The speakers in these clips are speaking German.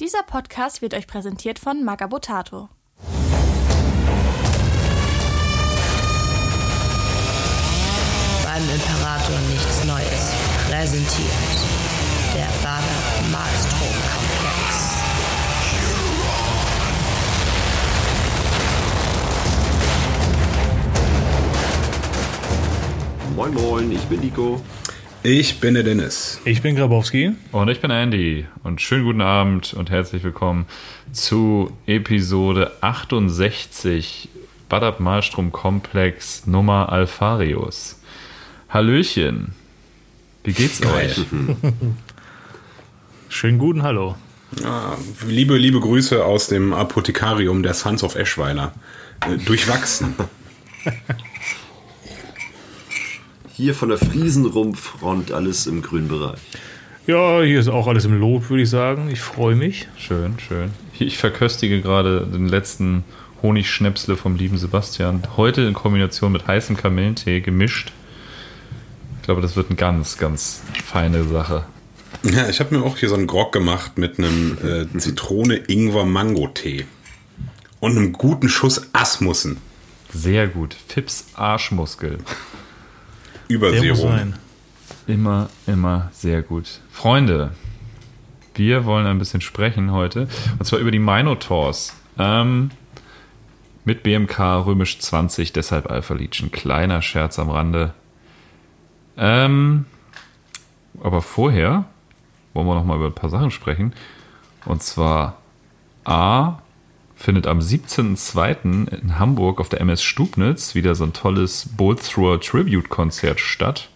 Dieser Podcast wird euch präsentiert von Magabotato. Beim Imperator nichts Neues. Präsentiert der Bader Malstrom Komplex. Moin Moin, ich bin Nico. Ich bin der Dennis. Ich bin Grabowski. Und ich bin Andy. Und schönen guten Abend und herzlich willkommen zu Episode 68 Badab Malstrom Komplex Nummer Alfarius. Hallöchen. Wie geht's Geil. euch? Schönen guten Hallo. Ah, liebe, liebe Grüße aus dem Apothekarium der Sons of Eschweiler. Äh, durchwachsen. Hier von der Friesenrumpffront alles im grünen Bereich. Ja, hier ist auch alles im Lob, würde ich sagen. Ich freue mich. Schön, schön. Ich verköstige gerade den letzten Honigschnäpsle vom lieben Sebastian. Heute in Kombination mit heißem Kamillentee gemischt. Ich glaube, das wird eine ganz, ganz feine Sache. Ja, ich habe mir auch hier so einen Grog gemacht mit einem äh, Zitrone-Ingwer-Mango-Tee. Und einem guten Schuss Asmussen. Sehr gut. Fips Arschmuskel. Über Der muss Serum. sein. Immer, immer sehr gut. Freunde, wir wollen ein bisschen sprechen heute. Und zwar über die Minotaurs. Ähm, mit BMK römisch 20, deshalb Alpha Legion. Kleiner Scherz am Rande. Ähm, aber vorher wollen wir noch mal über ein paar Sachen sprechen. Und zwar A findet am 17.02. in Hamburg auf der MS Stubnitz wieder so ein tolles Bolt Thrower Tribute Konzert statt.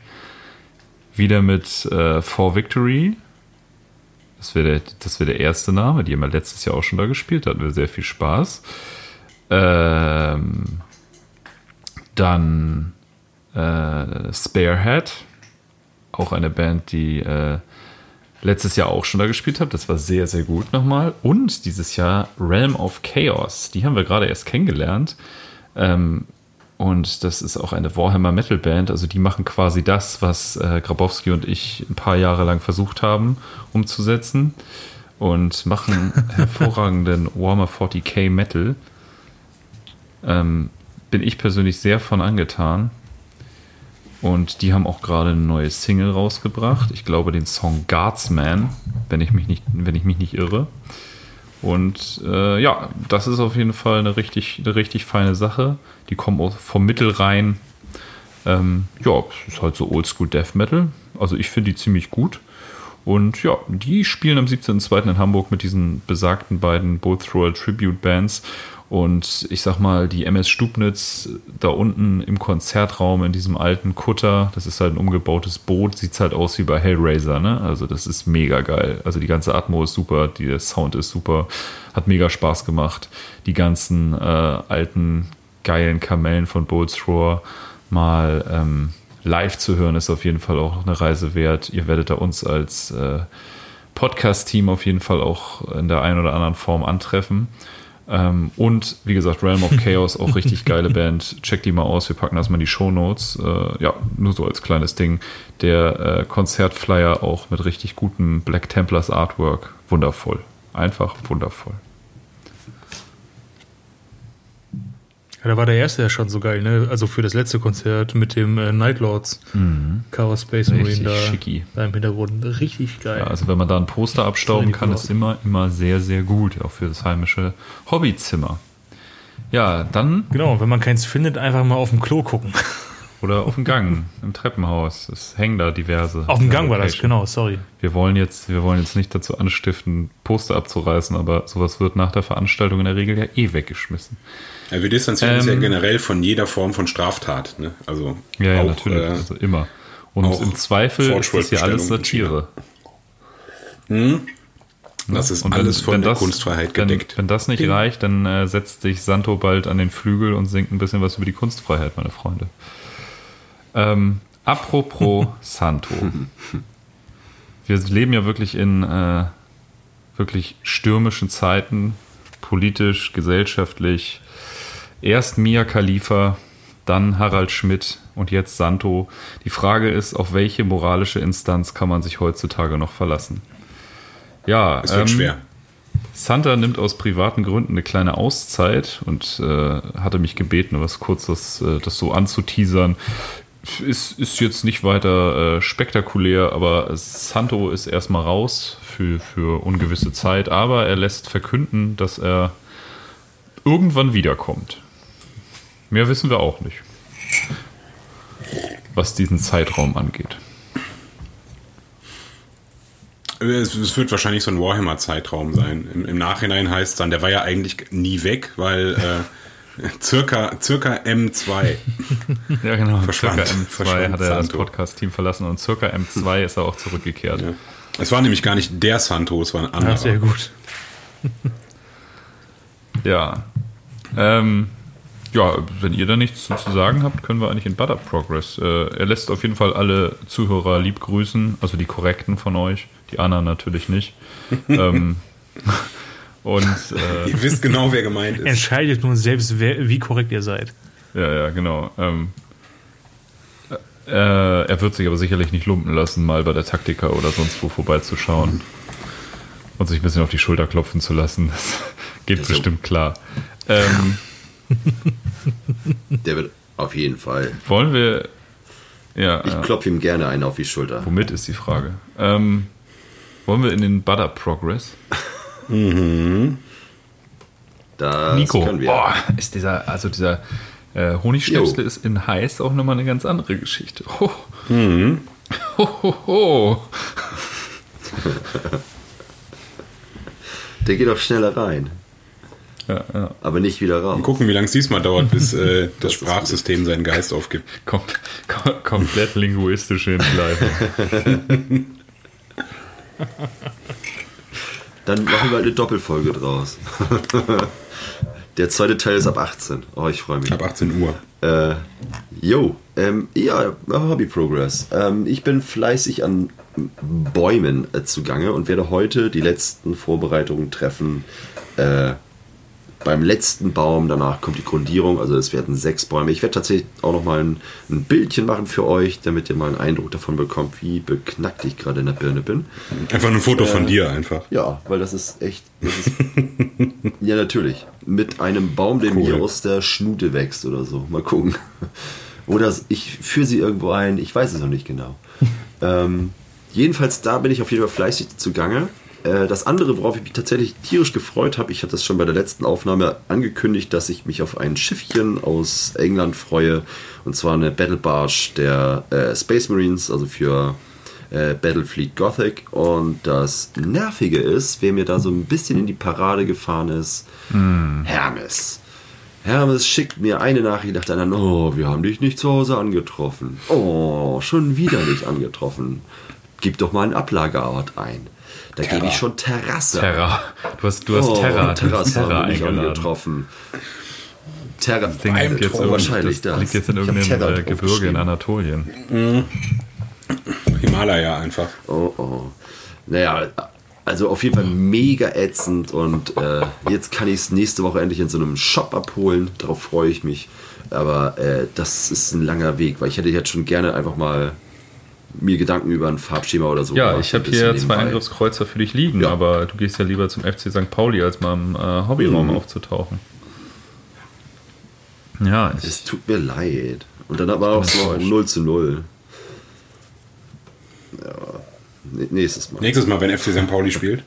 Wieder mit äh, For Victory. Das wäre der, wär der erste Name. Die haben ja letztes Jahr auch schon da gespielt. Da hatten wir sehr viel Spaß. Ähm, dann äh, Sparehead. Auch eine Band, die äh, letztes Jahr auch schon da gespielt hat. Das war sehr, sehr gut nochmal. Und dieses Jahr Realm of Chaos. Die haben wir gerade erst kennengelernt. Ähm, und das ist auch eine Warhammer Metal Band. Also die machen quasi das, was äh, Grabowski und ich ein paar Jahre lang versucht haben umzusetzen. Und machen hervorragenden Warhammer 40k Metal. Ähm, bin ich persönlich sehr von angetan. Und die haben auch gerade eine neue Single rausgebracht. Ich glaube den Song Guardsman, wenn ich mich nicht, wenn ich mich nicht irre. Und äh, ja, das ist auf jeden Fall eine richtig, eine richtig feine Sache. Die kommen auch vom Mittelrhein. Ähm, ja, ist halt so Oldschool Death Metal. Also ich finde die ziemlich gut. Und ja, die spielen am 17.02. in Hamburg mit diesen besagten beiden Bolt Thrower Tribute Bands. Und ich sag mal, die MS Stubnitz da unten im Konzertraum in diesem alten Kutter, das ist halt ein umgebautes Boot, sieht halt aus wie bei Hellraiser, ne? Also das ist mega geil. Also die ganze Atmo ist super, der Sound ist super, hat mega Spaß gemacht. Die ganzen äh, alten geilen Kamellen von Bolt Thrower mal ähm, live zu hören, ist auf jeden Fall auch eine Reise wert. Ihr werdet da uns als äh, Podcast-Team auf jeden Fall auch in der einen oder anderen Form antreffen. Ähm, und wie gesagt, Realm of Chaos, auch richtig geile Band. Checkt die mal aus, wir packen das mal in die Show Notes. Äh, ja, nur so als kleines Ding. Der äh, Konzertflyer auch mit richtig gutem Black Templars Artwork. Wundervoll. Einfach wundervoll. Ja, da war der erste ja schon so geil, ne? Also für das letzte Konzert mit dem äh, Nightlords. Chaos Space Marine da, schicki. da im Hintergrund. Richtig geil. Ja, also wenn man da ein Poster abstauben kann, ist immer, immer sehr, sehr gut. Auch für das heimische Hobbyzimmer. Ja, dann genau, wenn man keins findet, einfach mal auf dem Klo gucken. Oder auf dem Gang, im Treppenhaus. Es hängen da diverse. Auf dem Gang war das, genau, sorry. Wir wollen jetzt, wir wollen jetzt nicht dazu anstiften, Poster abzureißen, aber sowas wird nach der Veranstaltung in der Regel ja eh weggeschmissen. Ja, wir distanzieren uns ja Ähm, generell von jeder Form von Straftat. Ne? Also Ja, ja auch, natürlich, äh, also immer. Und auch im Zweifel ist das ja alles Satire. das ist Und wenn- alles von wenn der das- Kunstfreiheit wenn, gedeckt. Wenn das nicht reicht, dann äh, setzt sich Santo bald an den Flügel und singt ein bisschen was über die Kunstfreiheit, meine Freunde. Ähm, apropos Santo. Wir leben ja wirklich in äh, wirklich stürmischen Zeiten, politisch, gesellschaftlich. Erst Mia Khalifa, dann Harald Schmidt und jetzt Santo. Die Frage ist, auf welche moralische Instanz kann man sich heutzutage noch verlassen? Ja, Es wird ähm, schwer. Santa nimmt aus privaten Gründen eine kleine Auszeit und äh, hatte mich gebeten, was kurz das, äh, das so anzuteasern. Ist, ist jetzt nicht weiter äh, spektakulär, aber Santo ist erstmal raus für, für ungewisse Zeit, aber er lässt verkünden, dass er irgendwann wiederkommt. Mehr wissen wir auch nicht, was diesen Zeitraum angeht. Es, es wird wahrscheinlich so ein Warhammer-Zeitraum sein. Im, Im Nachhinein heißt es dann, der war ja eigentlich nie weg, weil äh, circa, circa M2. Ja, genau. Verschwand- circa M2 verschwand hat er das Santo. Podcast-Team verlassen und circa M2 ist er auch zurückgekehrt. Ja. Es war nämlich gar nicht der Santo, es war ein anderer. Ja, sehr gut. Ja. Ähm, ja, wenn ihr da nichts zu zu sagen habt, können wir eigentlich in Butter Progress. Äh, er lässt auf jeden Fall alle Zuhörer lieb grüßen, also die korrekten von euch, die anderen natürlich nicht. ähm, und äh, Ihr wisst genau, wer gemeint ist. Entscheidet nun selbst, wer, wie korrekt ihr seid. ja, ja, genau. Ähm, äh, er wird sich aber sicherlich nicht lumpen lassen, mal bei der Taktika oder sonst wo vorbeizuschauen und sich ein bisschen auf die Schulter klopfen zu lassen. Das geht Ja, so. bestimmt klar. Ähm, Der wird auf jeden Fall. wollen wir. Ja, Ich ja. klopfe ihm gerne einen auf die Schulter. Womit ist die Frage? Ähm, wollen wir in den Butter Progress? Das Nico, können wir. boah, ist dieser, also dieser äh, Honigschnipsel ist in heiß auch nochmal eine ganz andere Geschichte. Ho. Ho, ho, ho. Der geht auch schneller rein, Ja, ja. aber nicht wieder raus. Gucken, wie lange es diesmal dauert, bis äh, das ist Sprachsystem seinen Geist aufgibt. Kom kom komplett linguistische Entgleisung. Dann machen wir eine Doppelfolge draus. Der zweite Teil ist ab 18. Oh, ich freue mich. Ab 18 Uhr. Äh, jo, ähm, ja, Hobby Progress. Ähm, ich bin fleißig an Bäumen äh, zugange und werde heute die letzten Vorbereitungen treffen. Äh, beim letzten Baum, danach kommt die Grundierung, also es werden sechs Bäume. Ich werde tatsächlich auch noch mal ein, ein Bildchen machen für euch, damit ihr mal einen Eindruck davon bekommt, wie beknackt ich gerade in der Birne bin. Einfach ein Foto von dir einfach. Ja, weil das ist echt. Das ist, ja, natürlich. Mit einem Baum, der mir Cool. aus der Schnute wächst oder so. Mal gucken. Oder ich führe sie irgendwo ein. Ich weiß es noch nicht genau. ähm, jedenfalls, da bin ich auf jeden Fall fleißig zugange. Äh, Das andere, worauf ich mich tatsächlich tierisch gefreut habe, ich hatte es schon bei der letzten Aufnahme angekündigt, dass ich mich auf ein Schiffchen aus England freue. Und zwar eine Battle Barge der äh, Space Marines, also für äh, Battlefleet Gothic. Und das Nervige ist, wer mir da so ein bisschen in die Parade gefahren ist, Hermes. Hermes schickt mir eine Nachricht nach der anderen, oh, wir haben dich nicht zu Hause angetroffen. Oh, schon wieder nicht angetroffen. Gib doch mal einen Ablageort ein. Da gebe ich schon Terrasse. Terra. Du hast, du hast oh, Terra, Terrasse Terra haben wir angetroffen. Terra. Das Ding liegt jetzt, wahrscheinlich das das. liegt jetzt in irgendeinem Terra äh, Gebirge in. Anatolien. Himalaya einfach. Oh, oh. Naja, also auf jeden Fall mega ätzend und äh, jetzt kann ich es nächste Woche endlich in so einem Shop abholen. Darauf freue ich mich. Aber äh, das ist ein langer Weg, weil ich hätte jetzt schon gerne einfach mal mir Gedanken über ein Farbschema oder so Ja, ich habe hier zwei. Angriffskreuzer für dich liegen, Ja. aber du gehst ja lieber zum FC St. Pauli, als mal im äh, Hobbyraum Mhm. aufzutauchen. Ja, ich, Es tut mir leid. Und dann aber auch so enttäuscht. 0 zu 0. Ja, nächstes Mal. Nächstes Mal, wenn FC St. Pauli spielt.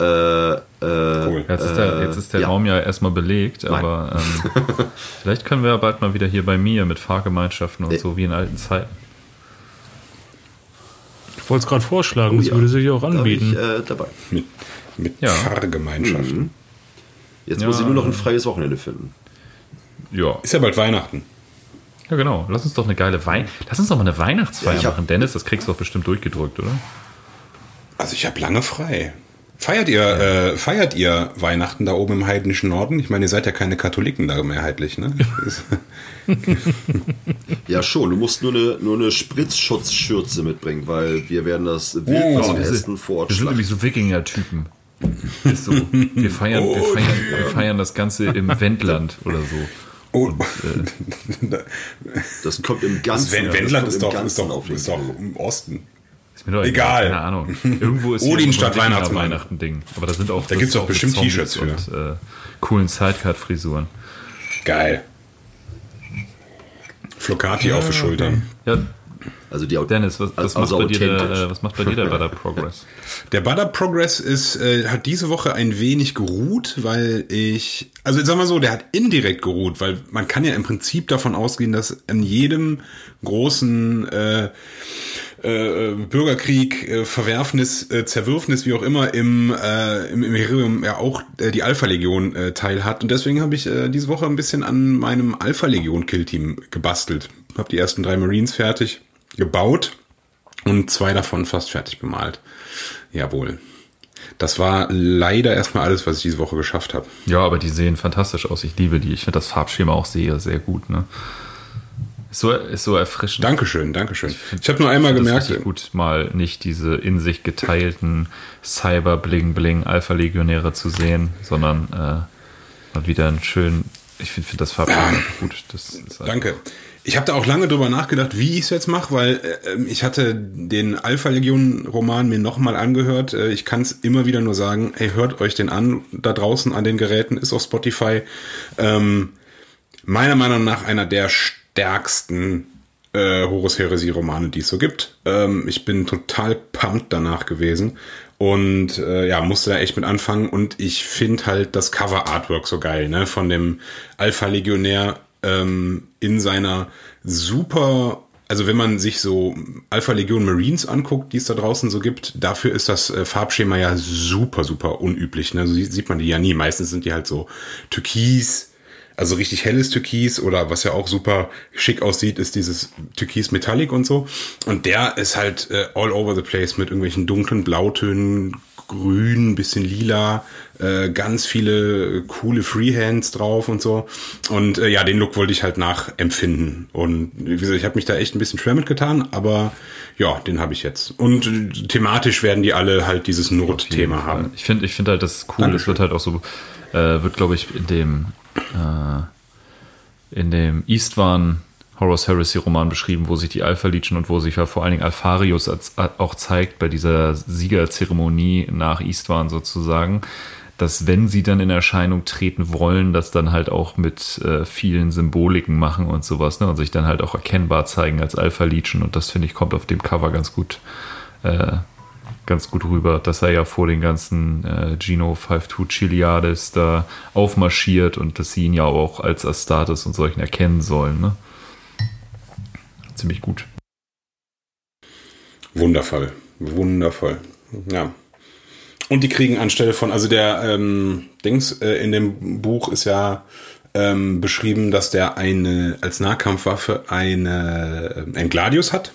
Äh, äh, Cool. jetzt ist der, jetzt ist der ja. Raum ja erstmal belegt, Nein. aber ähm, vielleicht können wir ja bald mal wieder hier bei mir mit Fahrgemeinschaften und Nee. so wie in alten Zeiten. Ich wollte es gerade vorschlagen, das Oh ja. würde sich auch Da anbieten. ich äh, dabei. Mit, mit Ja. Pfarrgemeinschaften. Jetzt Ja. muss ich nur noch ein freies Wochenende finden. Ja. Ist ja bald Weihnachten. ja, genau. Lass uns doch eine geile Wein. Lass uns doch mal eine Weihnachtsfeier Ja, machen, Dennis. Das kriegst du doch bestimmt durchgedrückt, oder? Also ich habe lange frei. Feiert ihr, äh, feiert ihr Weihnachten da oben im heidnischen Norden? Ich meine, ihr seid ja keine Katholiken da mehrheitlich, ne? Ja, schon. Du musst nur eine, nur eine Spritzschutzschürze mitbringen, weil wir werden das Oh, Wildwasseressen vor Ort Wir sind nämlich so Wikinger-Typen. Ist so. Wir feiern, wir, Oh, feiern, wir feiern das Ganze im Wendland oder so. Oh, Das kommt im Ganzen. Das Wendland ist doch, ist doch, ist doch im Osten. Ist mir doch Egal. Keine Ahnung. Irgendwo ist Odin statt Weihnachtsmann. Weihnachten-Ding. Aber da sind auch. Da gibt's doch auch bestimmt T-Shirts für. Und äh, coolen Sidecut-Frisuren. Geil. Flocati auf die Schultern. Ja, Also die Dennis, was, was, also macht, bei dir der, äh, was macht bei dir der Butter Progress? Der Butter Progress ist, äh, hat diese Woche ein wenig geruht, weil ich, also jetzt sagen wir so, der hat indirekt geruht, weil man kann ja im Prinzip davon ausgehen, dass in jedem großen äh, äh, Bürgerkrieg, äh, Verwerfnis, äh, Zerwürfnis, wie auch immer, im, äh, im Imperium ja auch äh, die Alpha-Legion äh, teil hat. Und deswegen habe ich äh, diese Woche ein bisschen an meinem Alpha-Legion-Kill-Team gebastelt. Habe die ersten drei Marines fertig gebaut und zwei davon fast fertig bemalt. Jawohl. Das war leider erstmal alles, was ich diese Woche geschafft habe. Ja, aber die sehen fantastisch aus. Ich liebe die. Ich finde das Farbschema auch sehr, sehr gut. Ne? Ist so, ist so erfrischend. Dankeschön, Dankeschön. Ich habe nur einmal Ich gemerkt, richtig gut, mal nicht diese in sich geteilten Cyber-Bling-Bling-Alpha-Legionäre zu sehen, sondern äh, mal wieder einen schönen. Ich finde find das einfach gut. Das Danke. Ich habe da auch lange drüber nachgedacht, wie ich es jetzt mache, weil äh, ich hatte den Alpha-Legion-Roman mir nochmal angehört. Äh, ich kann es immer wieder nur sagen, ey, hört euch den an, da draußen an den Geräten, ist auf Spotify. Ähm, meiner Meinung nach einer der stärksten äh, Horus Heresie-Romane, die es so gibt. Ähm, ich bin total pumped danach gewesen und äh, ja, musste da echt mit anfangen und ich finde halt das Cover-Artwork so geil, ne, von dem Alpha-Legionär ähm, in seiner super, also wenn man sich so Alpha Legion Marines anguckt, die es da draußen so gibt, dafür ist das äh, Farbschema ja super, super unüblich. Ne? So sieht, sieht man die ja nie. Meistens sind die halt so türkis, also richtig helles Türkis oder was ja auch super schick aussieht, ist dieses Türkis Metallic und so. Und der ist halt äh, all over the place mit irgendwelchen dunklen Blautönen, grün, bisschen lila, äh, ganz viele coole Freehands drauf und so. Und äh, ja, den Look wollte ich halt nachempfinden. Und wie gesagt, ich habe mich da echt ein bisschen schwer mitgetan, aber ja, den habe ich jetzt. Und äh, thematisch werden die alle halt dieses Nord-Thema haben. Ich finde ich finde halt, das cool. Es wird halt auch so, äh, wird glaube ich in dem, äh, in dem Eastwan Horus Heresy Roman beschrieben, wo sich die Alpha Legion und wo sich ja vor allen Dingen Alpharius als, auch zeigt bei dieser Siegerzeremonie nach Eastwan sozusagen, dass wenn sie dann in Erscheinung treten wollen, das dann halt auch mit äh, vielen Symboliken machen und sowas, ne? Und sich dann halt auch erkennbar zeigen als Alpha Legion. Und das finde ich kommt auf dem Cover ganz gut, äh, ganz gut rüber, dass er ja vor den ganzen äh, Gino 52 Chiliades da aufmarschiert und dass sie ihn ja auch als Astartes und solchen erkennen sollen, ne? Ziemlich gut. Wundervoll. Wundervoll. Ja. Und die kriegen anstelle von, also der ähm, Dings äh, in dem Buch ist ja ähm, beschrieben, dass der eine als Nahkampfwaffe eine äh, ein Gladius hat.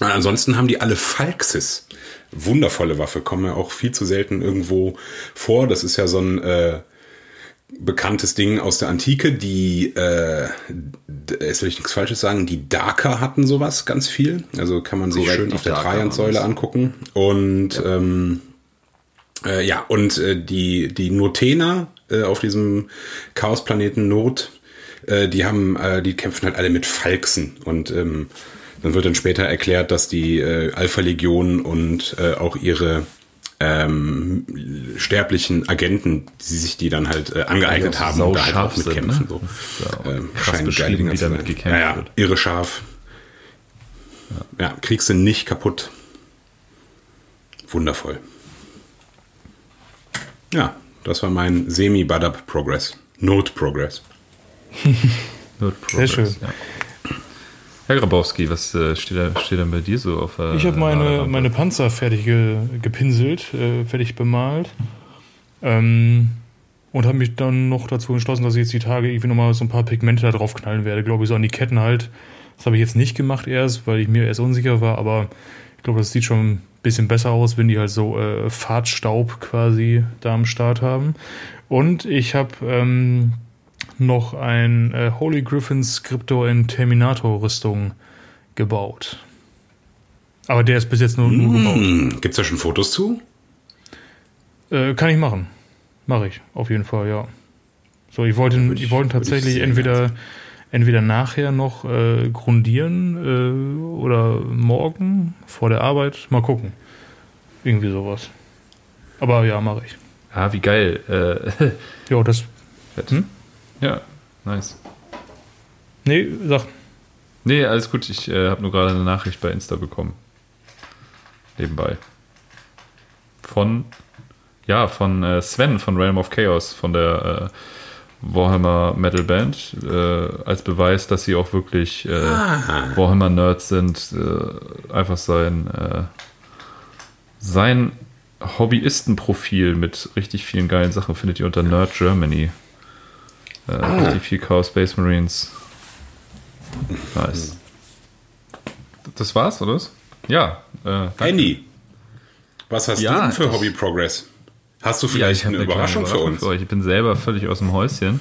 Und ansonsten haben die alle Falxis. Wundervolle Waffe, kommen ja auch viel zu selten irgendwo vor. Das ist ja so ein äh, bekanntes Ding aus der Antike. Die, äh, jetzt will ich nichts Falsches sagen, die Daker hatten sowas ganz viel. Also kann man sich Korrekt, schön auf der Trajansäule angucken. Und ja, ähm, äh, ja und äh, die, die Notener äh, auf diesem Chaosplaneten Not, äh, die haben, äh, die kämpfen halt alle mit Falxen. Und ähm, dann wird dann später erklärt, dass die äh, Alpha-Legion und äh, auch ihre ähm, sterblichen Agenten, die sich die dann halt äh, angeeignet Die auch haben und da halt auch sind, mitkämpfen. ne? So. Ja auch Ähm, krass beschrieben, wie damit gekämpft ja, ja, wird. irre scharf. Ja, kriegst du nicht kaputt. Wundervoll. Ja, das war mein Semi-Bud-Up-Progress. Note-Progress. Not Sehr schön. Ja. Herr Grabowski, was äh, steht, da, steht denn bei dir so auf der Ich habe meine, meine Panzer fertig ge, gepinselt, äh, fertig bemalt. Ähm, und habe mich dann noch dazu entschlossen, dass ich jetzt die Tage irgendwie nochmal so ein paar Pigmente da drauf knallen werde. Glaube ich, so an die Ketten halt. Das habe ich jetzt nicht gemacht erst, weil ich mir erst unsicher war, aber ich glaube, das sieht schon ein bisschen besser aus, wenn die halt so äh, Fahrtstaub quasi da am Start haben. Und ich habe ähm, noch ein äh, Holy Griffin Scriptor in Terminator Rüstung gebaut. Aber der ist bis jetzt nur, nur gebaut. Hm, gibt's da schon Fotos zu? Äh, kann ich machen. Mache ich, auf jeden Fall, ja. So, ich wollte, ich- ich wollte ich tatsächlich sehen, entweder, entweder nachher noch äh, grundieren äh, oder morgen vor der Arbeit. Mal gucken. Irgendwie sowas. Aber ja, mache ich. Ah, wie geil. Äh, Ja, das. Hm? Ja, nice. Nee, sag. Nee, alles gut. Ich äh, habe nur gerade eine Nachricht bei Insta bekommen. Nebenbei. Von, ja, von äh, Sven von Realm of Chaos, von der äh, Warhammer Metal Band, äh, als Beweis, dass sie auch wirklich äh, Warhammer Nerds sind. Äh, einfach sein, äh, sein Hobbyistenprofil mit richtig vielen geilen Sachen findet ihr unter Nerd Germany. Äh, Richtig viel Chaos Space Marines. Nice. Das war's, oder? was? Ja. Äh. Andy, was hast Ja, du denn für Hobby Progress? Hast du Ja, vielleicht ich habe eine eine Überraschung kleine für uns? euch. Ich bin selber völlig aus dem Häuschen.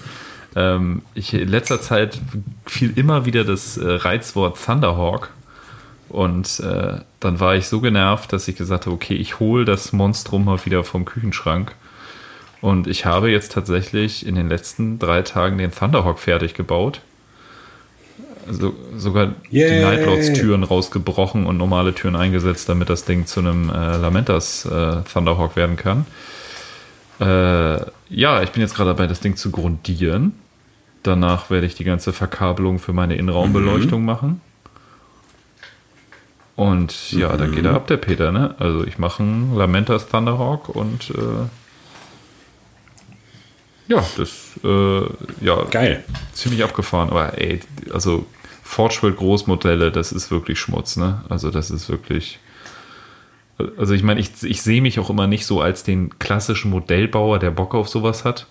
Ähm, ich, in letzter Zeit fiel immer wieder das äh, Reizwort Thunderhawk. Und äh, dann war ich so genervt, dass ich gesagt habe, okay, ich hole das Monstrum mal wieder vom Küchenschrank. Und ich habe jetzt tatsächlich in den letzten drei Tagen den Thunderhawk fertig gebaut. Also sogar die Yay. Nightlords-Türen rausgebrochen und normale Türen eingesetzt, damit das Ding zu einem äh, Lamentas äh, Thunderhawk werden kann. Äh, ja, ich bin jetzt gerade dabei, das Ding zu grundieren. Danach werde ich die ganze Verkabelung für meine Innenraumbeleuchtung machen. Und ja, dann geht er ab, der Peter, ne? Also ich mache einen Lamentas Thunderhawk und äh, ja, das äh, ja Geil. ziemlich abgefahren. Aber ey, also World Großmodelle, das ist wirklich Schmutz, ne? Also das ist wirklich. Also ich meine, ich, ich sehe mich auch immer nicht so als den klassischen Modellbauer, der Bock auf sowas hat.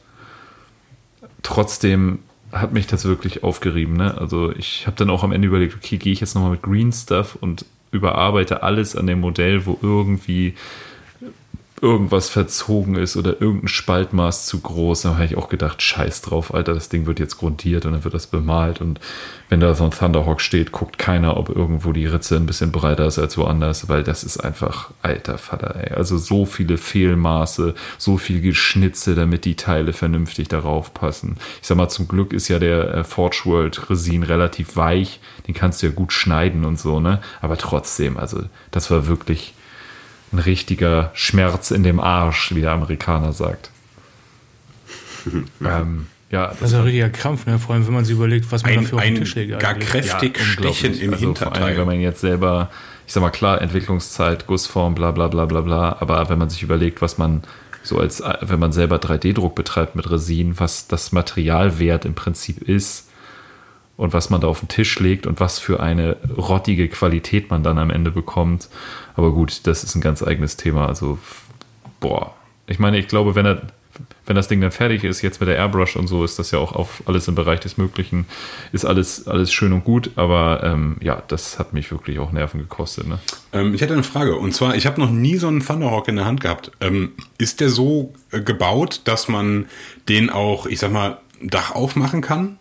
Trotzdem hat mich das wirklich aufgerieben. Ne? Also ich habe dann auch am Ende überlegt, okay, gehe ich jetzt nochmal mit Green Stuff und überarbeite alles an dem Modell, wo irgendwie irgendwas verzogen ist oder irgendein Spaltmaß zu groß. Da habe ich auch gedacht, scheiß drauf, Alter, das Ding wird jetzt grundiert und dann wird das bemalt. Und wenn da so ein Thunderhawk steht, guckt keiner, ob irgendwo die Ritze ein bisschen breiter ist als woanders, weil das ist einfach alter Vater, ey. Also so viele Fehlmaße, so viel Geschnitze, damit die Teile vernünftig darauf passen. Ich sag mal, zum Glück ist ja der äh, Forge World Resin relativ weich, den kannst du ja gut schneiden und so, ne? Aber trotzdem, also das war wirklich ein richtiger Schmerz in dem Arsch, wie der Amerikaner sagt. ähm, ja, Das ist ein richtiger Krampf, ne? Vor allem, wenn man sich überlegt, was man Ein, dafür auf den ein Tisch legt. gar eigentlich. kräftig Stechen im also Vor allem, wenn Hinterteil. man jetzt selber, ich sag mal klar, Entwicklungszeit, Gussform, bla bla bla bla bla, aber wenn man sich überlegt, was man so als, wenn man selber 3D-Druck betreibt mit Resin, was das Materialwert im Prinzip ist und was man da auf den Tisch legt und was für eine rottige Qualität man dann am Ende bekommt. Aber gut, das ist ein ganz eigenes Thema. Also, boah. Ich meine, ich glaube, wenn er, wenn das Ding dann fertig ist, jetzt mit der Airbrush und so, ist das ja auch auf alles im Bereich des Möglichen, ist alles, alles schön und gut, aber ähm, ja, das hat mich wirklich auch Nerven gekostet. Ne? Ähm, ich hätte eine Frage. Und zwar, ich habe noch nie so einen Thunderhawk in der Hand gehabt. Ähm, ist der so äh, gebaut, dass man den auch, ich sag mal, Dach aufmachen kann,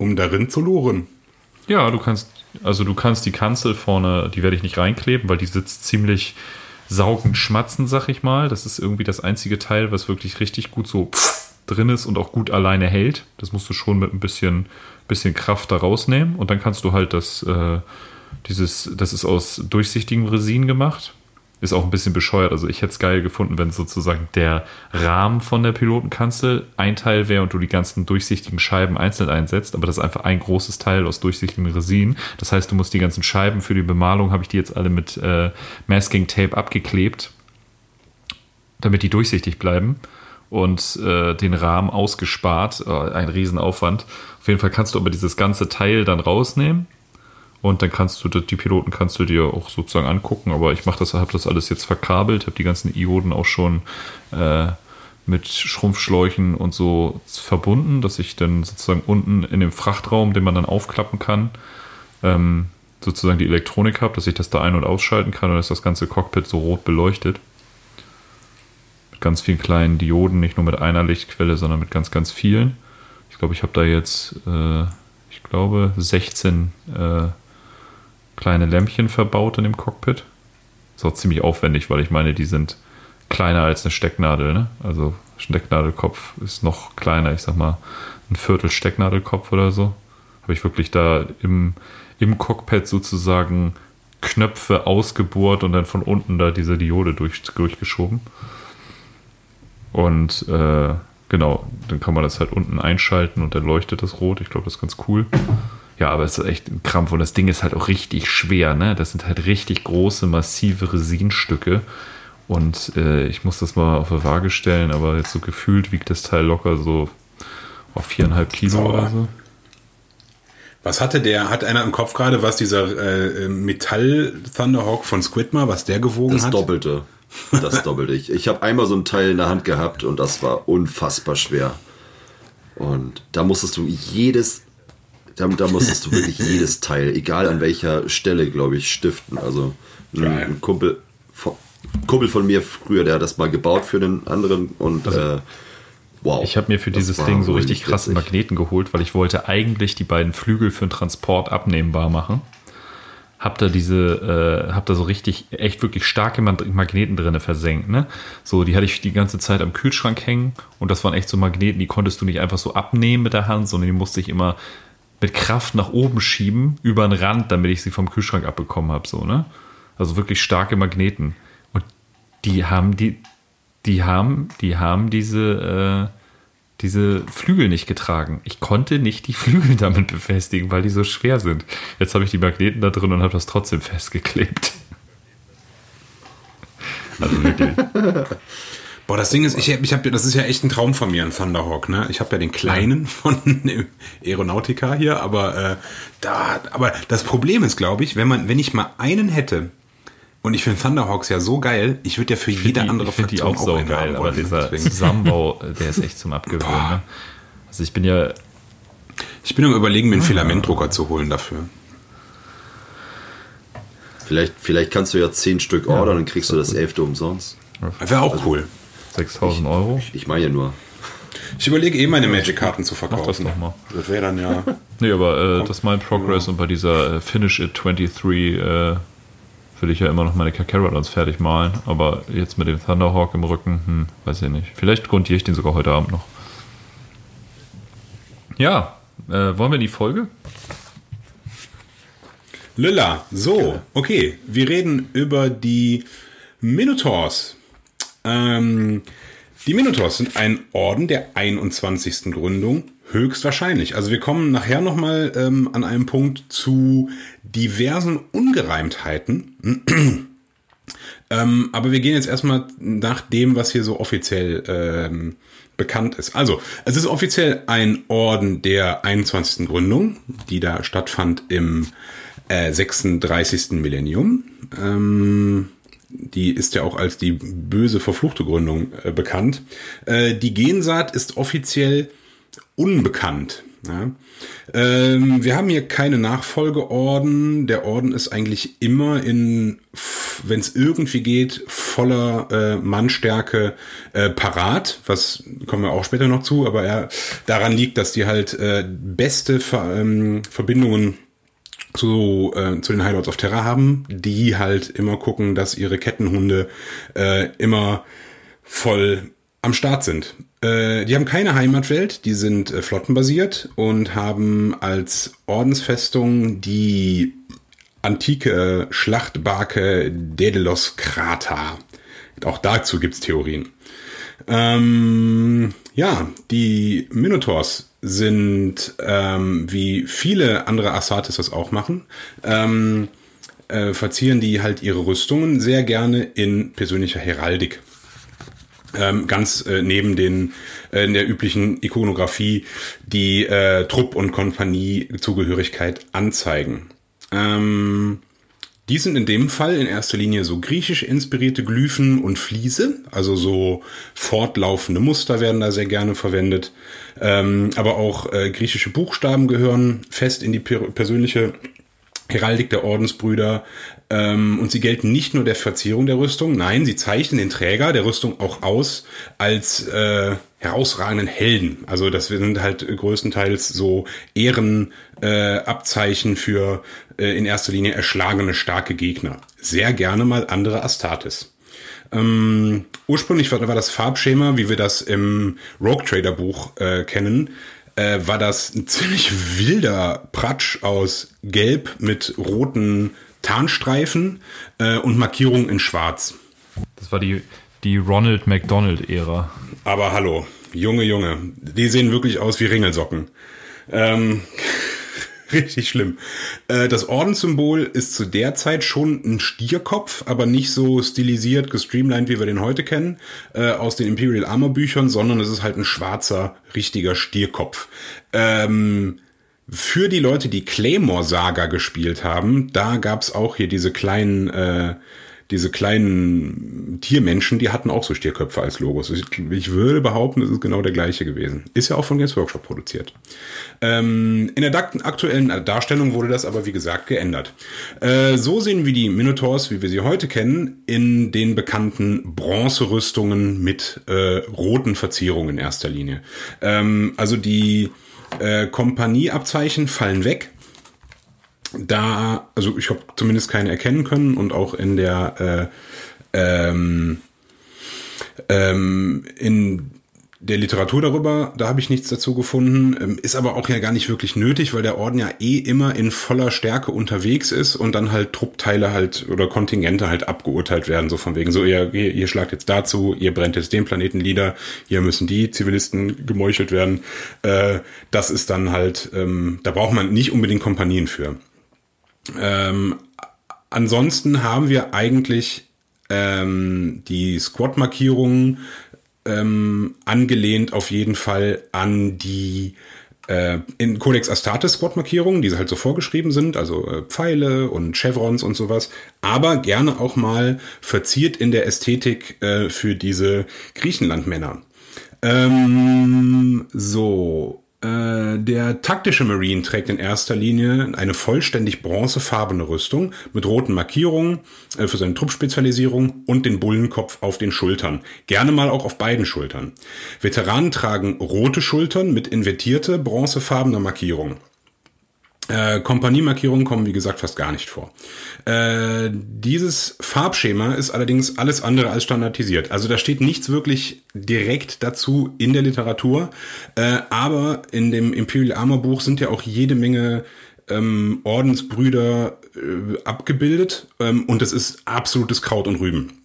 um darin zu luren? Ja, du kannst, also du kannst die Kanzel vorne, die werde ich nicht reinkleben, weil die sitzt ziemlich saugend schmatzen, sag ich mal. Das ist irgendwie das einzige Teil, was wirklich richtig gut so drin ist und auch gut alleine hält. Das musst du schon mit ein bisschen, bisschen Kraft da rausnehmen und dann kannst du halt das, äh, dieses, das ist aus durchsichtigem Resin gemacht. Ist auch ein bisschen bescheuert. Also ich hätte es geil gefunden, wenn sozusagen der Rahmen von der Pilotenkanzel ein Teil wäre und du die ganzen durchsichtigen Scheiben einzeln einsetzt. Aber das ist einfach ein großes Teil aus durchsichtigem Resin. Das heißt, du musst die ganzen Scheiben für die Bemalung, habe ich die jetzt alle mit äh, Masking Tape abgeklebt, damit die durchsichtig bleiben und äh, den Rahmen ausgespart. Äh, ein Riesenaufwand. Auf jeden Fall kannst du aber dieses ganze Teil dann rausnehmen und dann kannst du die Piloten kannst du dir auch sozusagen angucken. Aber ich mache das, habe das alles jetzt verkabelt, habe die ganzen Ioden auch schon äh, mit Schrumpfschläuchen und so verbunden, dass ich dann sozusagen unten in dem Frachtraum, den man dann aufklappen kann, ähm, sozusagen die Elektronik habe, dass ich das da ein- und ausschalten kann und ist das ganze Cockpit so rot beleuchtet. Mit ganz vielen kleinen Dioden, nicht nur mit einer Lichtquelle, sondern mit ganz, ganz vielen. Ich glaube, ich habe da jetzt, äh, ich glaube, 16 äh, kleine Lämpchen verbaut in dem Cockpit. Ist auch ziemlich aufwendig, weil ich meine, die sind kleiner als eine Stecknadel. Ne? Also Stecknadelkopf ist noch kleiner, ich sag mal ein Viertel Stecknadelkopf oder so. Habe ich wirklich da im, im Cockpit sozusagen Knöpfe ausgebohrt und dann von unten da diese Diode durch, durchgeschoben. Und äh, genau, dann kann man das halt unten einschalten und dann leuchtet das rot. Ich glaube, das ist ganz cool. Ja, aber es ist echt ein Krampf und das Ding ist halt auch richtig schwer, ne? Das sind halt richtig große, massive Resinstücke. Und äh, ich muss das mal auf eine Waage stellen, aber jetzt so gefühlt wiegt das Teil locker so auf viereinhalb Kilo Sauber. oder so. Was hatte der, hat einer im Kopf gerade, was dieser äh, Metall Thunderhawk von Squidmar, was der gewogen Das hat? Doppelte. Das Doppelte. Ich, ich habe einmal so ein Teil in der Hand gehabt und das war unfassbar schwer. Und da musstest du jedes, da, da musstest du wirklich jedes Teil, egal an welcher Stelle, glaube ich, stiften. Also ein, ein Kumpel, von, Kumpel von mir früher, der hat das mal gebaut für den anderen und äh, wow. Also Ich habe mir für dieses Ding so richtig krassen witzig. Magneten geholt, weil ich wollte eigentlich die beiden Flügel für den Transport abnehmbar machen. Hab da diese, äh, hab da so richtig, echt wirklich starke Mag- Magneten drinne versenkt, ne? So, die hatte ich die ganze Zeit am Kühlschrank hängen und das waren echt so Magneten, die konntest du nicht einfach so abnehmen mit der Hand, sondern die musste ich immer mit Kraft nach oben schieben, über den Rand, damit ich sie vom Kühlschrank abbekommen habe, so, ne? Also wirklich starke Magneten. Und die haben die, die haben, die haben diese, äh, diese Flügel nicht getragen. Ich konnte nicht die Flügel damit befestigen, weil die so schwer sind. Jetzt habe ich die Magneten da drin und habe das trotzdem festgeklebt. Also wirklich. Boah, das Ding ist, ich, hab- ich habe, das ist ja echt ein Traum von mir, ein Thunderhawk. Ne? Ich habe ja den kleinen von Aeronautica hier, aber äh, da, aber das Problem ist, glaube ich, wenn man, wenn ich mal einen hätte, und ich finde Thunderhawks ja so geil, ich würde ja für jede die, andere ich finde die auch so einen geil, haben aber wollen, dieser Deswegen. Zusammenbau, der ist echt zum Abgewöhnen. Ne? Also ich bin ja, Ich bin am überlegen, mir einen Filamentdrucker zu holen dafür. Vielleicht, vielleicht kannst du ja zehn Stück ordern und kriegst du das elfte umsonst. Wäre auch cool. 6000 Euro. Ich meine ja nur. Ich überlege eh meine Magic-Karten zu verkaufen. das doch mal. Das wäre dann ja. Nee, aber äh, das ist mein Progress und bei dieser äh, Finish It 23 äh, will ich ja immer noch meine Kakarotons fertig malen. Aber jetzt mit dem Thunderhawk im Rücken, hm, weiß ich nicht. Vielleicht grundiere ich den sogar heute Abend noch. Ja, äh, wollen wir die Folge? Lilla, so, okay. Wir reden über die Minotaurs. Ähm, die Minotaurs sind ein Orden der 21. Gründung, höchstwahrscheinlich. Also wir kommen nachher nochmal ähm, an einem Punkt zu diversen Ungereimtheiten. Ähm, aber wir gehen jetzt erstmal nach dem, was hier so offiziell ähm, bekannt ist. Also, es ist offiziell ein Orden der 21. Gründung, die da stattfand im äh, 36. Millennium. Ähm, die ist ja auch als die böse verfluchte Gründung äh, bekannt. Äh, die Gensaat ist offiziell unbekannt. Ja. Ähm, wir haben hier keine Nachfolgeorden. Der Orden ist eigentlich immer in, wenn es irgendwie geht, voller äh, Mannstärke äh, parat. Was kommen wir auch später noch zu, aber er, daran liegt, dass die halt äh, beste Ver, ähm, Verbindungen zu, äh, zu den High Lords of Terror haben, die halt immer gucken, dass ihre Kettenhunde äh, immer voll am Start sind. Äh, die haben keine Heimatwelt, die sind äh, flottenbasiert und haben als Ordensfestung die antike Schlachtbarke Daedalus Krater. Auch dazu gibt's Theorien. Ähm, ja, die Minotaurs sind, ähm, wie viele andere Assates das auch machen, ähm, äh, verzieren die halt ihre Rüstungen sehr gerne in persönlicher Heraldik. Ähm, ganz äh, neben den äh, in der üblichen Ikonografie die äh, Trupp- und Kompanie-Zugehörigkeit anzeigen. Ähm, die sind in dem Fall in erster Linie so griechisch inspirierte Glyphen und Fliese, also so fortlaufende Muster werden da sehr gerne verwendet. Ähm, aber auch äh, griechische Buchstaben gehören fest in die per persönliche Heraldik der Ordensbrüder. Ähm, und sie gelten nicht nur der Verzierung der Rüstung, nein, sie zeichnen den Träger der Rüstung auch aus als äh, herausragenden Helden. Also das sind halt größtenteils so Ehrenabzeichen äh, für äh, in erster Linie erschlagene starke Gegner. Sehr gerne mal andere Astartes. Ähm, ursprünglich war, war das Farbschema, wie wir das im Rogue Trader Buch äh, kennen, äh, war das ein ziemlich wilder Pratsch aus Gelb mit roten Tarnstreifen äh, und Markierungen in Schwarz. Das war die, die Ronald McDonald-Ära. Aber hallo, Junge, Junge, die sehen wirklich aus wie Ringelsocken. Ähm, richtig schlimm. Äh, das Ordenssymbol ist zu der Zeit schon ein Stierkopf, aber nicht so stilisiert, gestreamlined, wie wir den heute kennen, äh, aus den Imperial Armor Büchern, sondern es ist halt ein schwarzer, richtiger Stierkopf. Ähm, für die Leute, die Claymore Saga gespielt haben, da gab's auch hier diese kleinen, äh, diese kleinen Tiermenschen, die hatten auch so Stierköpfe als Logos. Ich, ich würde behaupten, es ist genau der gleiche gewesen. Ist ja auch von Games Workshop produziert. Ähm, in der aktuellen Darstellung wurde das aber, wie gesagt, geändert. Äh, so sehen wir die Minotaurs, wie wir sie heute kennen, in den bekannten Bronzerüstungen mit äh, roten Verzierungen in erster Linie. Ähm, also die äh, Kompanieabzeichen fallen weg. Da, also ich habe zumindest keine erkennen können und auch in der äh, ähm, ähm, in der Literatur darüber, da habe ich nichts dazu gefunden, ähm, ist aber auch ja gar nicht wirklich nötig, weil der Orden ja eh immer in voller Stärke unterwegs ist und dann halt Truppteile halt oder Kontingente halt abgeurteilt werden, so von wegen, so ihr, ihr schlagt jetzt dazu, ihr brennt jetzt den Planeten nieder, hier müssen die Zivilisten gemeuchelt werden. Äh, das ist dann halt, ähm, da braucht man nicht unbedingt Kompanien für. Ähm, ansonsten haben wir eigentlich die Squad-Markierungen ähm, angelehnt auf jeden Fall an die äh, in Codex Astartes Squad-Markierungen, die halt so vorgeschrieben sind, also äh, Pfeile und Chevrons und sowas, aber gerne auch mal verziert in der Ästhetik äh, für diese Griechenland-Männer. Ähm, so, der taktische Marine trägt in erster Linie eine vollständig bronzefarbene Rüstung mit roten Markierungen äh, für seine Truppspezialisierung und den Bullenkopf auf den Schultern. Gerne mal auch auf beiden Schultern. Veteranen tragen rote Schultern mit invertierte bronzefarbene Markierung. Äh, Kompaniemarkierungen kommen, wie gesagt, fast gar nicht vor. Äh, dieses Farbschema ist allerdings alles andere als standardisiert. Also da steht nichts wirklich direkt dazu in der Literatur, äh, aber in dem Imperial Armor Buch sind ja auch jede Menge ähm, Ordensbrüder äh, abgebildet ähm, und es ist absolutes Kraut und Rüben.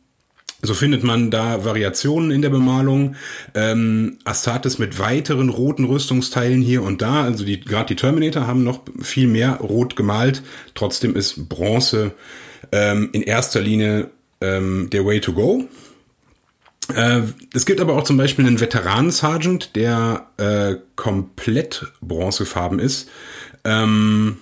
So findet man da Variationen in der Bemalung. Ähm, Astartes mit weiteren roten Rüstungsteilen hier und da. Also die gerade die Terminator haben noch viel mehr rot gemalt. Trotzdem ist Bronze ähm, in erster Linie ähm, der Way to go. Äh, es gibt aber auch zum Beispiel einen Veteranen-Sergeant, der äh, komplett bronzefarben ist. Ähm,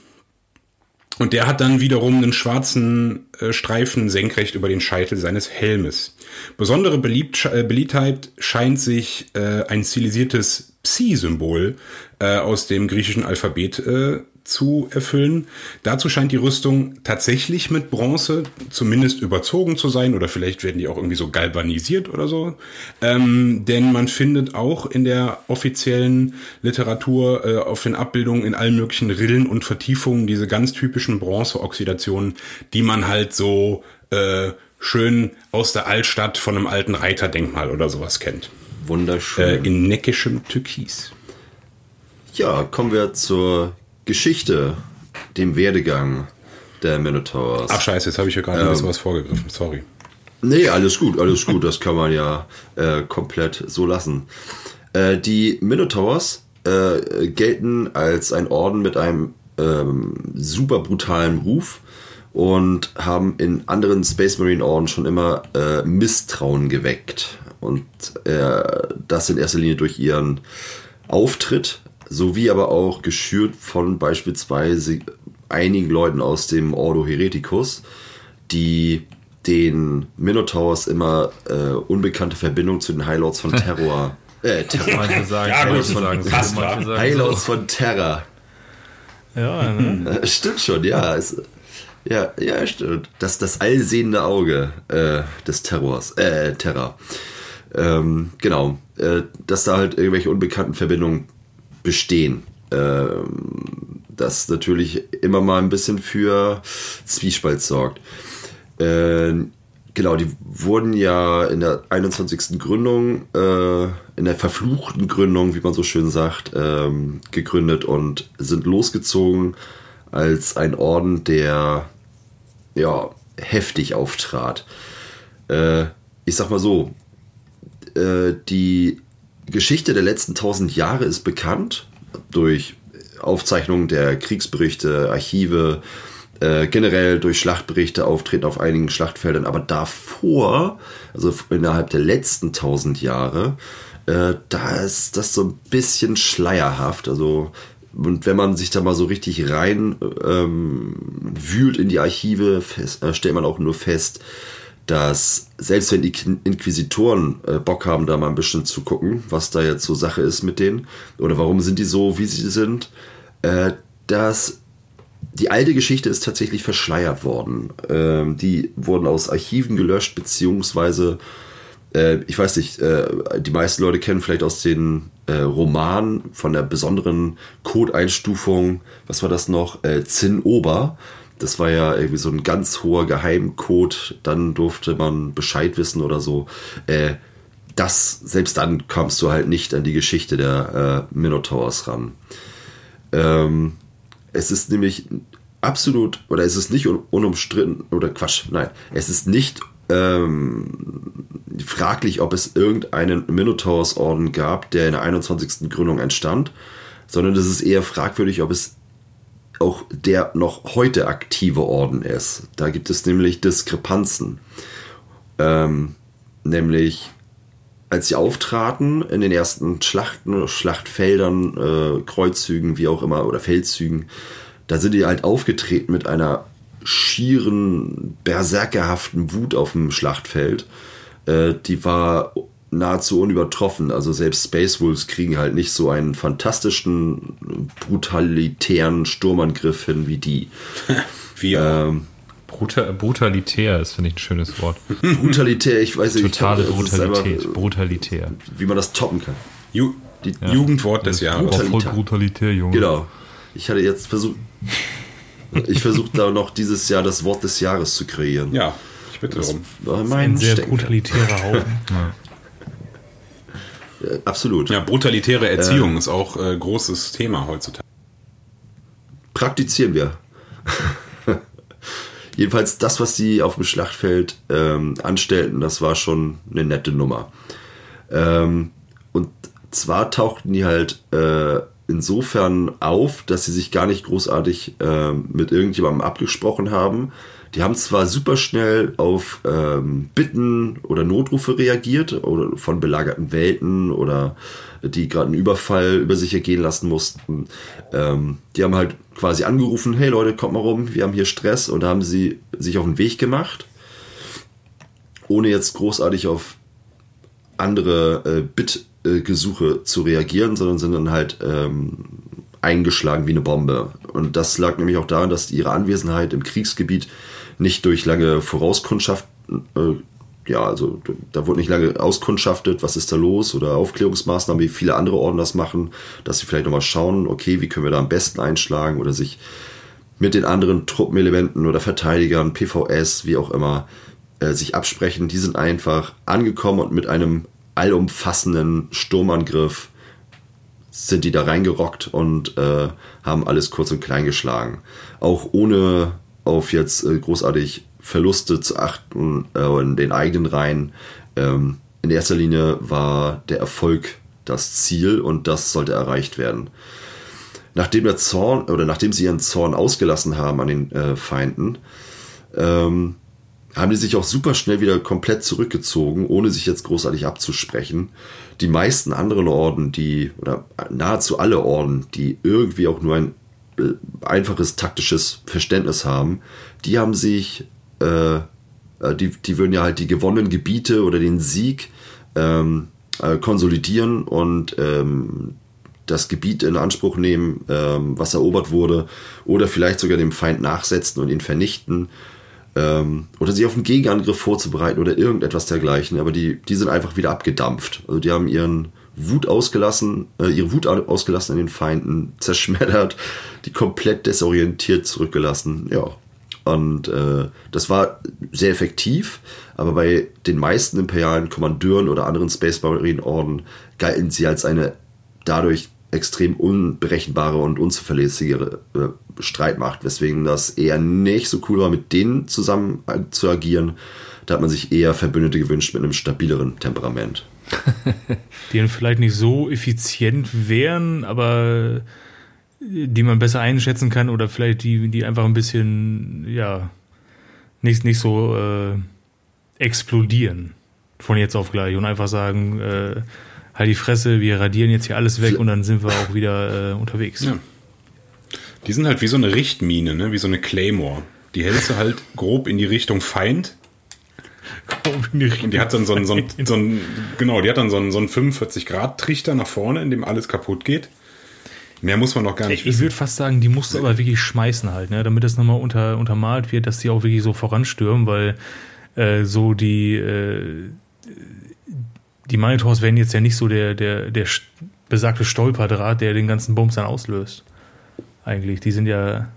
und der hat dann wiederum einen schwarzen äh, Streifen senkrecht über den Scheitel seines Helmes. Besondere Beliebt, äh, Beliebtheit scheint sich äh, ein stilisiertes Psi-Symbol äh, aus dem griechischen Alphabet äh, zu erfüllen. Dazu scheint die Rüstung tatsächlich mit Bronze zumindest überzogen zu sein oder vielleicht werden die auch irgendwie so galvanisiert oder so. Ähm, denn man findet auch in der offiziellen Literatur äh, auf den Abbildungen in allen möglichen Rillen und Vertiefungen diese ganz typischen Bronzeoxidationen, die man halt so äh, schön aus der Altstadt von einem alten Reiterdenkmal oder sowas kennt. Wunderschön. Äh, in neckischem Türkis. Ja, kommen wir zur Geschichte, dem Werdegang der Minotaurs. Ach scheiße, jetzt habe ich ja gerade ähm, ein bisschen was vorgegriffen. Sorry. Nee, alles gut, alles gut. Das kann man ja äh, komplett so lassen. Äh, die Minotaurs äh, gelten als ein Orden mit einem ähm, super brutalen Ruf und haben in anderen Space Marine Orden schon immer äh, Misstrauen geweckt. Und äh, das in erster Linie durch ihren Auftritt sowie aber auch geschürt von beispielsweise einigen Leuten aus dem Ordo Hereticus, die den Minotaurs immer äh, unbekannte Verbindung zu den Highlords von Terror. Äh, Terror. Manche sagen, ja, Highlords von, sagen, sagen Highlords so. von Terror. Ja, ne? Stimmt schon, ja. Es, ja, ja, stimmt. Das, das allsehende Auge äh, des Terrors. Äh, Terror. Ähm, genau. Äh, dass da halt irgendwelche unbekannten Verbindungen bestehen. Ähm, das natürlich immer mal ein bisschen für Zwiespalt sorgt. Äh, genau, die wurden ja in der 21. Gründung, äh, in der verfluchten Gründung, wie man so schön sagt, ähm, gegründet und sind losgezogen als ein Orden, der ja heftig auftrat. Äh, ich sag mal so, äh, die Geschichte der letzten tausend Jahre ist bekannt durch Aufzeichnungen der Kriegsberichte, Archive, äh, generell durch Schlachtberichte auftreten auf einigen Schlachtfeldern. Aber davor, also innerhalb der letzten tausend Jahre, äh, da ist das so ein bisschen schleierhaft. Also und wenn man sich da mal so richtig rein ähm, wühlt in die Archive, fest, äh, stellt man auch nur fest, dass selbst wenn die Inquisitoren äh, Bock haben, da mal ein bisschen zu gucken, was da jetzt so Sache ist mit denen oder warum sind die so, wie sie sind, äh, dass die alte Geschichte ist tatsächlich verschleiert worden. Ähm, die wurden aus Archiven gelöscht, beziehungsweise, äh, ich weiß nicht, äh, die meisten Leute kennen vielleicht aus den äh, Romanen von der besonderen Codeinstufung, was war das noch? Äh, Zinnober. Das war ja irgendwie so ein ganz hoher Geheimcode. Dann durfte man Bescheid wissen oder so. Äh, das, selbst dann kamst du halt nicht an die Geschichte der äh, Minotaurs ran. Ähm, es ist nämlich absolut, oder es ist nicht unumstritten, oder Quatsch, nein, es ist nicht ähm, fraglich, ob es irgendeinen Minotaurs-Orden gab, der in der 21. Gründung entstand, sondern es ist eher fragwürdig, ob es auch der noch heute aktive Orden ist. Da gibt es nämlich Diskrepanzen. Ähm, nämlich als sie auftraten in den ersten Schlachten, Schlachtfeldern, äh, Kreuzzügen, wie auch immer, oder Feldzügen, da sind die halt aufgetreten mit einer schieren, berserkerhaften Wut auf dem Schlachtfeld. Äh, die war nahezu unübertroffen. Also selbst Space Wolves kriegen halt nicht so einen fantastischen, brutalitären Sturmangriff hin wie die. wie ähm, Brutal, brutalitär ist, finde ich, ein schönes Wort. Brutalitär, ich weiß nicht. Totale Brutalität. Einfach, brutalitär. Wie man das toppen kann. Ju Die ja. Jugendwort des Jahres. Brutalität. Voll brutalitär, Junge. Genau. Ich hatte jetzt versucht. ich versuche da noch dieses Jahr das Wort des Jahres zu kreieren. Ja, ich bitte darum. Das war ein sehr Stecken. brutalitärer Haufen. ja. Absolut. Ja, brutalitäre Erziehung äh, ist auch äh, großes Thema heutzutage. Praktizieren wir. Jedenfalls das, was die auf dem Schlachtfeld ähm, anstellten, das war schon eine nette Nummer. Ähm, und zwar tauchten die halt äh, insofern auf, dass sie sich gar nicht großartig äh, mit irgendjemandem abgesprochen haben. Die haben zwar super schnell auf ähm, Bitten oder Notrufe reagiert oder von belagerten Welten oder die gerade einen Überfall über sich ergehen lassen mussten. Ähm, die haben halt quasi angerufen, hey Leute, kommt mal rum, wir haben hier Stress und da haben sie sich auf den Weg gemacht, ohne jetzt großartig auf andere äh, Bit-Gesuche zu reagieren, sondern sind dann halt ähm, eingeschlagen wie eine Bombe. Und das lag nämlich auch daran, dass ihre Anwesenheit im Kriegsgebiet nicht durch lange Vorauskundschaft äh, ja, also da wurde nicht lange auskundschaftet, was ist da los oder Aufklärungsmaßnahmen, wie viele andere Orden das machen, dass sie vielleicht nochmal schauen, okay, wie können wir da am besten einschlagen oder sich mit den anderen Truppenelementen oder Verteidigern, PVS, wie auch immer, äh, sich absprechen. Die sind einfach angekommen und mit einem allumfassenden Sturmangriff sind die da reingerockt und äh, haben alles kurz und klein geschlagen. Auch ohne auf jetzt äh, großartig Verluste zu achten äh, in den eigenen Reihen. Ähm, in erster Linie war der Erfolg das Ziel und das sollte erreicht werden. Nachdem der Zorn oder nachdem sie ihren Zorn ausgelassen haben an den äh, Feinden, ähm, haben die sich auch super schnell wieder komplett zurückgezogen, ohne sich jetzt großartig abzusprechen. Die meisten anderen Orden, die, oder nahezu alle Orden, die irgendwie auch nur ein einfaches taktisches Verständnis haben, die haben sich äh, äh, die, die würden ja halt die gewonnenen Gebiete oder den Sieg ähm, äh, konsolidieren und ähm, das Gebiet in Anspruch nehmen, ähm, was erobert wurde, oder vielleicht sogar dem Feind nachsetzen und ihn vernichten. Ähm, oder sich auf einen Gegenangriff vorzubereiten oder irgendetwas dergleichen. Aber die, die sind einfach wieder abgedampft. Also die haben ihren Wut ausgelassen, äh, ihre Wut ausgelassen an den Feinden, zerschmettert, die komplett desorientiert zurückgelassen. Ja, Und äh, das war sehr effektiv, aber bei den meisten imperialen Kommandeuren oder anderen Space Marine Orden galten sie als eine dadurch extrem unberechenbare und unzuverlässigere äh, Streitmacht, weswegen das eher nicht so cool war, mit denen zusammen äh, zu agieren. Da hat man sich eher Verbündete gewünscht mit einem stabileren Temperament. Die dann vielleicht nicht so effizient wären, aber die man besser einschätzen kann oder vielleicht die, die einfach ein bisschen, ja, nicht, nicht so äh, explodieren von jetzt auf gleich und einfach sagen, äh, halt die Fresse, wir radieren jetzt hier alles weg und dann sind wir auch wieder äh, unterwegs. Ja. Die sind halt wie so eine Richtmine, ne? wie so eine Claymore. Die hältst du halt grob in die Richtung Feind. Und die hat dann so einen, so einen, so einen genau, die hat dann so einen, so einen 45-Grad-Trichter nach vorne, in dem alles kaputt geht. Mehr muss man noch gar nicht ich, wissen. Ich würde fast sagen, die musst du aber wirklich schmeißen halt, ne? damit das nochmal unter, untermalt wird, dass die auch wirklich so voranstürmen, weil äh, so die, äh, die Monitors werden jetzt ja nicht so der, der, der besagte Stolperdraht, der den ganzen Bums dann auslöst. Eigentlich. Die sind ja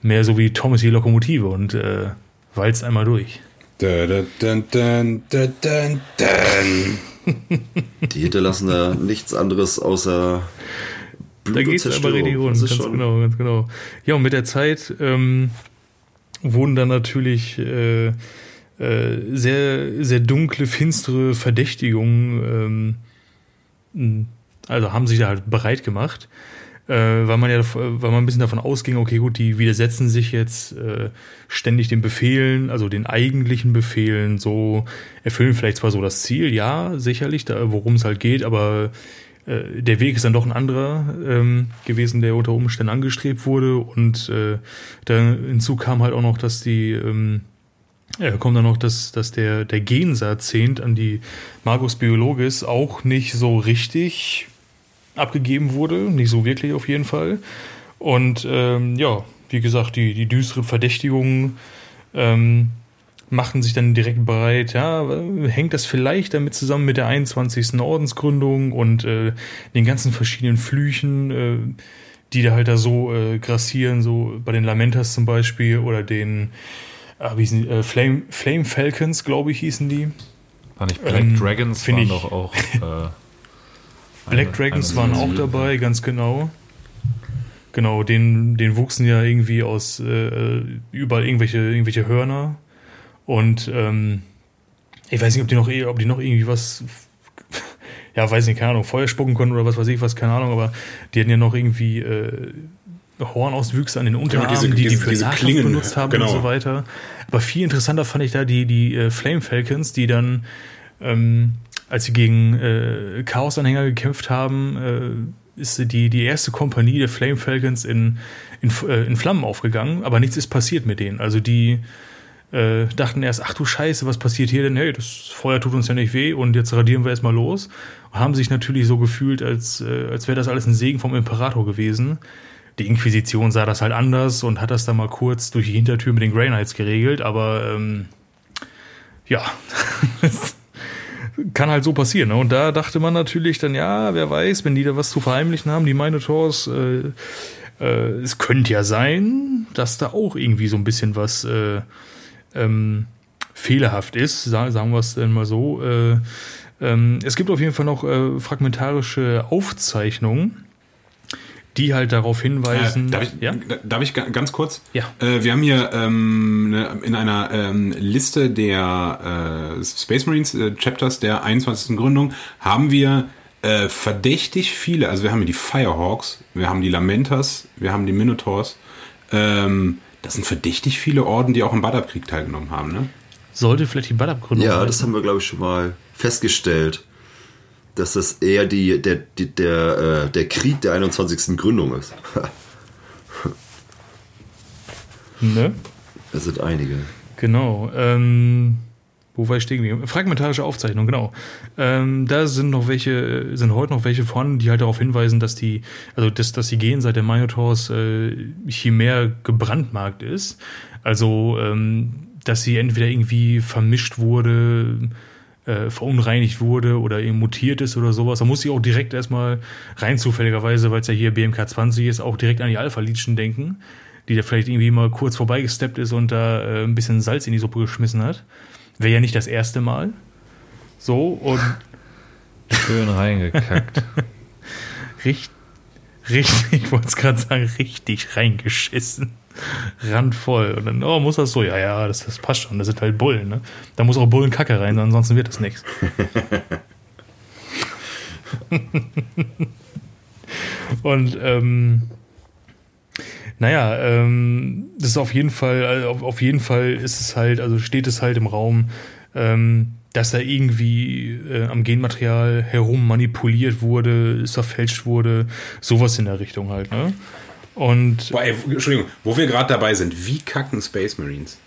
mehr so wie Thomas die Lokomotive und äh, walzt einmal durch. Die hinterlassen da nichts anderes außer Blut da geht es aber rund, ganz genau, ganz genau. Ja, und mit der Zeit ähm, wurden dann natürlich äh, äh, sehr, sehr dunkle, finstere Verdächtigungen, ähm, also haben sich da halt bereit gemacht, weil man ja, weil man ein bisschen davon ausging, okay, gut, die widersetzen sich jetzt äh, ständig den Befehlen, also den eigentlichen Befehlen, so erfüllen vielleicht zwar so das Ziel, ja, sicherlich, worum es halt geht, aber äh, der Weg ist dann doch ein anderer ähm, gewesen, der unter Umständen angestrebt wurde. Und äh, da hinzu kam halt auch noch, dass die ähm, ja, kommt dann noch, dass, dass der, der Gensazent an die Magus Biologis auch nicht so richtig abgegeben wurde, nicht so wirklich auf jeden Fall. Und ähm, ja, wie gesagt, die, die düsteren Verdächtigungen ähm, machten sich dann direkt bereit, ja, hängt das vielleicht damit zusammen mit der 21. Ordensgründung und äh, den ganzen verschiedenen Flüchen, äh, die da halt da so äh, grassieren, so bei den Lamentas zum Beispiel oder den äh, wie die, äh, Flame, Flame Falcons, glaube ich, hießen die. War nicht Black ähm, Dragons, waren ich, doch auch. Äh, Black Dragons waren auch dabei, ganz genau. Genau, den, den wuchsen ja irgendwie aus äh, überall irgendwelche, irgendwelche Hörner und ähm, ich weiß nicht, ob die noch, ob die noch irgendwie was, ja, weiß nicht, keine Ahnung, Feuer spucken konnten oder was weiß ich was, keine Ahnung, aber die hatten ja noch irgendwie äh, Hornauswüchse an den Unterarmen, genau, diese, die die für diese Klingen benutzt haben genau. und so weiter. Aber viel interessanter fand ich da die, die äh, Flame Falcons, die dann, ähm, als sie gegen äh, Chaos-Anhänger gekämpft haben, äh, ist die, die erste Kompanie der Flame Falcons in, in, äh, in Flammen aufgegangen, aber nichts ist passiert mit denen. Also die äh, dachten erst, ach du Scheiße, was passiert hier denn? Hey, das Feuer tut uns ja nicht weh und jetzt radieren wir erstmal los. Und haben sich natürlich so gefühlt, als, äh, als wäre das alles ein Segen vom Imperator gewesen. Die Inquisition sah das halt anders und hat das dann mal kurz durch die Hintertür mit den Grey Knights geregelt, aber ähm, ja, kann halt so passieren. Ne? Und da dachte man natürlich dann, ja, wer weiß, wenn die da was zu verheimlichen haben, die Minotaurs, äh, äh, es könnte ja sein, dass da auch irgendwie so ein bisschen was äh, ähm, fehlerhaft ist, sagen wir es denn mal so. Äh, ähm, es gibt auf jeden Fall noch äh, fragmentarische Aufzeichnungen, die halt darauf hinweisen. Äh, darf, ich, ja? darf ich ganz kurz? Ja. Äh, wir haben hier ähm, ne, in einer ähm, Liste der äh, Space Marines äh, Chapters der 21. Gründung haben wir äh, verdächtig viele, also wir haben hier die Firehawks, wir haben die Lamentas, wir haben die Minotaurs, ähm, das sind verdächtig viele Orden, die auch im Badab-Krieg teilgenommen haben, ne? Sollte vielleicht die Badab-Gründung Ja, das haben wir, glaube ich, schon mal festgestellt, dass das eher die, der, die, der, äh, der Krieg der 21. Gründung ist. ne? Es sind einige. Genau. Ähm, wo war ich stehen geblieben? Fragmentarische Aufzeichnung, genau. Ähm, da sind noch welche, sind heute noch welche vorhanden, die halt darauf hinweisen, dass die, also dass, dass die Genseite der Minotaurs äh, Chimär gebrandmarkt ist. Also, ähm, dass sie entweder irgendwie vermischt wurde, äh, verunreinigt wurde oder eben mutiert ist oder sowas. Da muss ich auch direkt erstmal rein zufälligerweise, weil es ja hier BMK 20 ist, auch direkt an die Alpha-Legion denken die da vielleicht irgendwie mal kurz vorbeigesteppt ist und da äh, ein bisschen Salz in die Suppe geschmissen hat. Wäre ja nicht das erste Mal. So, und Schön reingekackt. richtig, richtig, ich wollte es gerade sagen, richtig reingeschissen. Randvoll. Und dann, oh, muss das so? Ja, ja, das, das passt schon. Das sind halt Bullen, ne? Da muss auch Bullenkacke rein, ansonsten wird das nichts. Und ähm, naja, ähm, das ist auf jeden Fall, also auf, auf jeden Fall ist es halt, also steht es halt im Raum, ähm, dass er irgendwie äh, am Genmaterial herum manipuliert wurde, es verfälscht wurde, sowas in der Richtung halt, ne? Und Boah, ey, Entschuldigung, wo wir gerade dabei sind, wie kacken Space Marines?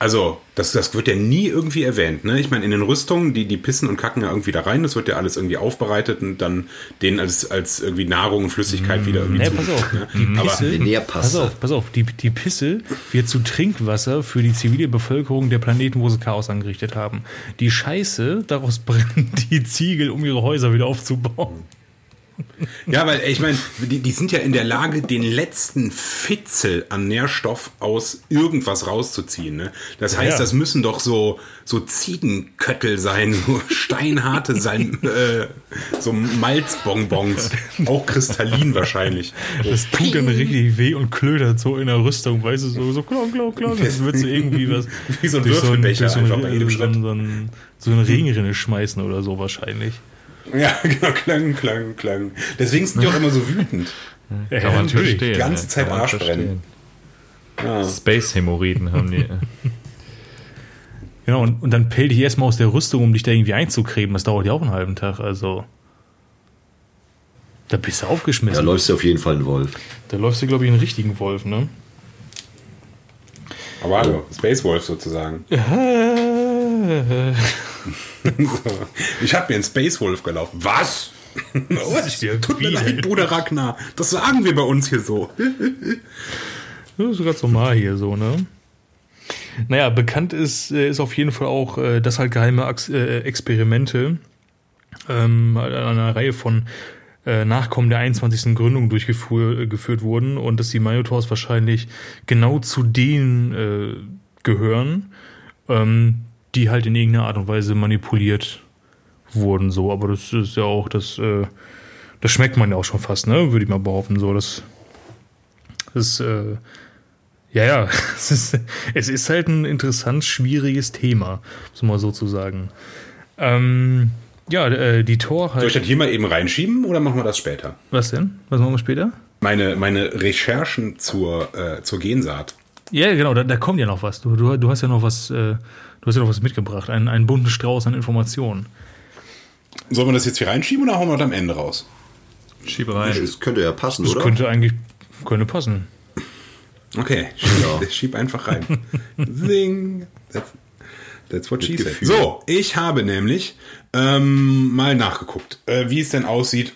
Also, das, das wird ja nie irgendwie erwähnt, ne? Ich meine, in den Rüstungen, die, die pissen und kacken ja irgendwie da rein, das wird ja alles irgendwie aufbereitet und dann denen als, als irgendwie Nahrung und Flüssigkeit wieder irgendwie Nee, pass auf, ne? die Pisse, pass auf, pass auf, die, die Pisse wird zu Trinkwasser für die zivile Bevölkerung der Planeten, wo sie Chaos angerichtet haben. Die Scheiße, daraus brennen die Ziegel, um ihre Häuser wieder aufzubauen. Ja, weil ich meine, die, die sind ja in der Lage, den letzten Fitzel an Nährstoff aus irgendwas rauszuziehen. Ne? Das heißt, ja. das müssen doch so, so Ziegenköttel sein, so steinharte sein, äh, so Malzbonbons, auch kristallin wahrscheinlich. Das tut dann richtig weh und klödert so in der Rüstung, weißt du, so, so klong, klong, klong. Das wird so irgendwie was. Wie so ein Würfelbecher so, einfach ein, bei jedem so, ein, Schritt. so, ein, so eine Regenrinne schmeißen oder so wahrscheinlich. Ja, genau, klang, klang, klang. Deswegen sind die auch immer so wütend. Ja, Kann man natürlich. verstehen. Die ganze ja, Zeit man Arschbrennen. verstehen. Space-Hämorrhoiden haben die. Genau, und, und dann pell dich erstmal aus der Rüstung, um dich da irgendwie einzukreben. Das dauert ja auch einen halben Tag, also. Da bist du Da aufgeschmissen. läufst du auf jeden Fall ein Wolf. Da läufst du, glaube ich, einen richtigen Wolf, ne? Aber hallo, Space Wolf sozusagen. So. Ich habe mir einen Space Wolf gelaufen. Was? Oh, ist ja Tut mir leid, Bruder Ragnar. Das sagen wir bei uns hier so. Das ist ganz normal hier so, ne? Naja, bekannt ist, äh, ist auf jeden Fall auch, äh, dass halt geheime äh, Experimente ähm, an einer Reihe von Nachkommen der 21. Gründung durchgeführt geführt wurden und dass die Minotaurs wahrscheinlich genau zu denen äh, gehören, ähm, die halt in irgendeiner Art und Weise manipuliert wurden, so. Aber das ist ja auch, das, äh, das schmeckt man ja auch schon fast, ne? Würde ich mal behaupten, so. Das, das äh, ja, ja, es ist, es ist halt ein interessant schwieriges Thema, muss man so zu sagen. Ähm, ja, äh, die Tor Soll ich halt. das hier mal eben reinschieben oder machen wir das später? Was denn? Was machen wir später? Meine, meine Recherchen zur, äh, zur Gensaat. Ja, genau, da, da kommt ja noch was. Du, du, du hast ja noch was, äh, du hast ja noch was mitgebracht, einen, einen bunten Strauß an Informationen. Sollen wir das jetzt hier reinschieben oder hauen wir das am Ende raus? Schieb rein. Das könnte ja passen, Das oder? könnte eigentlich könnte passen. Okay, schieb, Ja. schieb einfach rein. Sing. That's, that's what she Mit said. Gefühl. So, ich habe nämlich ähm, mal nachgeguckt, äh, wie es denn aussieht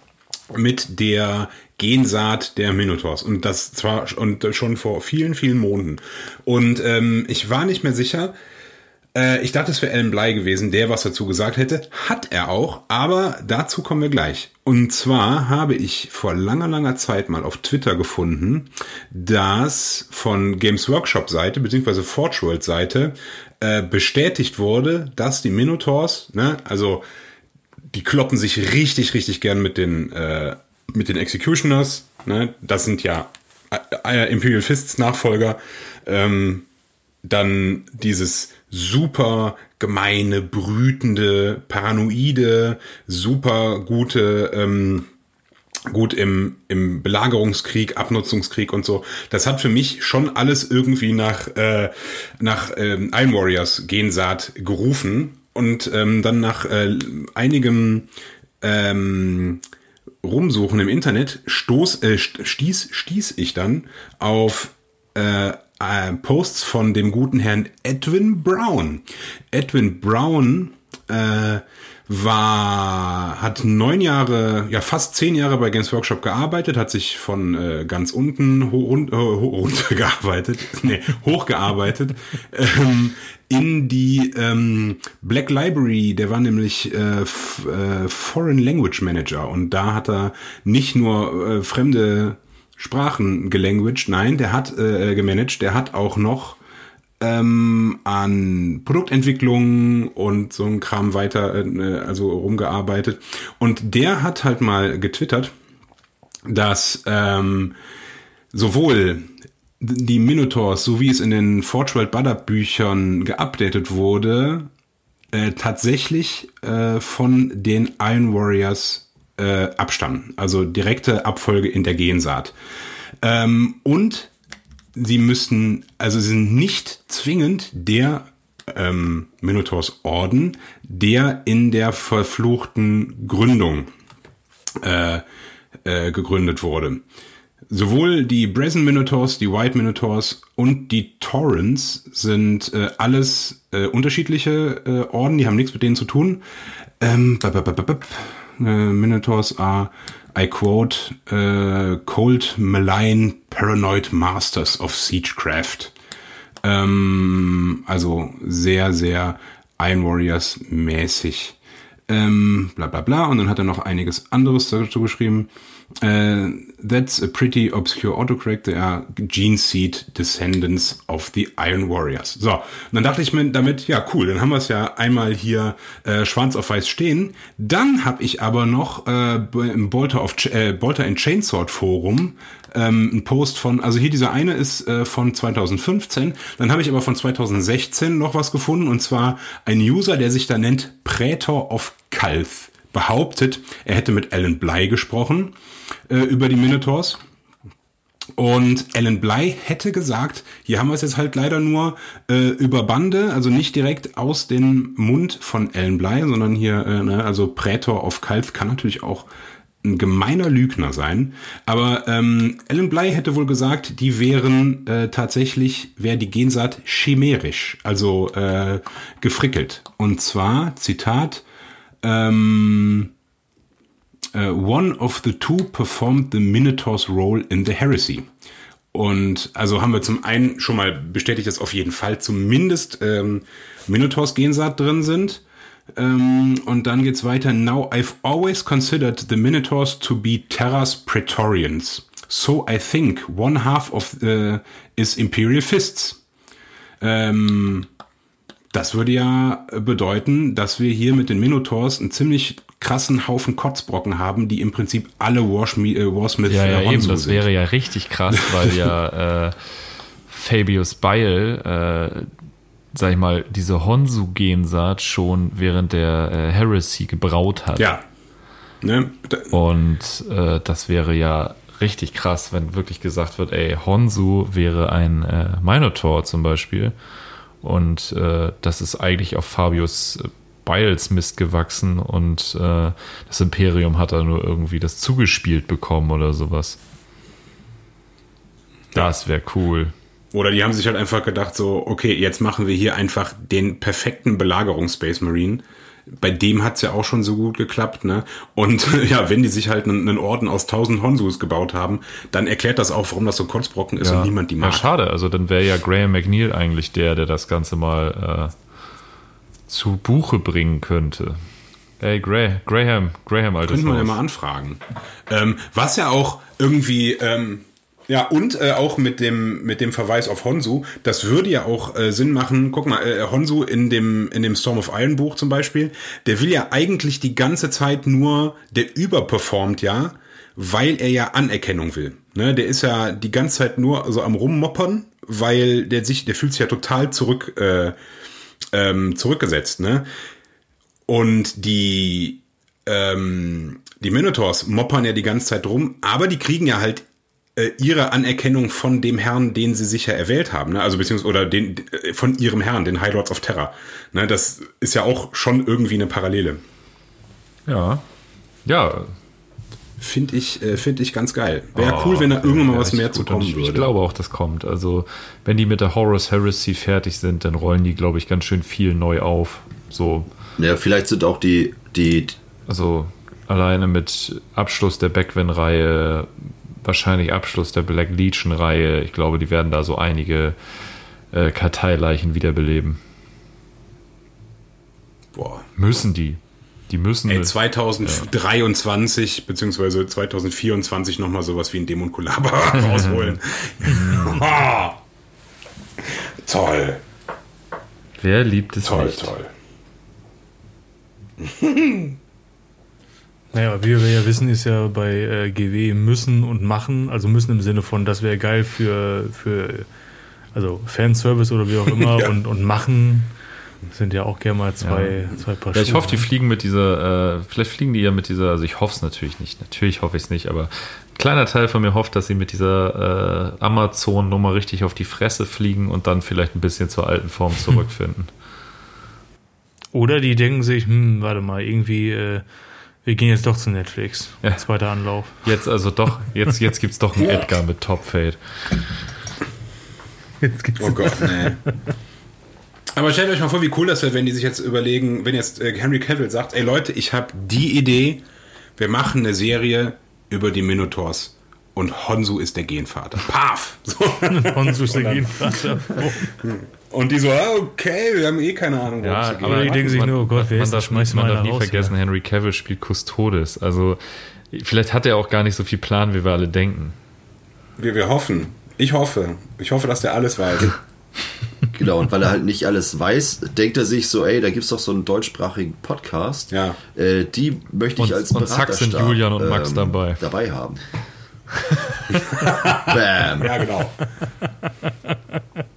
mit der Gensaat der Minotaurs. Und das zwar und schon vor vielen, vielen Monaten. Und ähm, ich war nicht mehr sicher, äh, ich dachte, es wäre Alan Bly gewesen, der was dazu gesagt hätte. Hat er auch, aber dazu kommen wir gleich. Und zwar habe ich vor langer, langer Zeit mal auf Twitter gefunden, dass von Games Workshop Seite, beziehungsweise Forge World Seite, äh, bestätigt wurde, dass die Minotaurs, ne, also die kloppen sich richtig, richtig gern mit den, äh, mit den Executioners. Ne? Das sind ja äh, Imperial Fists Nachfolger. Ähm, dann dieses super gemeine, brütende, paranoide, super gute, ähm, gut im, im Belagerungskrieg, Abnutzungskrieg und so. Das hat für mich schon alles irgendwie nach, äh, nach ähm, Iron Warriors Gensaat gerufen. Und ähm, dann nach äh, einigem ähm, Rumsuchen im Internet stoß, äh, st- stieß, stieß ich dann auf äh, äh, Posts von dem guten Herrn Edwin Brown. Edwin Brown äh, war, hat neun Jahre, ja fast zehn Jahre bei Games Workshop gearbeitet, hat sich von äh, ganz unten ho run ho runtergearbeitet, nee, hochgearbeitet, ähm, in die ähm, Black Library, der war nämlich äh, äh, Foreign Language Manager und da hat er nicht nur äh, fremde Sprachen gelanguaged, nein, der hat äh, gemanagt, der hat auch noch ähm, an Produktentwicklung und so ein Kram weiter, äh, also rumgearbeitet. Und der hat halt mal getwittert, dass ähm, sowohl die Minotaurs, so wie es in den Forge World Butter Büchern geupdatet wurde, äh, tatsächlich äh, von den Iron Warriors äh, abstammen. Also direkte Abfolge in der Gensaat. Ähm, und sie müssen, also sie sind nicht zwingend der ähm, Minotaurs Orden, der in der verfluchten Gründung äh, äh, gegründet wurde. Sowohl die Brazen Minotaurs, die White Minotaurs und die Torrents sind äh, alles äh, unterschiedliche äh, Orden, die haben nichts mit denen zu tun. Ähm, Äh, Minotaurs are, I quote, äh, cold, malign, paranoid masters of siegecraft. Ähm, also sehr, sehr Iron Warriors mäßig. Ähm, bla bla bla. Und dann hat er noch einiges anderes dazu geschrieben. Uh, that's a pretty obscure autocorrect. They are gene seed descendants of the Iron Warriors. So, und dann dachte ich mir damit, ja cool, dann haben wir es ja einmal hier äh, schwarz auf weiß stehen. Dann habe ich aber noch äh, im Bolter, of, äh, Bolter and Chainsword Forum ähm, ein Post von, also hier dieser eine ist äh, von 2015, dann habe ich aber von 2016 noch was gefunden und zwar ein User, der sich da nennt Praetor of Kalth behauptet, er hätte mit Alan Bly gesprochen äh, über die Minotaurs. Und Alan Bly hätte gesagt, hier haben wir es jetzt halt leider nur äh, über Bande, also nicht direkt aus dem Mund von Alan Bly, sondern hier, äh, ne, also Prätor of Kalf kann natürlich auch ein gemeiner Lügner sein. Aber ähm, Alan Bly hätte wohl gesagt, die wären äh, tatsächlich, wäre die Gensaat chimerisch, also äh, gefrickelt. Und zwar, Zitat, ähm, uh, one of the two performed the Minotaur's role in the heresy. Und also haben wir zum einen schon mal bestätigt, dass auf jeden Fall zumindest ähm, Minotaurs Gensaat drin sind. Ähm, und dann geht's weiter. Now I've always considered the Minotaurs to be Terra's Praetorians. So I think one half of uh, is Imperial Fists. Ähm, das würde ja bedeuten, dass wir hier mit den Minotaurs einen ziemlich krassen Haufen Kotzbrocken haben, die im Prinzip alle Warshme äh, Warsmith ja, ja, eben, das sind. wäre ja richtig krass, weil ja äh, Fabius Beil, äh, sag ich mal, diese Honsu-Gensaat schon während der äh, Heresy gebraut hat. Ja. Ne? Und äh, das wäre ja richtig krass, wenn wirklich gesagt wird, ey, Honsu wäre ein äh, Minotaur zum Beispiel. Und äh, das ist eigentlich auf Fabius Biles Mist gewachsen und äh, das Imperium hat da nur irgendwie das zugespielt bekommen oder sowas. Das wäre cool. Oder die haben sich halt einfach gedacht, so, okay, jetzt machen wir hier einfach den perfekten Belagerungs-Space Marine bei dem hat's ja auch schon so gut geklappt, ne? Und ja, wenn die sich halt einen, einen Orden aus tausend Honsus gebaut haben, dann erklärt das auch, warum das so Kotzbrocken ist ja. und niemand die mag. Ja, schade. Also dann wäre ja Graham McNeil eigentlich der, der das Ganze mal äh, zu Buche bringen könnte. Ey, Graham, Graham, Graham, altes Könnte man ja mal anfragen. Ähm, was ja auch irgendwie, ähm, ja, und äh, auch mit dem, mit dem Verweis auf Honsu, das würde ja auch äh, Sinn machen. Guck mal, äh, Honsu in dem, in dem Storm of Iron Buch zum Beispiel, der will ja eigentlich die ganze Zeit nur, der überperformt ja, weil er ja Anerkennung will. Ne? Der ist ja die ganze Zeit nur so am Rummoppern, weil der sich, der fühlt sich ja total zurück, äh, ähm, zurückgesetzt, ne? Und die, ähm, die Minotaurs moppern ja die ganze Zeit rum, aber die kriegen ja halt äh, ihre Anerkennung von dem Herrn, den sie sich ja erwählt haben, ne? also beziehungsweise oder den äh, von ihrem Herrn, den High Lords of Terror. Ne? Das ist ja auch schon irgendwie eine Parallele. Ja. Ja. Finde ich, äh, finde ich ganz geil. Wäre cool, wenn da irgendwann mal was mehr zu kommen ich, würde. Ich glaube auch, das kommt. Also, wenn die mit der Horus Heresy fertig sind, dann rollen die, glaube ich, ganz schön viel neu auf. So, Ja, vielleicht sind auch die, die, also alleine mit Abschluss der Backwin-Reihe, wahrscheinlich Abschluss der Black Legion-Reihe, ich glaube, die werden da so einige äh, Karteileichen wiederbeleben. Boah. Müssen die. Die müssen. Ey, mit- 2023 beziehungsweise 2024 nochmal sowas wie ein Demon Kulaba rausholen. Toll, wer liebt es toll, nicht? toll. Naja, wie wir ja wissen, ist ja bei äh, GW müssen und machen, also müssen im Sinne von, das wäre geil für, für also Fanservice oder wie auch immer Ja. und, und machen sind ja auch gerne mal zwei, zwei Paar Ja, ich hoffe, die fliegen mit dieser, äh, vielleicht fliegen die ja mit dieser, also ich hoffe es natürlich nicht, natürlich hoffe ich es nicht, aber ein kleiner Teil von mir hofft, dass sie mit dieser äh, Amazon-Nummer richtig auf die Fresse fliegen und dann vielleicht ein bisschen zur alten Form zurückfinden. Oder die denken sich, hm, warte mal, irgendwie, äh, wir gehen jetzt doch zu Netflix. Ja. Zweiter Anlauf. Jetzt also doch, jetzt, jetzt gibt es doch einen Edgar mit Top Fade. Jetzt gibt's Oh Gott, nee. Aber stellt euch mal vor, wie cool das wäre, wenn die sich jetzt überlegen, wenn jetzt äh, Henry Cavill sagt, ey Leute, ich habe die Idee, wir machen eine Serie über die Minotaurs und Honsu ist der Genvater. Paf! So. Honsu ist der Gegenvater. Und die so, ah, okay, wir haben eh keine Ahnung, worum es Ja, geht. aber die denken sich nur, oh Gott, wer man ist das? darf, man mal darf nie raus, vergessen, Henry Cavill spielt Custodes. Also vielleicht hat er auch gar nicht so viel Plan, wie wir alle denken. wir, wir hoffen. Ich hoffe. Ich hoffe, dass der alles weiß. Genau, und weil er halt nicht alles weiß, denkt er sich so, ey, da gibt's doch so einen deutschsprachigen Podcast. Ja. Äh, die möchte ich Und- als und zack sind Julian und Max dabei. dabei haben. Bam. ja, genau.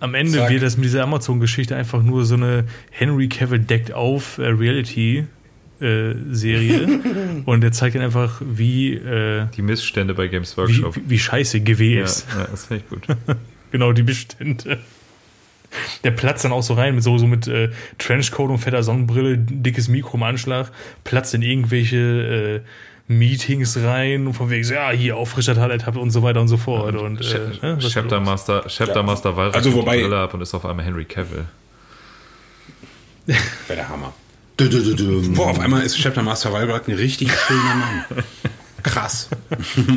Am Ende Zack. wird das mit dieser Amazon-Geschichte einfach nur so eine Henry Cavill deckt auf äh, Reality. Äh, Serie und er zeigt dann einfach, wie, äh, Die Missstände bei Games wie, Workshop. wie, wie scheiße GW ja, ist. ja, das finde ich gut. Genau, die Bestände. Der platzt dann auch so rein mit so, so mit äh, Trenchcoat und fetter Sonnenbrille, dickes Mikro im Anschlag, platzt in irgendwelche äh, Meetings rein und von wegen so, ja, hier auf frischer Tat und so weiter und so fort. Und, äh, ne, was ist Chapter los? Master, Chapter Master Walrus Also wobei- die Brille ab und ist auf einmal Henry Cavill. Wäre der Hammer. Du, du, du, du. Boah, auf einmal ist Chapter Master Walbert ein richtig schöner Mann. Krass.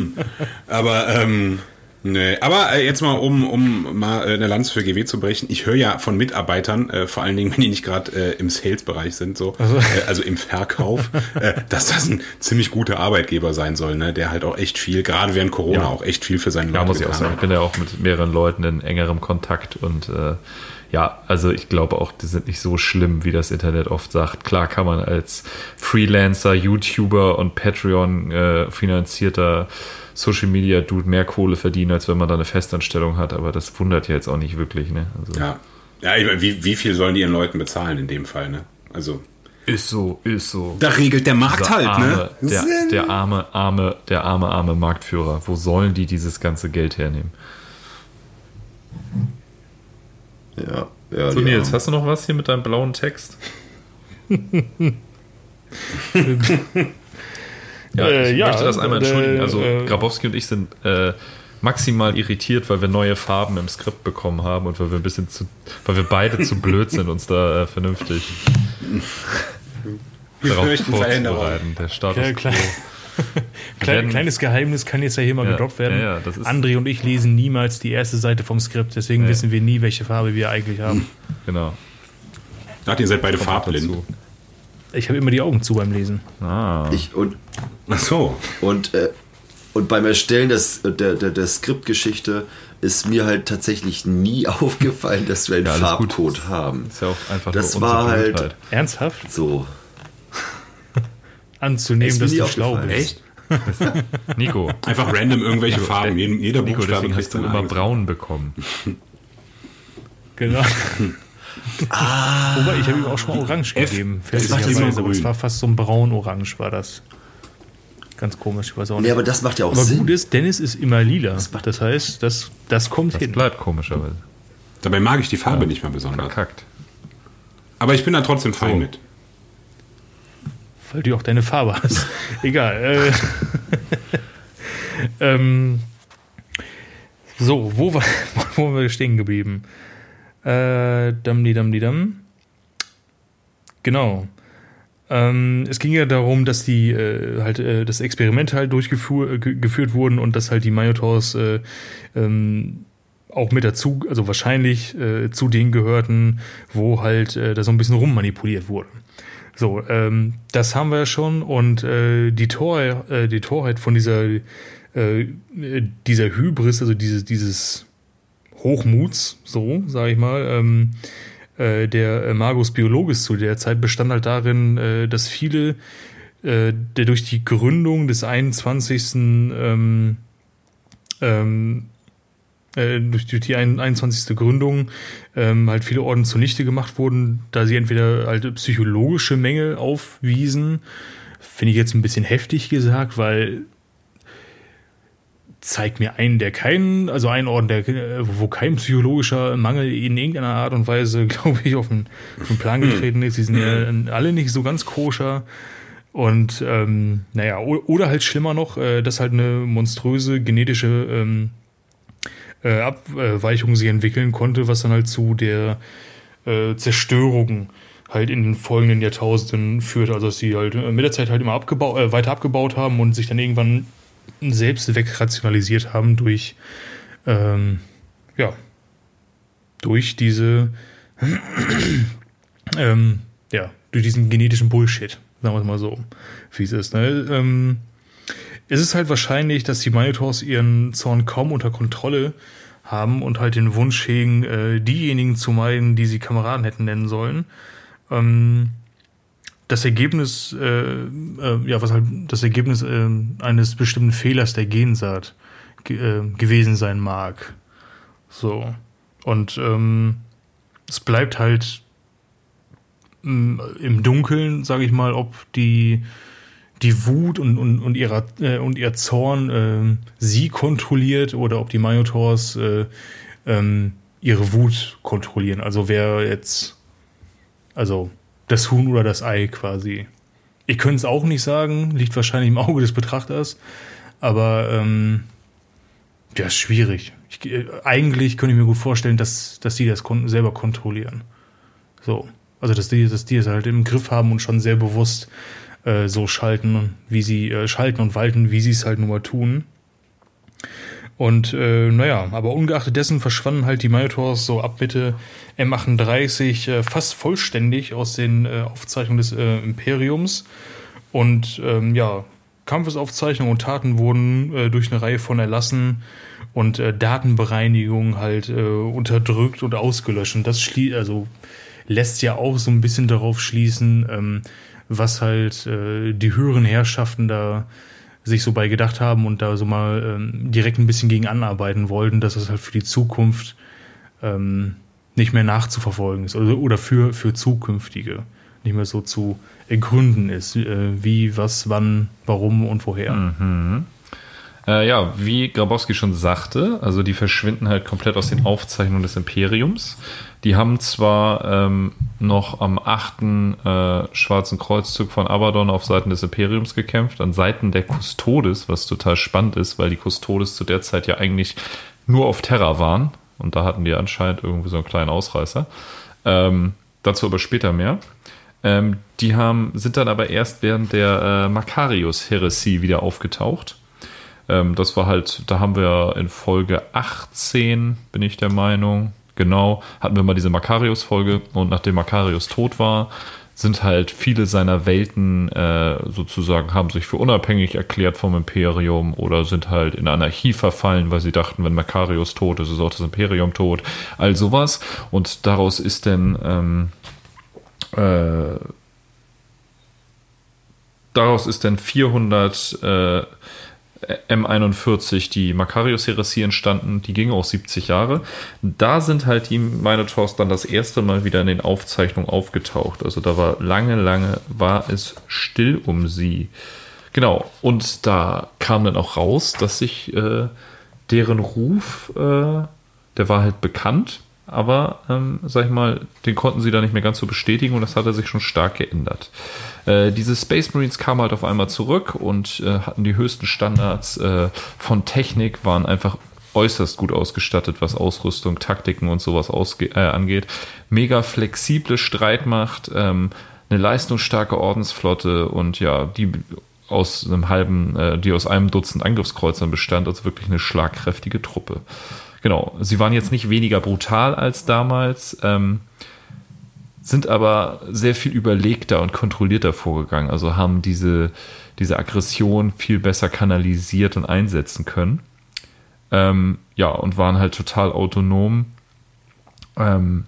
Aber, ähm, nee. Aber äh, jetzt mal, um, um mal äh, eine Lanze für GW zu brechen. Ich höre ja von Mitarbeitern, äh, vor allen Dingen, wenn die nicht gerade äh, im Sales-Bereich sind, so, äh, also im Verkauf, äh, dass das ein ziemlich guter Arbeitgeber sein soll, ne? der halt auch echt viel, gerade während Corona, Ja. auch echt viel für seine Ja, Leute muss ich auch sagen. hat. Ich bin ja auch mit mehreren Leuten in engerem Kontakt und äh, ja, also ich glaube auch, die sind nicht so schlimm, wie das Internet oft sagt. Klar kann man als Freelancer, YouTuber und Patreon äh, finanzierter Social Media Dude mehr Kohle verdienen, als wenn man da eine Festanstellung hat, aber das wundert ja jetzt auch nicht wirklich, ne? Also, Ja. Ja, ich meine, wie, wie viel sollen die ihren Leuten bezahlen in dem Fall, ne? Also, Ist so, ist so. da regelt der Markt halt, arme, ne? Der, der arme, arme, der arme, arme Marktführer. Wo sollen die dieses ganze Geld hernehmen? Ja, ja, So, Nils, hast du noch was hier mit deinem blauen Text? ja, Äh, ich ja, möchte das einmal äh, entschuldigen. Also, äh, Grabowski und ich sind äh, maximal irritiert, weil wir neue Farben im Skript bekommen haben und weil wir ein bisschen zu, weil wir beide zu blöd sind, uns da äh, vernünftig Wir darauf fürchten Veränderung. vorzubereiten. Der Status Ja, klar. quo. Klein, werden- kleines Geheimnis kann jetzt ja hier mal Ja, gedroppt werden. ja, ja, das ist- André und ich lesen niemals die erste Seite vom Skript, deswegen wissen wir nie, welche Farbe wir eigentlich haben. Genau. Ach, ihr seid beide farblind. dazu. Ich habe immer die Augen zu beim Lesen. Ah. Ich, und, Ach so. und, äh, und beim Erstellen des, der, der, der Skriptgeschichte ist mir halt tatsächlich nie aufgefallen, dass wir einen Ja, gut. Farbcode haben. Ist ja auch einfach Das war halt-. Ernsthaft? So. Anzunehmen, dass du schlau bist. Echt? Nico, Einfach random irgendwelche Farben. Jeden, jeder Nico, Buchstabe deswegen hast du immer braun bekommen. Genau. Wobei, ich habe ihm auch schon mal orange F- gegeben. das macht fälschlicherweise, immer aber es grün. war fast so ein braun-orange war das. Ganz komisch, ich weiß auch nicht. Nee, aber das macht ja auch aber Sinn. gut ist, Dennis ist immer lila. Das heißt, das, das kommt Das hin. bleibt komischerweise. Dabei mag ich die Farbe nicht mehr besonders. Verkackt. Aber ich bin da trotzdem fein So. mit. Weil du auch deine Farbe hast. Egal. Äh, ähm, so, wo, war, wo waren wir stehen geblieben? Äh, dam, di, dam, di, dam. Genau. Ähm, es ging ja darum, dass die äh, halt äh, das Experiment halt durchgeführt äh, wurden und dass halt die Minotaurs äh, ähm, auch mit dazu, also wahrscheinlich äh, zu denen gehörten, wo halt da so ein bisschen rummanipuliert wurde. So, ähm, das haben wir schon und äh, die, Tor, äh, die Torheit von dieser, äh, dieser Hybris, also dieses, dieses Hochmuts, so sage ich mal, ähm, äh, der Magus Biologis zu der Zeit bestand halt darin, äh, dass viele äh, der durch die Gründung des 21. Ähm, ähm, äh, durch, durch die 21. Gründung ähm, halt viele Orden zunichte gemacht wurden, da sie entweder halt psychologische Mängel aufwiesen, finde ich jetzt ein bisschen heftig gesagt, weil zeigt mir einen, der keinen, also einen Orden, der, wo kein psychologischer Mangel in irgendeiner Art und Weise, glaube ich, auf den, auf den Plan getreten ist. Die sind ja alle nicht so ganz koscher. Und ähm, naja, oder halt schlimmer noch, äh, dass halt eine monströse genetische ähm, äh, Abweichung sich entwickeln konnte, was dann halt zu der äh, Zerstörung halt in den folgenden Jahrtausenden führt. Also dass sie halt mit der Zeit halt immer abgebaut, äh, weiter abgebaut haben und sich dann irgendwann selbst wegrationalisiert haben durch ähm, ja durch diese ähm, ja durch diesen genetischen Bullshit sagen wir es mal so, wie es ist. Ne? Ähm, es ist halt wahrscheinlich, dass die Minotaurs ihren Zorn kaum unter Kontrolle haben und halt den Wunsch hegen, äh, diejenigen zu meiden, die sie Kameraden hätten nennen sollen. Ähm, das Ergebnis, äh, äh, ja, was halt das Ergebnis äh, eines bestimmten Fehlers der Gensaat ge äh, gewesen sein mag. So. Und ähm, es bleibt halt im Dunkeln, sage ich mal, ob die die Wut und, und, und, ihrer, äh, und ihr Zorn äh, sie kontrolliert oder ob die Minotaurs äh, ähm, ihre Wut kontrollieren. Also wer jetzt, also das Huhn oder das Ei quasi. Ich könnte es auch nicht sagen, liegt wahrscheinlich im Auge des Betrachters, aber ähm, ja, ist schwierig. Ich, äh, eigentlich könnte ich mir gut vorstellen, dass, dass sie das kon selber kontrollieren. So. Also dass die, dass die es halt im Griff haben und schon sehr bewusst äh, so schalten, wie sie äh, schalten und walten, wie sie es halt nun mal tun. Und äh, naja, aber ungeachtet dessen verschwanden halt die Minotaurs so ab Mitte M38 äh, fast vollständig aus den äh, Aufzeichnungen des äh, Imperiums. Und ähm, ja, Kampfesaufzeichnungen und Taten wurden äh, durch eine Reihe von Erlassen und äh, Datenbereinigung halt äh, unterdrückt und ausgelöscht. Und das schließt, also lässt ja auch so ein bisschen darauf schließen, ähm, was halt äh, die höheren Herrschaften da sich so bei gedacht haben und da so mal ähm, direkt ein bisschen gegen anarbeiten wollten, dass das halt für die Zukunft ähm, nicht mehr nachzuverfolgen ist oder, oder für, für zukünftige nicht mehr so zu ergründen ist, äh, wie, was, wann, warum und woher. Mhm. Äh, ja, wie Grabowski schon sagte, also die verschwinden halt komplett aus den Aufzeichnungen des Imperiums. Die haben zwar ähm, noch am 8. Äh, Schwarzen Kreuzzug von Abaddon auf Seiten des Imperiums gekämpft, an Seiten der Custodes, was total spannend ist, weil die Custodes zu der Zeit ja eigentlich nur auf Terra waren. Und da hatten die anscheinend irgendwie so einen kleinen Ausreißer. Ähm, dazu aber später mehr. Ähm, die haben, sind dann aber erst während der äh, Makarius-Heresie wieder aufgetaucht. Ähm, das war halt, da haben wir in Folge 18, bin ich der Meinung, genau, hatten wir mal diese Makarius-Folge und nachdem Makarius tot war, sind halt viele seiner Welten äh, sozusagen, haben sich für unabhängig erklärt vom Imperium oder sind halt in Anarchie verfallen, weil sie dachten, wenn Makarius tot ist, ist auch das Imperium tot. All sowas. Und daraus ist dann ähm, äh, daraus ist dann 400 äh, M41 die Makarios-Heresie entstanden, die ging auch 70 Jahre. Da sind halt die Minotaurs dann das erste Mal wieder in den Aufzeichnungen aufgetaucht. Also da war lange, lange, war es still um sie. Genau, und da kam dann auch raus, dass sich äh, deren Ruf, äh, der war halt bekannt, aber ähm, sag ich mal, den konnten sie da nicht mehr ganz so bestätigen und das hatte sich schon stark geändert. Äh, diese Space Marines kamen halt auf einmal zurück und äh, hatten die höchsten Standards äh, von Technik, waren einfach äußerst gut ausgestattet, was Ausrüstung, Taktiken und sowas äh, angeht. Mega flexible Streitmacht, ähm, eine leistungsstarke Ordensflotte und ja, die aus einem halben, äh, die aus einem Dutzend Angriffskreuzern bestand, also wirklich eine schlagkräftige Truppe. Genau, sie waren jetzt nicht weniger brutal als damals. Ähm, sind aber sehr viel überlegter und kontrollierter vorgegangen. Also haben diese, diese Aggression viel besser kanalisiert und einsetzen können. Ähm, ja, und waren halt total autonom. Ähm,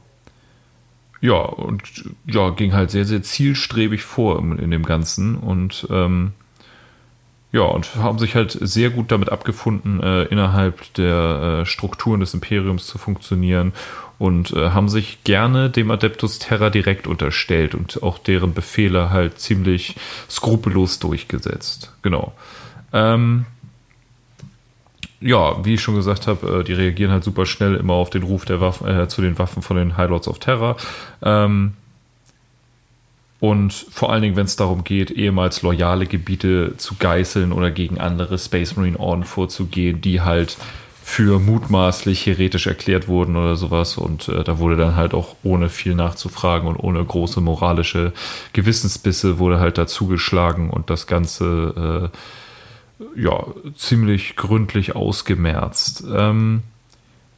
ja, und ja, ging halt sehr, sehr zielstrebig vor in, in dem Ganzen und ähm, ja, und haben sich halt sehr gut damit abgefunden, äh, innerhalb der äh, Strukturen des Imperiums zu funktionieren und äh, haben sich gerne dem Adeptus Terra direkt unterstellt und auch deren Befehle halt ziemlich skrupellos durchgesetzt. Genau. Ähm, ja, wie ich schon gesagt habe, äh, die reagieren halt super schnell immer auf den Ruf der Waffen, äh, zu den Waffen von den High Lords of Terror. Ähm, und vor allen Dingen, wenn es darum geht, ehemals loyale Gebiete zu geißeln oder gegen andere Space Marine Orden vorzugehen, die halt für mutmaßlich heretisch erklärt wurden oder sowas. Und äh, da wurde dann halt auch ohne viel nachzufragen und ohne große moralische Gewissensbisse wurde halt dazugeschlagen und das Ganze äh, ja ziemlich gründlich ausgemerzt. Ähm,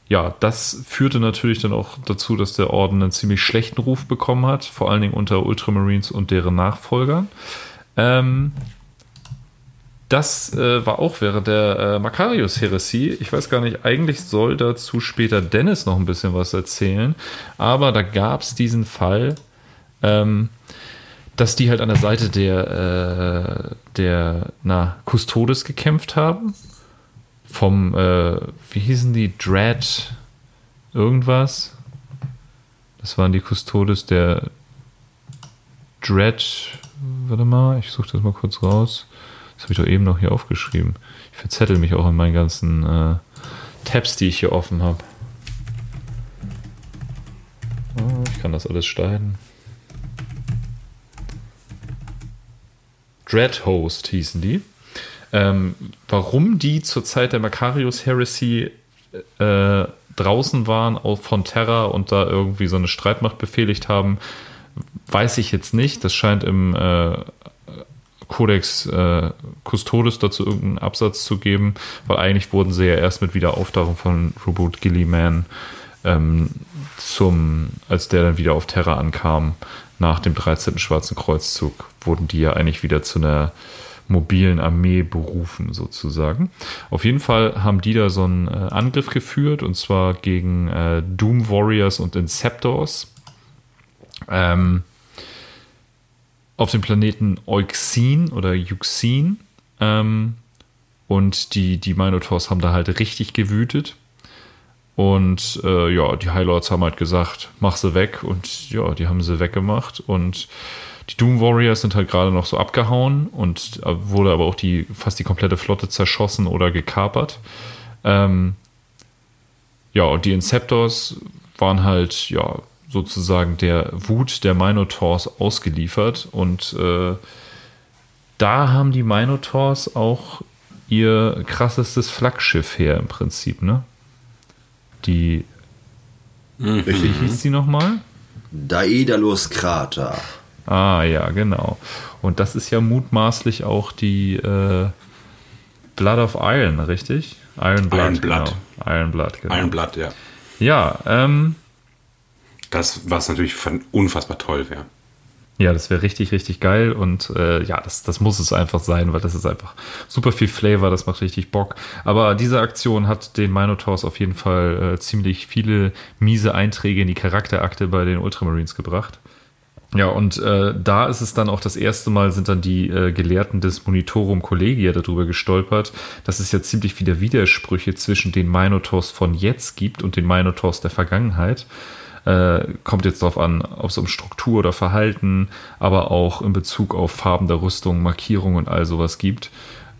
ja, das führte natürlich dann auch dazu, dass der Orden einen ziemlich schlechten Ruf bekommen hat, vor allen Dingen unter Ultramarines und deren Nachfolgern. Ähm, das äh, war auch während der äh, Makarius-Heresie. Ich weiß gar nicht, eigentlich soll dazu später Dennis noch ein bisschen was erzählen, aber da gab es diesen Fall, ähm, dass die halt an der Seite der, äh, der na, Custodes gekämpft haben vom, äh, wie hießen die, Dread irgendwas? Das waren die Custodes der Dread, warte mal, ich suche das mal kurz raus. Das habe ich doch eben noch hier aufgeschrieben. Ich verzettel mich auch in meinen ganzen äh, Tabs, die ich hier offen habe. Oh, ich kann das alles schneiden. Dreadhost hießen die. Ähm, warum die zur Zeit der Macarius Heresy äh, draußen waren auch von Terra und da irgendwie so eine Streitmacht befehligt haben, weiß ich jetzt nicht. Das scheint im äh, Codex äh, Custodes dazu irgendeinen Absatz zu geben, weil eigentlich wurden sie ja erst mit Wiederaufdachung von Robot Gilliman ähm, zum, als der dann wieder auf Terra ankam, nach dem 13. Schwarzen Kreuzzug, wurden die ja eigentlich wieder zu einer mobilen Armee berufen, sozusagen. Auf jeden Fall haben die da so einen äh, Angriff geführt, und zwar gegen äh, Doom Warriors und Inceptors. Ähm, auf dem Planeten Euxin oder Euxin. Ähm, und die, die Minotaurs haben da halt richtig gewütet. Und äh, ja, die High Lords haben halt gesagt, mach sie weg. Und ja, die haben sie weggemacht. Und die Doom Warriors sind halt gerade noch so abgehauen und äh, wurde aber auch die fast die komplette Flotte zerschossen oder gekapert. Ähm, ja, und die Inceptors waren halt, ja, sozusagen der Wut der Minotaurs ausgeliefert und äh, da haben die Minotaurs auch ihr krassestes Flaggschiff her im Prinzip, ne? Die. Mhm. Wie hieß die nochmal? Daedalus Krater. Ah, ja, genau. Und das ist ja mutmaßlich auch die äh, Blood of Iron, richtig? Iron Blood. Iron Blood. Genau. Iron Blood, genau. Iron Blood, ja. Ja, ähm. Das, was natürlich unfassbar toll wäre. Ja, das wäre richtig, richtig geil und äh, ja, das, das muss es einfach sein, weil das ist einfach super viel Flavor, das macht richtig Bock. Aber diese Aktion hat den Minotaurs auf jeden Fall äh, ziemlich viele miese Einträge in die Charakterakte bei den Ultramarines gebracht. Ja, und äh, da ist es dann auch das erste Mal, sind dann die äh, Gelehrten des Monitorum Collegia darüber gestolpert, dass es ja ziemlich viele Widersprüche zwischen den Minotaurs von jetzt gibt und den Minotaurs der Vergangenheit. Äh, kommt jetzt darauf an, ob es um Struktur oder Verhalten, aber auch in Bezug auf Farben der Rüstung, Markierung und all sowas gibt.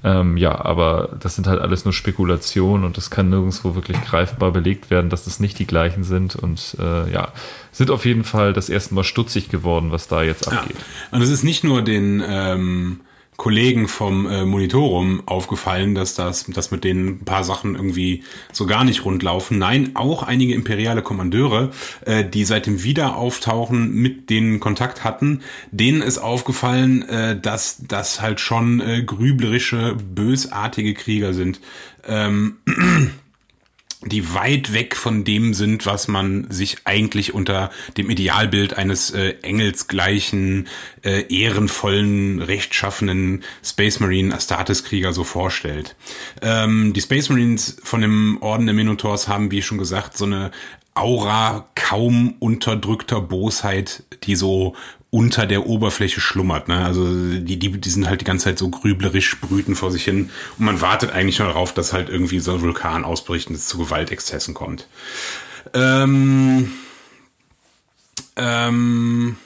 Ähm, ja, aber das sind halt alles nur Spekulationen und das kann nirgendwo wirklich greifbar belegt werden, dass das nicht die gleichen sind. Und äh, ja, sind auf jeden Fall das erste Mal stutzig geworden, was da jetzt abgeht. Ja. Und es ist nicht nur den ähm, Kollegen vom äh, Monitorum aufgefallen, dass das, dass mit denen ein paar Sachen irgendwie so gar nicht rund laufen. Nein, auch einige imperiale Kommandeure, äh, die seit dem Wiederauftauchen mit denen Kontakt hatten, denen ist aufgefallen, äh, dass das halt schon äh, grüblerische, bösartige Krieger sind. Ähm, die weit weg von dem sind, was man sich eigentlich unter dem Idealbild eines äh, engelsgleichen, äh, ehrenvollen, rechtschaffenen Space Marine Astartes-Krieger so vorstellt. Ähm, die Space Marines von dem Orden der Minotaurs haben, wie schon gesagt, so eine Aura kaum unterdrückter Bosheit, die so unter der Oberfläche schlummert. Ne? Also die, die, die sind halt die ganze Zeit so grüblerisch, brüten vor sich hin und man wartet eigentlich nur darauf, dass halt irgendwie so ein Vulkan ausbricht und es zu Gewaltexzessen kommt. Ähm, ähm,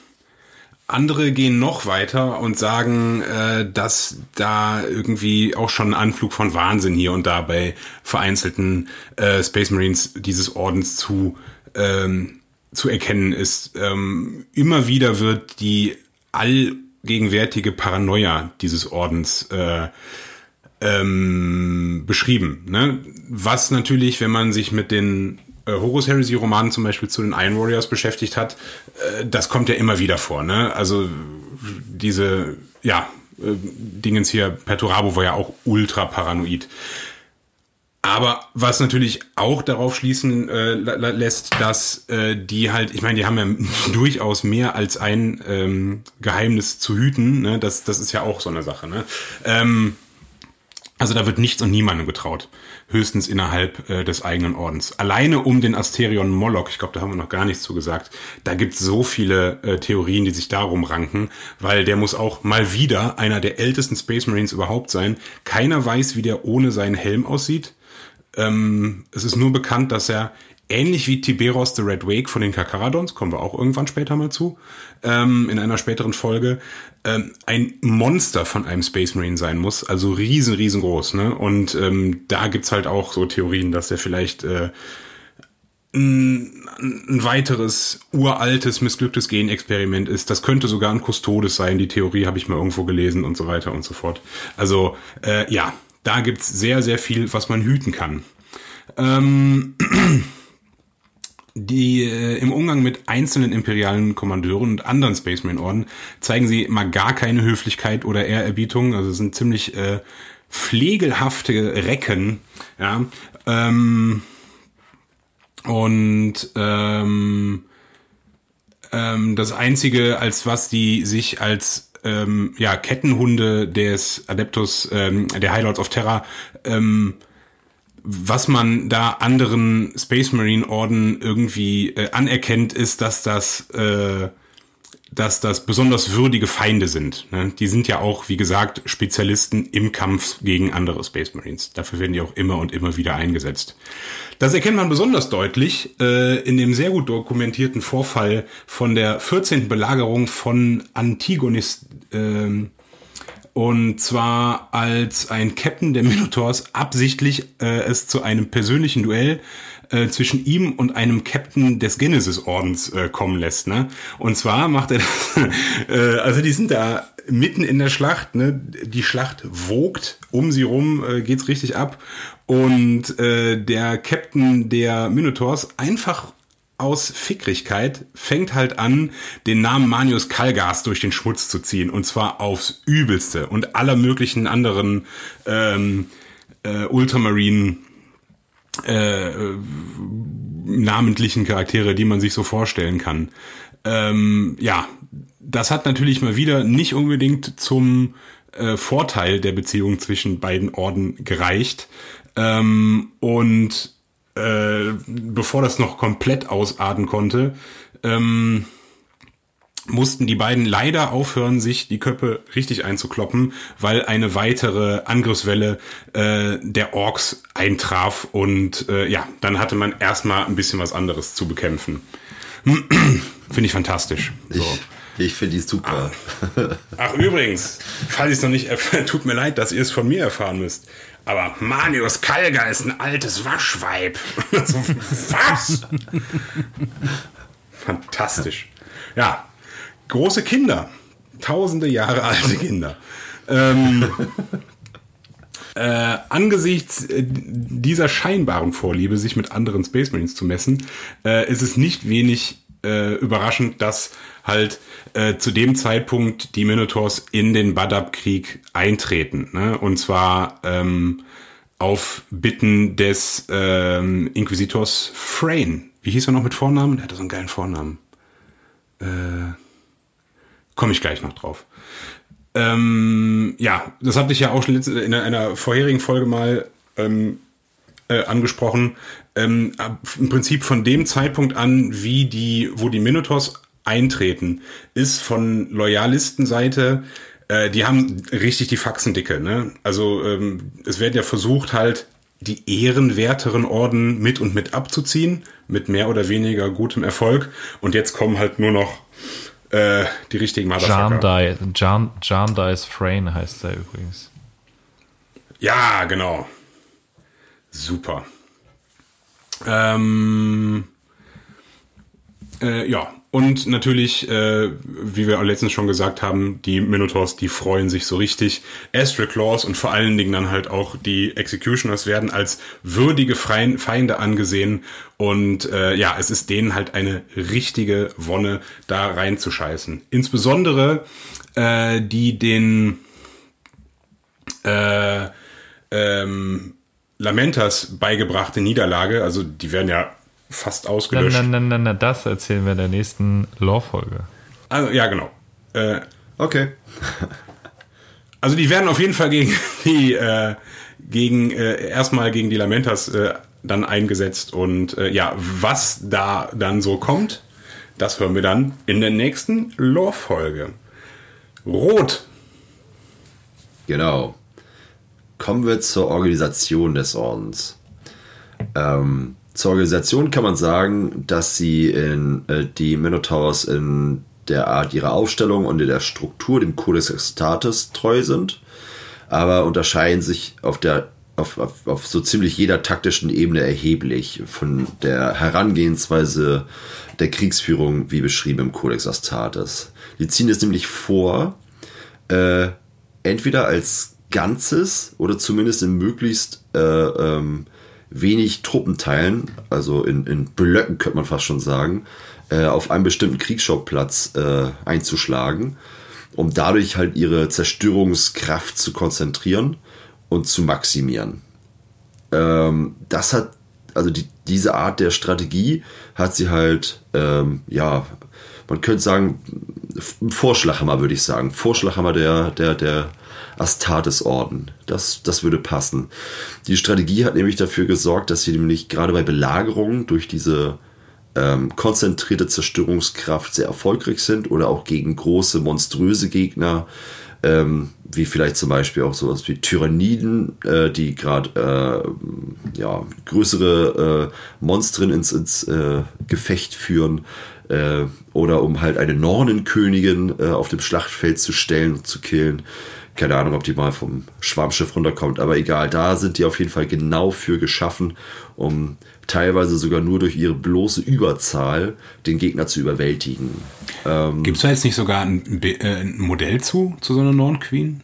andere gehen noch weiter und sagen, äh, dass da irgendwie auch schon ein Anflug von Wahnsinn hier und da bei vereinzelten äh, Space Marines dieses Ordens zu ähm, zu erkennen ist. Ähm, immer wieder wird die allgegenwärtige Paranoia dieses Ordens äh, ähm, beschrieben. Ne? Was natürlich, wenn man sich mit den äh, Horus Heresy Romanen zum Beispiel zu den Iron Warriors beschäftigt hat, äh, das kommt ja immer wieder vor. Ne? Also diese, ja, äh, Dingens hier, Perturabo war ja auch ultra paranoid. Aber was natürlich auch darauf schließen äh, lässt, dass äh, die halt, ich meine, die haben ja durchaus mehr als ein ähm, Geheimnis zu hüten. Ne? Das, das ist ja auch so eine Sache. Ne? Ähm, also da wird nichts und niemandem getraut. Höchstens innerhalb äh, des eigenen Ordens. Alleine um den Asterion Moloch, ich glaube, da haben wir noch gar nichts zu gesagt, da gibt's so viele äh, Theorien, die sich darum ranken, weil der muss auch mal wieder einer der ältesten Space Marines überhaupt sein. Keiner weiß, wie der ohne seinen Helm aussieht. Ähm, es ist nur bekannt, dass er ähnlich wie Tiberos the Red Wake von den Kakaradons, kommen wir auch irgendwann später mal zu, ähm, in einer späteren Folge, ähm, ein Monster von einem Space Marine sein muss, also riesen, riesengroß. Ne? Und ähm, da gibt's halt auch so Theorien, dass er vielleicht äh, ein, ein weiteres uraltes, missglücktes Genexperiment ist. Das könnte sogar ein Custodes sein, die Theorie habe ich mal irgendwo gelesen und so weiter und so fort. Also äh, ja, da gibt's sehr, sehr viel, was man hüten kann. Ähm, die äh, im Umgang mit einzelnen imperialen Kommandeuren und anderen Space Marine Orden zeigen sie mal gar keine Höflichkeit oder Ehrerbietung, also sind ziemlich äh, pflegelhafte Recken, ja. Ähm, und ähm, ähm, das einzige, als was die sich als ähm, ja, Kettenhunde des Adeptus, ähm, der High Lords of Terror, ähm, was man da anderen Space Marine Orden irgendwie äh, anerkennt, ist, dass das, äh, dass das besonders würdige Feinde sind. Ne? Die sind ja auch, wie gesagt, Spezialisten im Kampf gegen andere Space Marines. Dafür werden die auch immer und immer wieder eingesetzt. Das erkennt man besonders deutlich äh, in dem sehr gut dokumentierten Vorfall von der 14. Belagerung von Antigonis. Äh, und zwar als ein Captain der Minotaurs absichtlich äh, es zu einem persönlichen Duell äh, zwischen ihm und einem Captain des Genesis-Ordens äh, kommen lässt. Ne? Und zwar macht er das, äh, also die sind da mitten in der Schlacht, ne? die Schlacht wogt, um sie rum äh, geht's richtig ab und äh, der Captain der Minotaurs einfach aus Fickrigkeit fängt halt an, den Namen Manius Kalgas durch den Schmutz zu ziehen. Und zwar aufs Übelste. Und aller möglichen anderen ähm, äh, Ultramarine äh, namentlichen Charaktere, die man sich so vorstellen kann. Ähm, ja, das hat natürlich mal wieder nicht unbedingt zum äh, Vorteil der Beziehung zwischen beiden Orden gereicht. Ähm, und äh, bevor das noch komplett ausarten konnte, ähm, mussten die beiden leider aufhören, sich die Köpfe richtig einzukloppen, weil eine weitere Angriffswelle äh, der Orks eintraf und äh, ja, dann hatte man erstmal ein bisschen was anderes zu bekämpfen. Finde ich fantastisch. So. Ich, ich finde die super. Ach, ach übrigens, falls ich es noch nicht tut mir leid, dass ihr es von mir erfahren müsst. Aber Manius Kalga ist ein altes Waschweib. was? Fantastisch. Ja, große Kinder. Tausende Jahre alte Kinder. Ähm, äh, angesichts äh, dieser scheinbaren Vorliebe, sich mit anderen Space Marines zu messen, äh, ist es nicht wenig äh, überraschend, dass halt äh, zu dem Zeitpunkt die Minotaurs in den Badab-Krieg eintreten. Ne? Und zwar ähm, auf Bitten des ähm, Inquisitors Frayne. Wie hieß er noch mit Vornamen? Der hatte so einen geilen Vornamen. Äh, Komme ich gleich noch drauf. Ähm, ja, das hatte ich ja auch schon in einer vorherigen Folge mal ähm, äh, angesprochen. Ähm, Im Prinzip von dem Zeitpunkt an, wie die, wo die Minotaurs eintreten, ist von Loyalistenseite, äh, die haben richtig die Faxendicke. Ne? Also ähm, es wird ja versucht halt die ehrenwerteren Orden mit und mit abzuziehen, mit mehr oder weniger gutem Erfolg. Und jetzt kommen halt nur noch äh, die richtigen Motherfucker. Dice Frayne heißt er übrigens. Ja, genau. Super. Ähm, äh, ja, und natürlich, äh, wie wir letztens schon gesagt haben, die Minotaurs, die freuen sich so richtig. Astral Claws und vor allen Dingen dann halt auch die Executioners werden als würdige Feinde angesehen. Und äh, ja, es ist denen halt eine richtige Wonne, da reinzuscheißen. Insbesondere äh, die den äh, ähm, Lamentas beigebrachte Niederlage, also die werden ja fast ausgelöscht. Nein, nein, nein, nein, das erzählen wir in der nächsten Lore-Folge. Also, ja, genau. Äh, okay. also die werden auf jeden Fall gegen die, äh, gegen, äh, erstmal gegen die Lamentas äh, dann eingesetzt und äh, ja, was da dann so kommt, das hören wir dann in der nächsten Lore-Folge. Rot. Genau. Kommen wir zur Organisation des Ordens. Ähm, zur Organisation kann man sagen, dass sie in äh, die Minotaurs in der Art ihrer Aufstellung und in der Struktur dem Codex Extatus treu sind, aber unterscheiden sich auf der auf, auf, auf so ziemlich jeder taktischen Ebene erheblich von der Herangehensweise der Kriegsführung, wie beschrieben im Codex Astartes. Die ziehen es nämlich vor, äh, entweder als Ganzes oder zumindest in möglichst äh, ähm, wenig Truppenteilen, also in, in Blöcken könnte man fast schon sagen, äh, auf einen bestimmten Kriegsschauplatz äh, einzuschlagen, um dadurch halt ihre Zerstörungskraft zu konzentrieren und zu maximieren. Ähm, das hat, also die, diese Art der Strategie hat sie halt, ähm, ja, man könnte sagen, Vorschlaghammer würde ich sagen, Vorschlaghammer der, der, der Astartes-Orden. Das, das würde passen. Die Strategie hat nämlich dafür gesorgt, dass sie nämlich gerade bei Belagerungen durch diese ähm, konzentrierte Zerstörungskraft sehr erfolgreich sind oder auch gegen große, monströse Gegner, ähm, wie vielleicht zum Beispiel auch sowas wie Tyranniden, äh, die gerade äh, ja, größere äh, Monstren ins, ins äh, Gefecht führen äh, oder um halt eine Nornenkönigin äh, auf dem Schlachtfeld zu stellen und zu killen. Keine Ahnung, ob die mal vom Schwarmschiff runterkommt, aber egal, da sind die auf jeden Fall genau für geschaffen, um teilweise sogar nur durch ihre bloße Überzahl den Gegner zu überwältigen. Ähm, Gibt es da jetzt nicht sogar ein, äh, ein, Modell zu, zu so einer Norn Queen?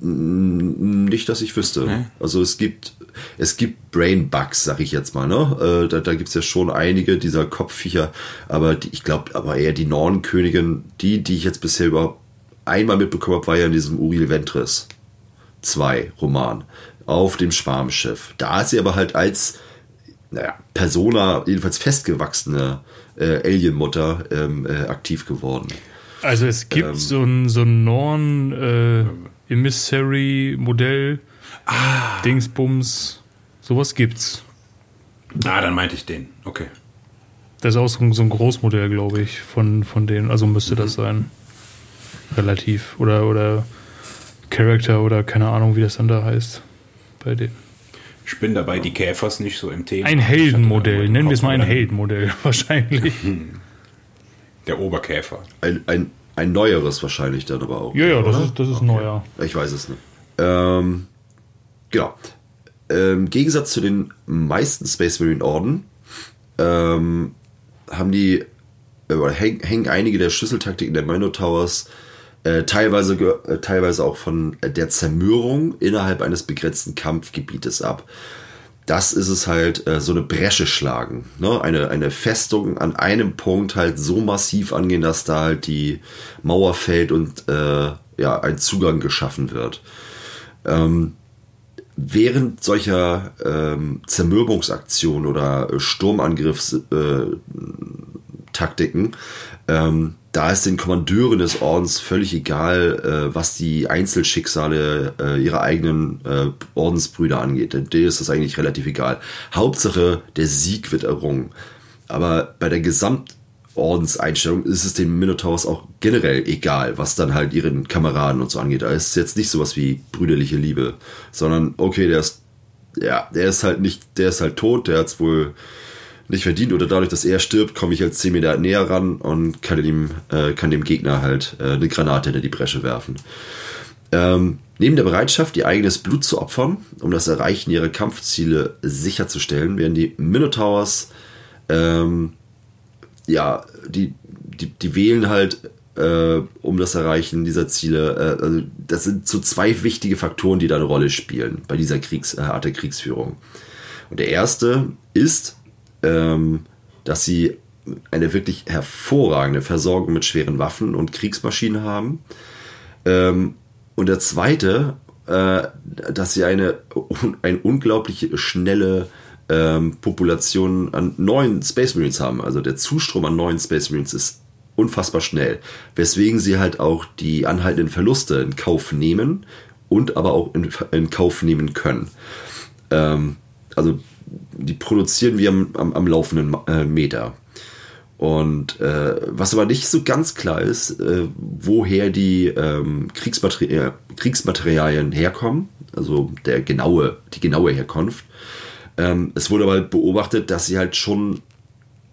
Nicht, dass ich wüsste. Nee. Also es gibt, es gibt Brain Bugs, sag ich jetzt mal. Ne? Äh, da da gibt es ja schon einige dieser Kopfviecher, aber die, ich glaube, aber eher die Nornenkönigin, die, die ich jetzt bisher überhaupt einmal mitbekommen habe, war ja in diesem Uriel Ventris 2 Roman auf dem Schwarmschiff. Da ist sie aber halt als naja, Persona, jedenfalls festgewachsene äh, Alienmutter ähm, äh, aktiv geworden. Also es gibt ähm, so ein, so ein Norn äh, Emissary Modell, ah. Dingsbums, sowas gibt's. Ah, dann meinte ich den. Okay. Das ist auch so ein Großmodell, glaube ich, von, von denen. Also müsste mhm. das sein relativ. Oder, oder Character oder keine Ahnung, wie das dann da heißt. Bei denen. Ich bin dabei, die Käfers nicht so im Thema. Ein Heldenmodell, nennen wir es mal ein Heldenmodell, wahrscheinlich. Der Oberkäfer. Ein, ein, ein neueres wahrscheinlich dann aber auch. Ja, ja, das ist, das ist okay. neuer. Ich weiß es nicht. Ähm, genau. Im Gegensatz zu den meisten Space Marine Orden ähm, haben die oder hängen einige der Schlüsseltaktiken der Minotaurs äh, teilweise, äh, teilweise auch von der Zermürbung innerhalb eines begrenzten Kampfgebietes ab. Das ist es halt, äh, so eine Bresche schlagen. Ne? Eine, eine Festung an einem Punkt halt so massiv angehen, dass da halt die Mauer fällt und äh, ja, ein Zugang geschaffen wird. Ähm, während solcher ähm, Zermürbungsaktionen oder äh, Sturmangriffstaktiken, ähm, da ist den Kommandeuren des Ordens völlig egal, äh, was die Einzelschicksale äh, ihrer eigenen äh, Ordensbrüder angeht. Denen ist das eigentlich relativ egal. Hauptsache, der Sieg wird errungen. Aber bei der Gesamtordenseinstellung ist es den Minotaurs auch generell egal, was dann halt ihren Kameraden und so angeht. Da ist jetzt nicht sowas wie brüderliche Liebe, sondern okay, der ist, ja, der ist halt nicht, der ist halt tot, der hat's wohl nicht verdient oder dadurch, dass er stirbt, komme ich halt 10 Meter näher ran und kann dem, äh, kann dem Gegner halt äh, eine Granate in die Bresche werfen. Ähm, neben der Bereitschaft, ihr eigenes Blut zu opfern, um das Erreichen ihrer Kampfziele sicherzustellen, werden die Minotaurs, ähm, ja, die, die, die wählen halt, äh, um das Erreichen dieser Ziele, äh, also das sind so zwei wichtige Faktoren, die da eine Rolle spielen bei dieser Kriegs, äh, Art der Kriegsführung. Und der erste ist, ähm, dass sie eine wirklich hervorragende Versorgung mit schweren Waffen und Kriegsmaschinen haben. Ähm, und der zweite, äh, dass sie eine, eine unglaublich schnelle ähm, Population an neuen Space Marines haben. Also der Zustrom an neuen Space Marines ist unfassbar schnell. Weswegen sie halt auch die anhaltenden Verluste in Kauf nehmen und aber auch in, in Kauf nehmen können. Ähm, also die produzieren wir am, am, am laufenden äh, Meter. Und äh, was aber nicht so ganz klar ist, äh, woher die ähm, Kriegsmater Kriegsmaterialien herkommen, also der genaue, die genaue Herkunft. Ähm, es wurde aber beobachtet, dass sie halt schon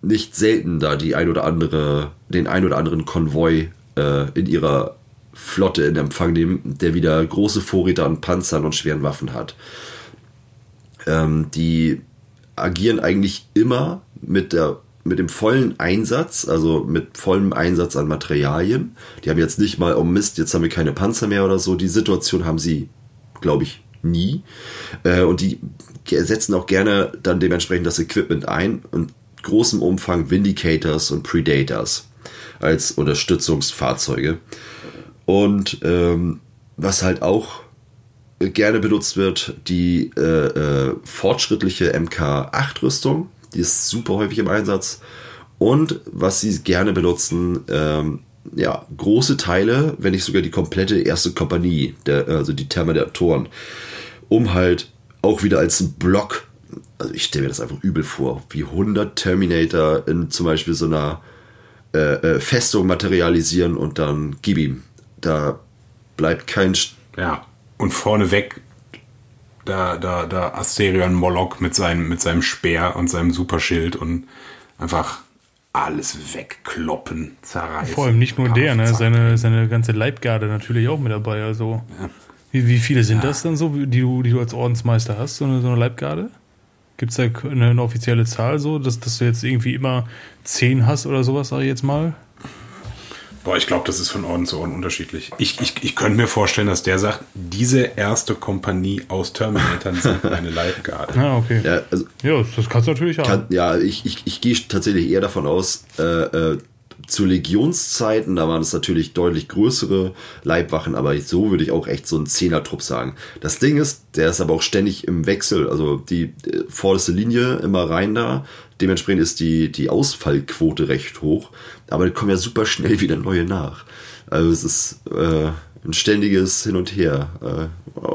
nicht selten da die ein oder andere, den ein oder anderen Konvoi äh, in ihrer Flotte in Empfang nehmen, der wieder große Vorräte an Panzern und schweren Waffen hat. Ähm, die agieren eigentlich immer mit der mit dem vollen Einsatz, also mit vollem Einsatz an Materialien. Die haben jetzt nicht mal, oh Mist, jetzt haben wir keine Panzer mehr oder so. Die Situation haben sie, glaube ich, nie. Äh, und die setzen auch gerne dann dementsprechend das Equipment ein und großem Umfang Vindicators und Predators als Unterstützungsfahrzeuge. Und ähm, was halt auch gerne benutzt wird, die äh, äh, fortschrittliche MK8-Rüstung. Die ist super häufig im Einsatz. Und was sie gerne benutzen, ähm, ja, große Teile, wenn nicht sogar die komplette erste Kompanie, der, also die Terminatoren, um halt auch wieder als Block, also ich stelle mir das einfach übel vor, wie 100 Terminator in zum Beispiel so einer äh, äh, Festung materialisieren und dann gib ihm. Da bleibt kein. Ja, und vorneweg da, da, da Asterion Moloch mit seinem, mit seinem Speer und seinem Superschild und einfach alles wegkloppen, zerreißen. Vor allem nicht nur der, ne? seine, seine ganze Leibgarde natürlich auch mit dabei. Also, ja. wie, wie viele sind ja. das dann so, die du, die du als Ordensmeister hast, so eine, so eine Leibgarde? Gibt es da eine, eine, offizielle Zahl so, dass, dass du jetzt irgendwie immer zehn hast oder sowas, sag ich jetzt mal? Boah, ich glaube, das ist von Orden zu Orden unterschiedlich. Ich, ich, ich könnte mir vorstellen, dass der sagt, diese erste Kompanie aus Terminatoren sind eine Leibgarde. Ah, okay. Ja, also, ja das kannst du natürlich kann, haben. Ja, ich, ich, ich gehe tatsächlich eher davon aus, äh, äh, zu Legionszeiten, da waren es natürlich deutlich größere Leibwachen, aber so würde ich auch echt so einen Zehner-Trupp sagen. Das Ding ist, der ist aber auch ständig im Wechsel, also die äh, vorderste Linie immer rein da. Dementsprechend ist die, die Ausfallquote recht hoch, aber da kommen ja super schnell wieder neue nach. Also es ist äh, ein ständiges Hin und Her. Äh,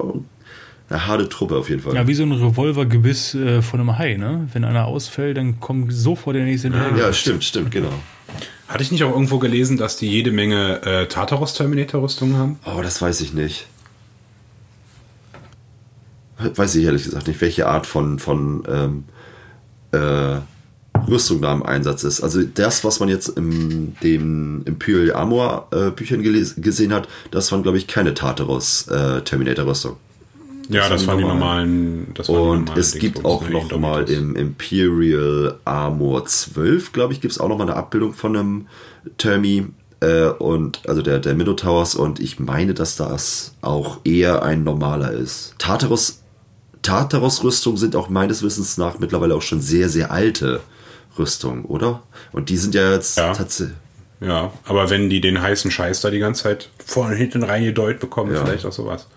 eine harte Truppe auf jeden Fall. Ja, wie so ein Revolvergebiss äh, von einem Hai, ne? Wenn einer ausfällt, dann kommt sofort der nächste hinterher. Ja, stimmt, stimmt, genau. Hatte ich nicht auch irgendwo gelesen, dass die jede Menge äh, Tartaros-Terminator-Rüstungen haben? Oh, das weiß ich nicht. Weiß ich ehrlich gesagt nicht, welche Art von, von ähm, äh, Rüstung da im Einsatz ist. Also das, was man jetzt in den Imperial Armor äh, Büchern gesehen hat, das waren, glaube ich, keine Tartaros äh, Terminator-Rüstung. Ja, das, waren die normalen. Das waren und die normalen es gibt auch noch mal im Imperial Armor 12, glaube ich, gibt es auch noch mal eine Abbildung von einem Termi äh, und also der, der Minotaurs und ich meine, dass das auch eher ein normaler ist. Tartaros Tartaros-Rüstungen sind auch meines Wissens nach mittlerweile auch schon sehr, sehr alte Rüstungen, oder? Und die sind ja jetzt ja. tatsächlich. Ja, aber wenn die den heißen Scheiß da die ganze Zeit vorne hinten reingedeut bekommen, ja. vielleicht auch sowas.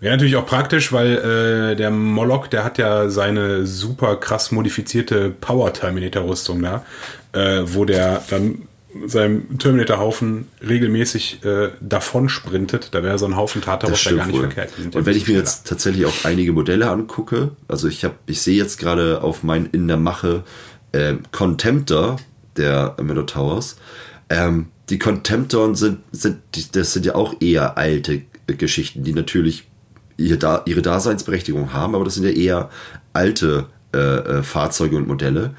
Wäre natürlich auch praktisch, weil äh, der Moloch, der hat ja seine super krass modifizierte Power Terminator Rüstung da, äh, wo der dann seinem Terminator-Haufen regelmäßig äh, davon sprintet. Da wäre so ein Haufen Tartaros ja gar nicht wohl. verkehrt. Und wenn ich mir schneller. jetzt tatsächlich auch einige Modelle angucke, also ich habe, ich sehe jetzt gerade auf mein in der Mache äh, Contemptor der Minotaurs. Ähm, die Contemptoren sind, sind das sind ja auch eher alte Geschichten, die natürlich ihre, da, ihre Daseinsberechtigung haben, aber das sind ja eher alte äh, äh, Fahrzeuge und Modelle.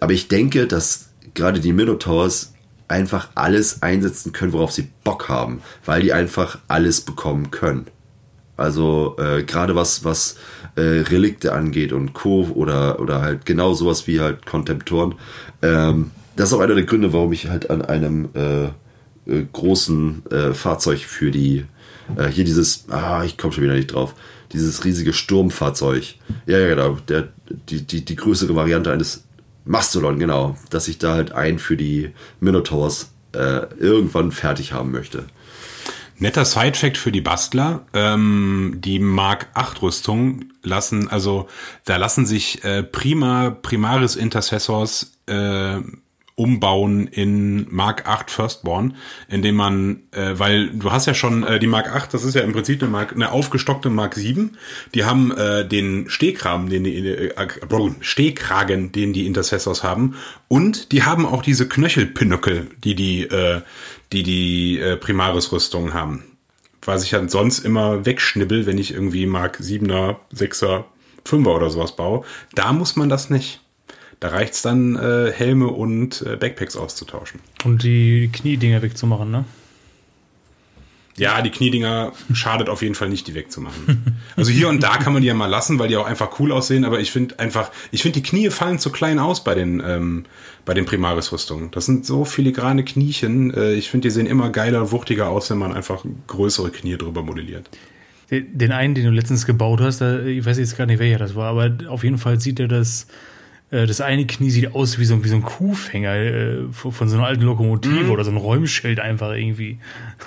Aber ich denke, dass gerade die Minotaurs einfach alles einsetzen können, worauf sie Bock haben, weil die einfach alles bekommen können. Also äh, gerade was, was äh, Relikte angeht und Co. oder, oder halt genau sowas wie halt Kontemptoren. Ähm, das ist auch einer der Gründe, warum ich halt an einem äh, äh, großen äh, Fahrzeug für die, äh, hier dieses, ah, ich komme schon wieder nicht drauf, dieses riesige Sturmfahrzeug. Ja, ja, genau, der, die, die, die größere Variante eines Mastodon, genau, dass ich da halt einen für die Minotaurs äh, irgendwann fertig haben möchte. Netter Sidefact für die Bastler. Ähm, die Mark 8 Rüstung lassen, also da lassen sich äh, prima Primaris Intercessors äh, umbauen in Mark 8 Firstborn, indem man, äh, weil du hast ja schon äh, die Mark 8, das ist ja im Prinzip eine, Mark, eine aufgestockte Mark 7, die haben äh, den Stehkragen, den die, äh, äh, Stehkragen, den die Intercessors haben und die haben auch diese Knöchelpinöckel, die die, äh, die, die äh, Primaris-Rüstungen haben. Was ich halt sonst immer wegschnibbel, wenn ich irgendwie Mark 7er, 6er, 5er oder sowas baue. Da muss man das nicht. Da reicht's dann, äh, Helme und äh, Backpacks auszutauschen. Und die Kniedinger wegzumachen, ne? Ja, die Kniedinger schadet auf jeden Fall nicht, die wegzumachen. Also hier und da kann man die ja mal lassen, weil die auch einfach cool aussehen, aber ich finde einfach, ich finde die Knie fallen zu klein aus bei den, ähm, bei den Primaris-Rüstungen. Das sind so filigrane Kniechen. Äh, ich finde, die sehen immer geiler wuchtiger aus, wenn man einfach größere Knie drüber modelliert. Den einen, den du letztens gebaut hast, da, ich weiß jetzt gar nicht, welcher das war, aber auf jeden Fall sieht er das, das eine Knie sieht aus wie so, wie so ein Kuhfänger äh, von so einer alten Lokomotive oder so ein Räumschild einfach irgendwie.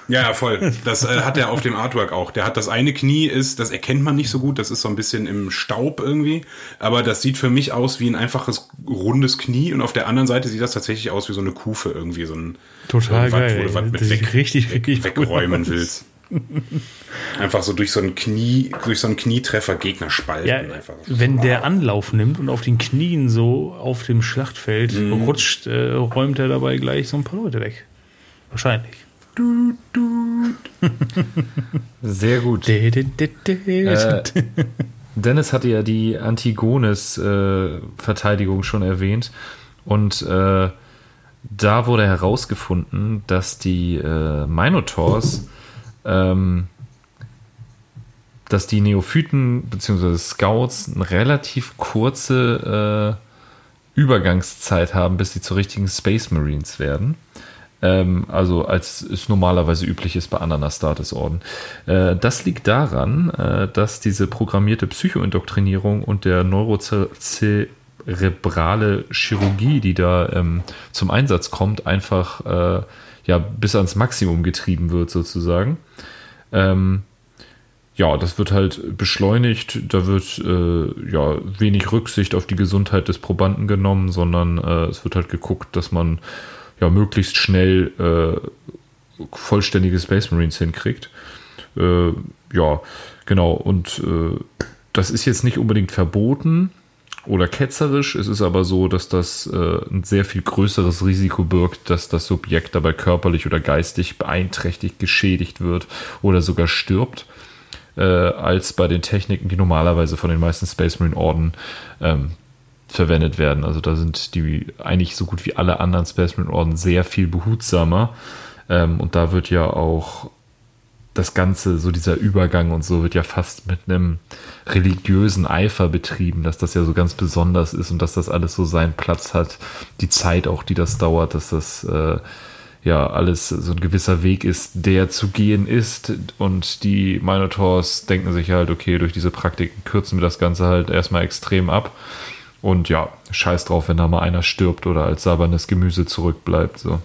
Ja, ja, voll. Das äh, hat er auf dem Artwork auch. Der hat das eine Knie ist, das erkennt man nicht so gut, das ist so ein bisschen im Staub irgendwie, aber das sieht für mich aus wie ein einfaches rundes Knie und auf der anderen Seite sieht das tatsächlich aus wie so eine Kufe irgendwie, so ein Total so ein geil. wo du was mit weg, richtig, weg, richtig wegräumen willst. Einfach so durch so ein Knie, durch so einen Knietreffer Gegner spalten. Ja, einfach. wenn der Anlauf nimmt und auf den Knien so auf dem Schlachtfeld Mhm. rutscht, äh, räumt er dabei gleich so ein paar Leute weg. Wahrscheinlich. Sehr gut. Dä, dä, dä. Äh, Dennis hatte ja die Antigones-Verteidigung schon erwähnt. Und äh, da wurde herausgefunden, dass die äh, Minotaurs, ähm, dass die Neophyten bzw. Scouts eine relativ kurze äh, Übergangszeit haben, bis sie zu richtigen Space Marines werden. Ähm, also als es normalerweise üblich ist bei anderen Astartes-Orden. Äh, das liegt daran, äh, dass diese programmierte Psychoindoktrinierung und der neurozerebrale Chirurgie, die da ähm, zum Einsatz kommt, einfach äh, ja, bis ans Maximum getrieben wird sozusagen. Ähm, ja, das wird halt beschleunigt, da wird äh, ja wenig Rücksicht auf die Gesundheit des Probanden genommen, sondern äh, es wird halt geguckt, dass man ja möglichst schnell äh, vollständige Space Marines hinkriegt. Äh, ja, genau. Und äh, das ist jetzt nicht unbedingt verboten oder ketzerisch. Es ist aber so, dass das äh, ein sehr viel größeres Risiko birgt, dass das Subjekt dabei körperlich oder geistig beeinträchtigt, geschädigt wird oder sogar stirbt, äh, als bei den Techniken, die normalerweise von den meisten Space Marine Orden ähm, verwendet werden. Also da sind die eigentlich so gut wie alle anderen Space Marine Orden sehr viel behutsamer. Ähm, und da wird ja auch das Ganze, so dieser Übergang und so, wird ja fast mit einem religiösen Eifer betrieben, dass das ja so ganz besonders ist und dass das alles so seinen Platz hat. Die Zeit auch, die das dauert, dass das äh, ja alles so ein gewisser Weg ist, der zu gehen ist. Und die Minotaurs denken sich halt, okay, durch diese Praktiken kürzen wir das Ganze halt erstmal extrem ab. Und ja, scheiß drauf, wenn da mal einer stirbt oder als sabernes Gemüse zurückbleibt. So.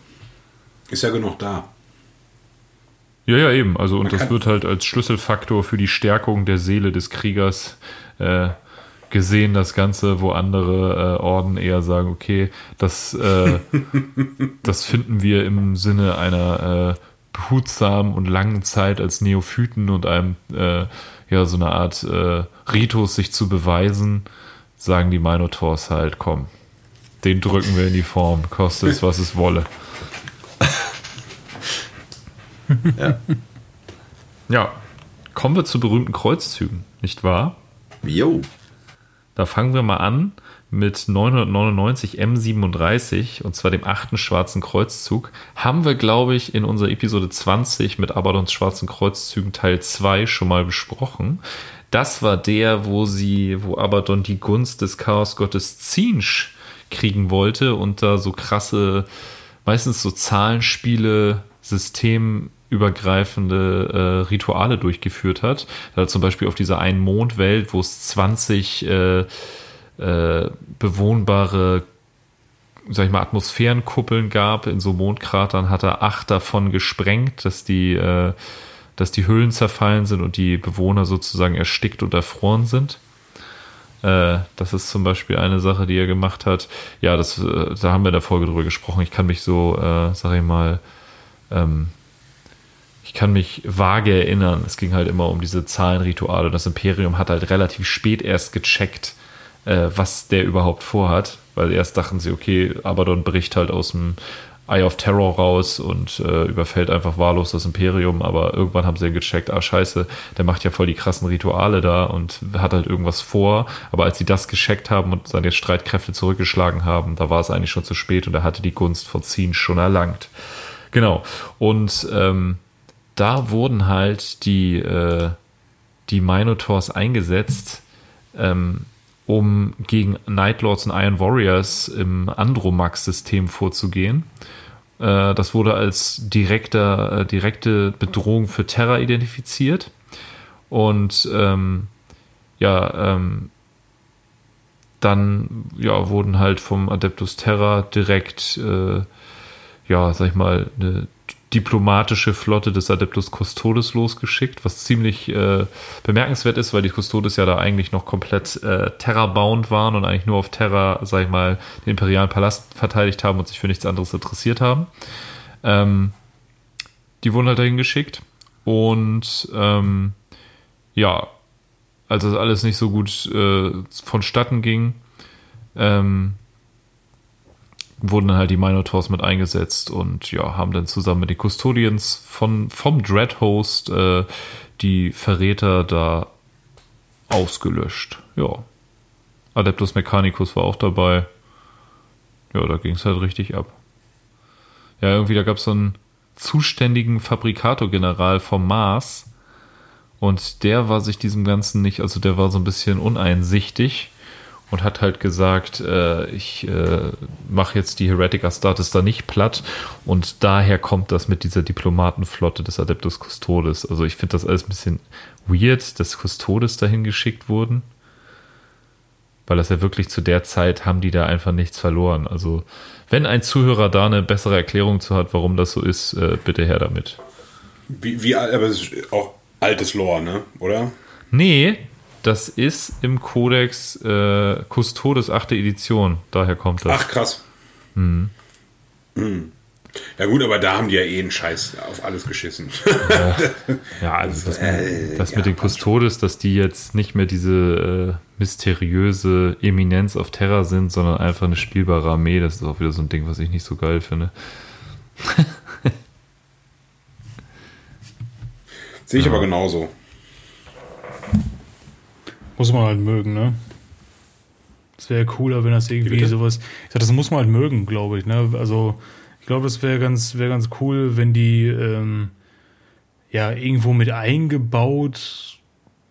Ist ja genug da. Ja, ja, eben. Also, und Man das wird halt als Schlüsselfaktor für die Stärkung der Seele des Kriegers äh, gesehen, das Ganze, wo andere äh, Orden eher sagen, okay, das, äh, das finden wir im Sinne einer äh, behutsamen und langen Zeit als Neophyten und einem, äh, ja, so eine Art äh, Ritus, sich zu beweisen, sagen die Minotaurs halt, komm, den drücken wir in die Form, koste es, was es wolle. Ja. Ja, kommen wir zu berühmten Kreuzzügen, nicht wahr? Jo. Da fangen wir mal an mit 999 M37 und zwar dem achten Schwarzen Kreuzzug. Haben wir, glaube ich, in unserer Episode 20 mit Abadons Schwarzen Kreuzzügen Teil 2 schon mal besprochen. Das war der, wo sie, wo Abaddon die Gunst des Chaosgottes Zinsch kriegen wollte und da so krasse, meistens so Zahlenspiele, systemübergreifende äh, Rituale durchgeführt hat. Da zum Beispiel auf dieser einen Mondwelt, wo es 20 äh, äh, bewohnbare sag ich mal, Atmosphärenkuppeln gab in so Mondkratern, hat er acht davon gesprengt, dass die, äh, dass die Hüllen zerfallen sind und die Bewohner sozusagen erstickt und erfroren sind. Äh, das ist zum Beispiel eine Sache, die er gemacht hat. Ja, das, äh, da haben wir in der Folge drüber gesprochen. Ich kann mich so, äh, sag ich mal, ähm, ich kann mich vage erinnern. Es ging halt immer um diese Zahlenrituale. Das Imperium hat halt relativ spät erst gecheckt, äh, was der überhaupt vorhat, weil erst dachten sie, okay, Abaddon bricht halt aus dem Eye of Terror raus und äh, überfällt einfach wahllos das Imperium, aber irgendwann haben sie gecheckt, ah scheiße, der macht ja voll die krassen Rituale da und hat halt irgendwas vor, aber als sie das gecheckt haben und seine Streitkräfte zurückgeschlagen haben, da war es eigentlich schon zu spät und er hatte die Gunst von Ziehen schon erlangt. Genau, und ähm, da wurden halt die, äh, die Minotaurs eingesetzt, ähm, um gegen Nightlords und Iron Warriors im Andromax-System vorzugehen. Äh, das wurde als direkter, äh, direkte Bedrohung für Terra identifiziert. Und ähm, ja, ähm, dann ja, wurden halt vom Adeptus Terra direkt, äh, ja, sag ich mal, eine diplomatische Flotte des Adeptus Custodes losgeschickt, was ziemlich äh, bemerkenswert ist, weil die Custodes ja da eigentlich noch komplett äh, Terra-bound waren und eigentlich nur auf Terra, sag ich mal, den imperialen Palast verteidigt haben und sich für nichts anderes interessiert haben. Ähm, die wurden halt dahin geschickt und ähm, ja, als das alles nicht so gut äh, vonstatten ging, ähm, wurden dann halt die Minotaurs mit eingesetzt und ja, haben dann zusammen mit den Custodians von, vom Dreadhost äh, die Verräter da ausgelöscht. Ja. Adeptus Mechanicus war auch dabei. Ja, da ging es halt richtig ab. Ja, irgendwie, da gab es so einen zuständigen Fabrikator-General vom Mars und der war sich diesem Ganzen nicht, also der war so ein bisschen uneinsichtig und hat halt gesagt, äh, ich äh, mache jetzt die Heretic Astartes da nicht platt und daher kommt das mit dieser Diplomatenflotte des Adeptus Custodes. Also ich finde das alles ein bisschen weird, dass Custodes dahin geschickt wurden, weil das ja wirklich zu der Zeit haben die da einfach nichts verloren. Also wenn ein Zuhörer da eine bessere Erklärung zu hat, warum das so ist, äh, bitte her damit. Wie, wie, aber es ist auch altes Lore, ne? Oder? Nee, das ist im Codex äh, Custodes 8. Edition. Daher kommt das. Ach, krass. Hm. Ja gut, aber da haben die ja eh einen Scheiß auf alles geschissen. Ja, also das, das mit den Custodes, dass die jetzt nicht mehr diese äh, mysteriöse Eminenz auf Terra sind, sondern einfach eine spielbare Armee, das ist auch wieder so ein Ding, was ich nicht so geil finde. Sehe ich aber genauso. Muss man halt mögen, ne? Es wäre cooler, wenn das irgendwie sowas. Ich sag, das muss man halt mögen, glaube ich, ne? Also, ich glaube, das wäre ganz, wäre ganz cool, wenn die ähm, ja irgendwo mit eingebaut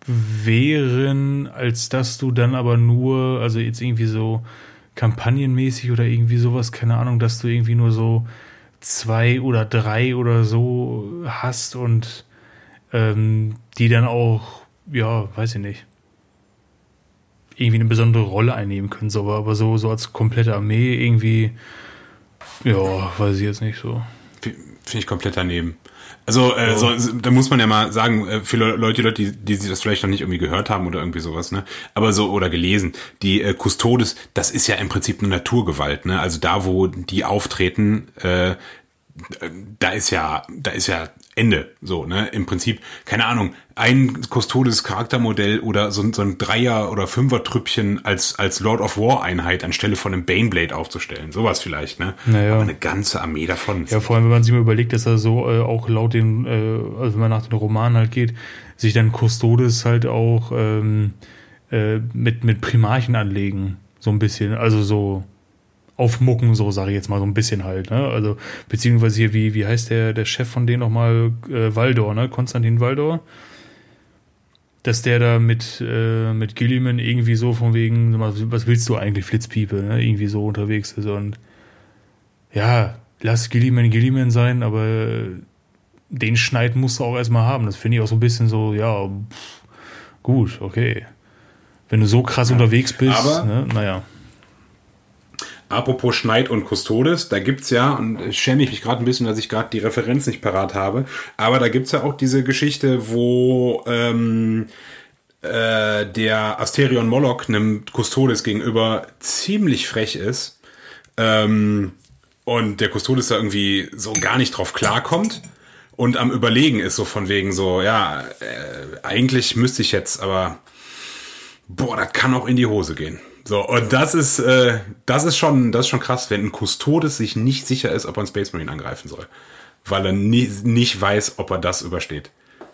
wären, als dass du dann aber nur, also jetzt irgendwie so kampagnenmäßig oder irgendwie sowas, keine Ahnung, dass du irgendwie nur so zwei oder drei oder so hast und ähm, die dann auch, ja, weiß ich nicht, irgendwie eine besondere Rolle einnehmen können, so, aber, aber so, so als komplette Armee irgendwie, ja, weiß ich jetzt nicht so. Finde ich komplett daneben. Also, äh, so, da muss man ja mal sagen, äh, für Leute, Leute, die, die das vielleicht noch nicht irgendwie gehört haben oder irgendwie sowas, ne? Aber so, oder gelesen, die äh, Custodes, das ist ja im Prinzip eine Naturgewalt, ne? Also da, wo die auftreten, äh, da ist ja, da ist ja Ende. So, ne? Im Prinzip, keine Ahnung, ein Custodes Charaktermodell oder so, so ein Dreier- oder Fünfer-Trüppchen als, als Lord of War-Einheit anstelle von einem Baneblade aufzustellen. Sowas vielleicht, ne? Naja. Aber eine ganze Armee davon. Ja, vor allem, wenn man sich mal überlegt, dass er so äh, auch laut den, äh, also wenn man nach den Romanen halt geht, sich dann Custodes halt auch ähm, äh, mit, mit Primarchen anlegen. So ein bisschen. Also so aufmucken, so sage ich jetzt mal so ein bisschen halt. Ne? Also, beziehungsweise hier, wie, wie heißt der, der Chef von denen nochmal? Äh, Waldor, ne? Konstantin Waldor. Dass der da mit, äh, mit Gilliman irgendwie so von wegen, was willst du eigentlich, Flitzpiepe, ne? irgendwie so unterwegs ist. Und ja, lass Gilliman Gilliman sein, aber den Schneid musst du auch erstmal haben. Das finde ich auch so ein bisschen so, ja, pff, gut, okay. Wenn du so krass ja, unterwegs bist, aber, ne? naja. Apropos Schneid und Custodes, da gibt's ja, und ich schäme mich gerade ein bisschen, dass ich gerade die Referenz nicht parat habe, aber da gibt's ja auch diese Geschichte, wo ähm, äh, der Asterion Moloch einem Custodes gegenüber ziemlich frech ist ähm, und der Custodes da irgendwie so gar nicht drauf klarkommt und am Überlegen ist, so von wegen so, ja, äh, eigentlich müsste ich jetzt, aber boah, das kann auch in die Hose gehen. So, und das ist, äh, das ist schon, das ist schon krass, wenn ein Custodes sich nicht sicher ist, ob er einen Space Marine angreifen soll. Weil er nie, nicht weiß, ob er das übersteht.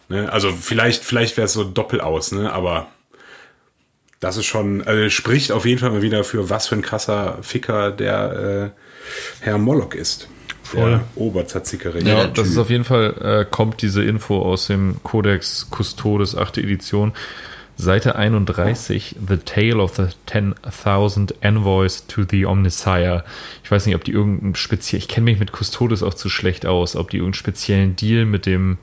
Ne? Also vielleicht, vielleicht wäre es so doppel aus, ne? Aber das ist schon, also spricht auf jeden Fall mal wieder für was für ein krasser Ficker der äh, Herr Moloch ist. Voll. Oberzatzikerin. Ja, das ist auf jeden Fall, äh, kommt diese Info aus dem Codex Custodes 8. Edition. Seite 31, The Tale of the 10,000 Envoys to the Omnisire. Ich weiß nicht, ob die irgendeinen speziell, ich kenne mich mit Custodes auch zu schlecht aus, ob die irgendeinen speziellen Deal mit dem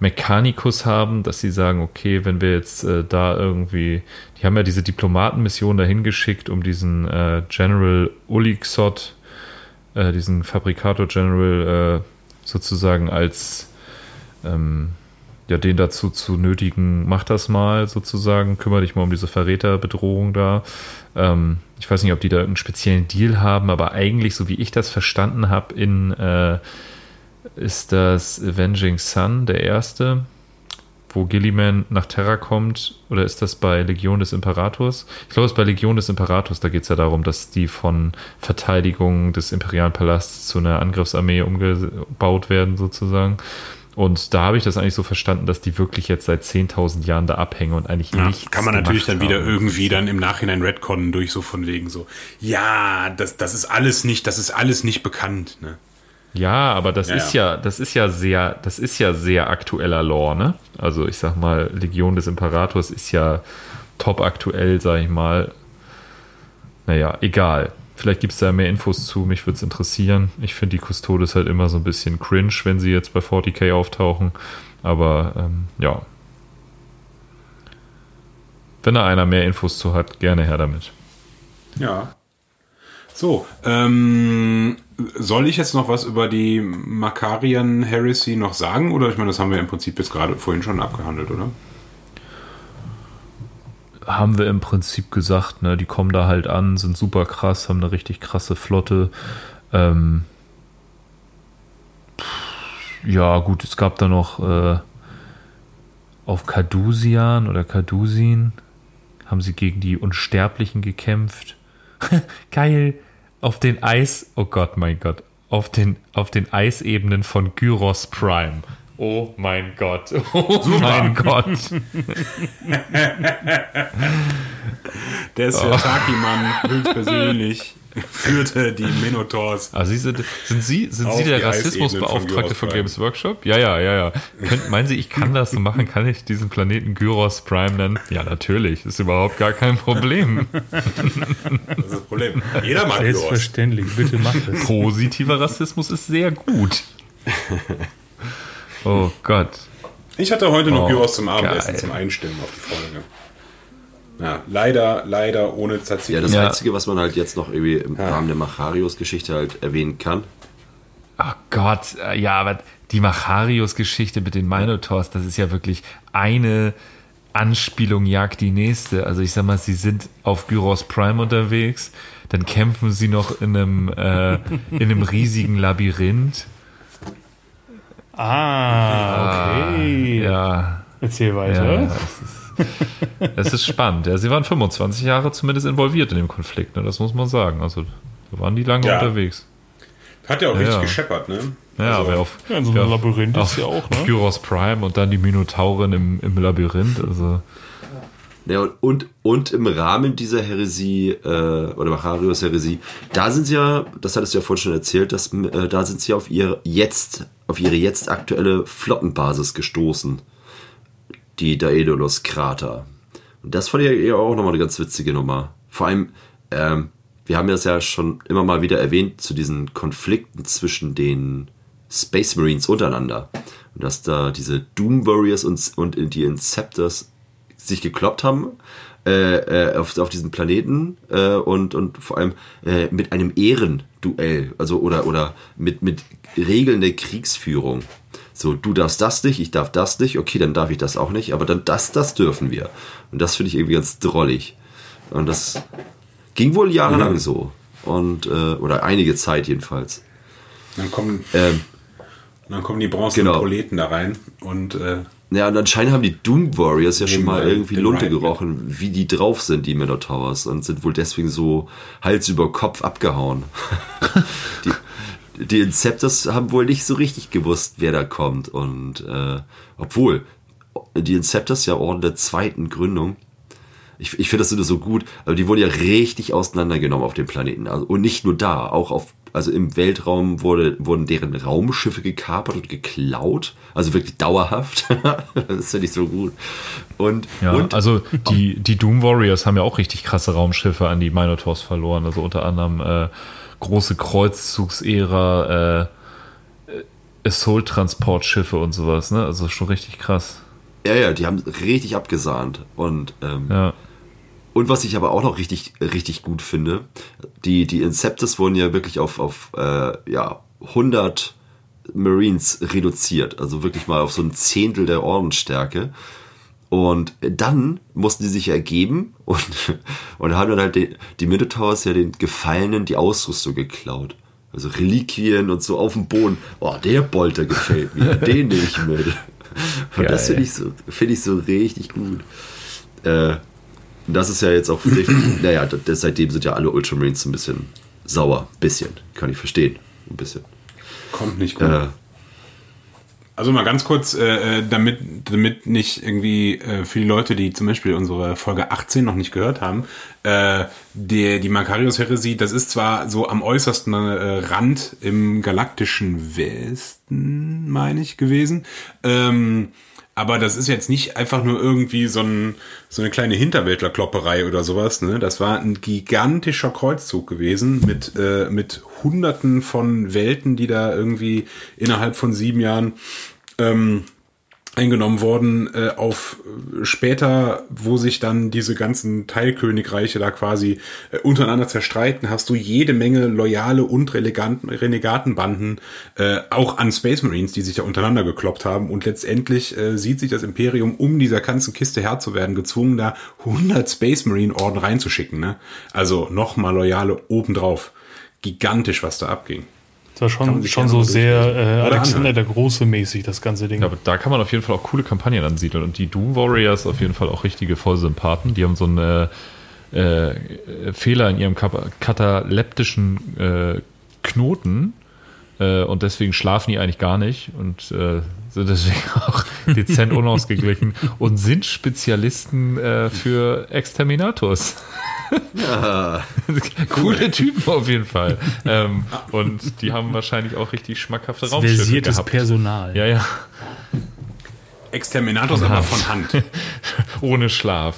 Mechanicus haben, dass sie sagen, okay, wenn wir jetzt äh, da irgendwie, die haben ja diese Diplomatenmission dahin geschickt, um diesen äh, General Ulixot, äh, diesen Fabrikator General äh, sozusagen als ähm, ja, den dazu zu nötigen, mach das mal sozusagen, kümmere dich mal um diese Verräterbedrohung da. Ähm, ich weiß nicht, ob die da einen speziellen Deal haben, aber eigentlich, so wie ich das verstanden habe, in äh, ist das Avenging Sun der erste, wo Gilliman nach Terra kommt, oder ist das bei Legion des Imperators? Ich glaube, es ist bei Legion des Imperators, da geht es ja darum, dass die von Verteidigung des imperialen Palasts zu einer Angriffsarmee umgebaut werden, sozusagen. Und da habe ich das eigentlich so verstanden, dass die wirklich jetzt seit 10.000 Jahren da abhängen und eigentlich ja, nichts Kann man natürlich dann wieder haben. irgendwie dann im Nachhinein retconnen durch so von wegen so, ja, das, das ist alles nicht, das ist alles nicht bekannt, ne? Ja, aber das ja, ist ja. ja, das ist ja sehr, das ist ja sehr aktueller Lore, ne? Also ich sag mal, Legion des Imperators ist ja top aktuell, sag ich mal. Naja, egal. Vielleicht gibt es da mehr Infos zu, mich würde es interessieren. Ich finde die Custodes halt immer so ein bisschen cringe, wenn sie jetzt bei 40k auftauchen. Aber ähm, ja. Wenn da einer mehr Infos zu hat, gerne her damit. Ja. So, ähm, soll ich jetzt noch was über die Makarian Heresy noch sagen? Oder ich meine, das haben wir im Prinzip jetzt gerade vorhin schon abgehandelt, oder? Haben wir im Prinzip gesagt, ne, die kommen da halt an, sind super krass, haben eine richtig krasse Flotte. Ähm, ja, gut, es gab da noch äh, auf Kadusian oder Kadusin haben sie gegen die Unsterblichen gekämpft. Geil. Auf den Eis, oh Gott, mein Gott, auf den, auf den Eisebenen von Gyros Prime. Oh mein Gott. Oh Super. mein Gott. Der Sirtaki-Mann höchstpersönlich führte die Minotaurs. Ah, Sie sind, sind Sie, sind Sie der Rassismusbeauftragte von, von Games Workshop? Ja, ja, ja, ja. Könnt, meinen Sie, ich kann das so machen? Kann ich diesen Planeten Gyros Prime nennen? Ja, natürlich. Ist überhaupt gar kein Problem. Das ist das Problem. Jeder mag Selbstverständlich. Bitte mach das. Positiver Rassismus ist sehr gut. Oh Gott. Ich hatte heute noch oh, Gyros zum Abendessen, geil. zum Einstimmen auf die Folge. Ja, leider, leider ohne Tzatziki. Ja, das ja. Einzige, was man halt jetzt noch irgendwie im ja. Rahmen der Macharius-Geschichte halt erwähnen kann, Oh Gott, äh, ja, aber die Macharius-Geschichte mit den Minotaurs, das ist ja wirklich eine Anspielung jagt die nächste. Also ich sag mal, sie sind auf Gyros Prime unterwegs, dann kämpfen sie noch in einem, äh, in einem riesigen Labyrinth. Ah, okay. Ja, Erzähl weiter. ja es, ist, es ist spannend. Ja, sie waren 25 Jahre zumindest involviert in dem Konflikt, ne? das muss man sagen. Also da waren die lange Ja. unterwegs. Hat ja auch richtig Ja. gescheppert, ne? Ja, Also, aber auf, Ja, in so einem ja, Labyrinth auf, ist ja auch, ne? Gyros Prime und dann die Minotaurin im, im Labyrinth. Also Ja, und, und, und im Rahmen dieser Heresie, äh, oder Macharios Heresie, da sind sie ja, das hattest du ja vorhin schon erzählt, dass, äh, da sind sie auf ihre jetzt, auf ihre jetzt aktuelle Flottenbasis gestoßen. Die Daedalus-Krater. Und das fand ich ja auch nochmal eine ganz witzige Nummer. Vor allem, ähm, wir haben das ja schon immer mal wieder erwähnt zu diesen Konflikten zwischen den Space Marines untereinander. Und dass da diese Doom Warriors und, und die Inceptors sich gekloppt haben äh, äh, auf, auf diesem Planeten äh, und, und vor allem äh, mit einem Ehrenduell, also oder, oder mit, mit Regeln der Kriegsführung. So, du darfst das nicht, ich darf das nicht, okay, dann darf ich das auch nicht, aber dann das, das dürfen wir. Und das finde ich irgendwie ganz drollig. Und das ging wohl jahrelang so. Und, äh, oder einige Zeit jedenfalls. Dann kommen, Ähm, dann kommen die bronzenen Genau. Proleten da rein und äh, Ja, und anscheinend haben die Doom Warriors ja schon mal irgendwie Lunte gerochen, wie die drauf sind, die Minotaurs, und sind wohl deswegen so Hals über Kopf abgehauen. die, die Inceptors haben wohl nicht so richtig gewusst, wer da kommt. Und äh, obwohl, die Inceptors ja Orden der zweiten Gründung, ich, ich finde das so gut, aber die wurden ja richtig auseinandergenommen auf dem Planeten. Also, und nicht nur da, auch auf, also im Weltraum wurde, wurden deren Raumschiffe gekapert und geklaut. Also wirklich dauerhaft. das finde ich so gut. Und, Ja, und also die, die Doom Warriors haben ja auch richtig krasse Raumschiffe an die Minotaurs verloren. Also unter anderem äh, große Kreuzzugsära, äh, Assault-Transportschiffe und sowas, ne? Also schon richtig krass. ja, ja, die haben richtig abgesahnt. Und, ähm, Ja. Und was ich aber auch noch richtig, richtig gut finde, die, die Inceptors wurden ja wirklich auf, auf äh, ja, 100 Marines reduziert. Also wirklich mal auf so ein Zehntel der Ordensstärke. Und dann mussten die sich ergeben und, und haben dann halt den, die Minotaurs ja den Gefallenen die Ausrüstung geklaut. Also Reliquien und so auf dem Boden. Oh, der Bolter gefällt mir. Den nehme ich mit. Und das Geil. finde ich, so, finde ich so richtig gut. Äh, das ist ja jetzt auch, naja, das, seitdem sind ja alle Ultramarines ein bisschen sauer. Bisschen. Kann ich verstehen. Ein bisschen. kommt nicht gut. Äh, Also mal ganz kurz, äh, äh, damit, damit nicht irgendwie äh, für die Leute, die zum Beispiel unsere Folge 18 noch nicht gehört haben, äh, die, die Makarios-Heresie, das ist zwar so am äußersten äh, Rand im galaktischen Westen, meine ich, gewesen, ähm, aber das ist jetzt nicht einfach nur irgendwie so, ein, so eine kleine Hinterwäldlerklopperei oder sowas. Ne? Das war ein gigantischer Kreuzzug gewesen mit, äh, mit Hunderten von Welten, die da irgendwie innerhalb von sieben Jahren ähm, eingenommen worden äh, auf äh, später, wo sich dann diese ganzen Teilkönigreiche da quasi äh, untereinander zerstreiten, hast du jede Menge loyale und Renegatenbanden, äh, auch an Space Marines, die sich da untereinander gekloppt haben und letztendlich äh, sieht sich das Imperium, um dieser ganzen Kiste Herr zu werden, gezwungen, da 100 Space Marine Orden reinzuschicken, ne? Also nochmal loyale obendrauf. Gigantisch, was da abging. Das war schon, schon so sehr äh, Alexander der Große mäßig, das ganze Ding. Ja, aber da kann man auf jeden Fall auch coole Kampagnen ansiedeln. Und die Doom Warriors auf jeden Fall auch richtige Vollsympathen. Die haben so einen äh, äh, Fehler in ihrem kap- kataleptischen äh, Knoten. Äh, und deswegen schlafen die eigentlich gar nicht und äh, sind deswegen auch dezent unausgeglichen und sind Spezialisten äh, für Exterminators. Coole Typen auf jeden Fall. ähm, und die haben wahrscheinlich auch richtig schmackhafte Raumschiffe Versiertes gehabt. Personal. Ja, ja. Exterminators aber von Hand. Ohne Schlaf.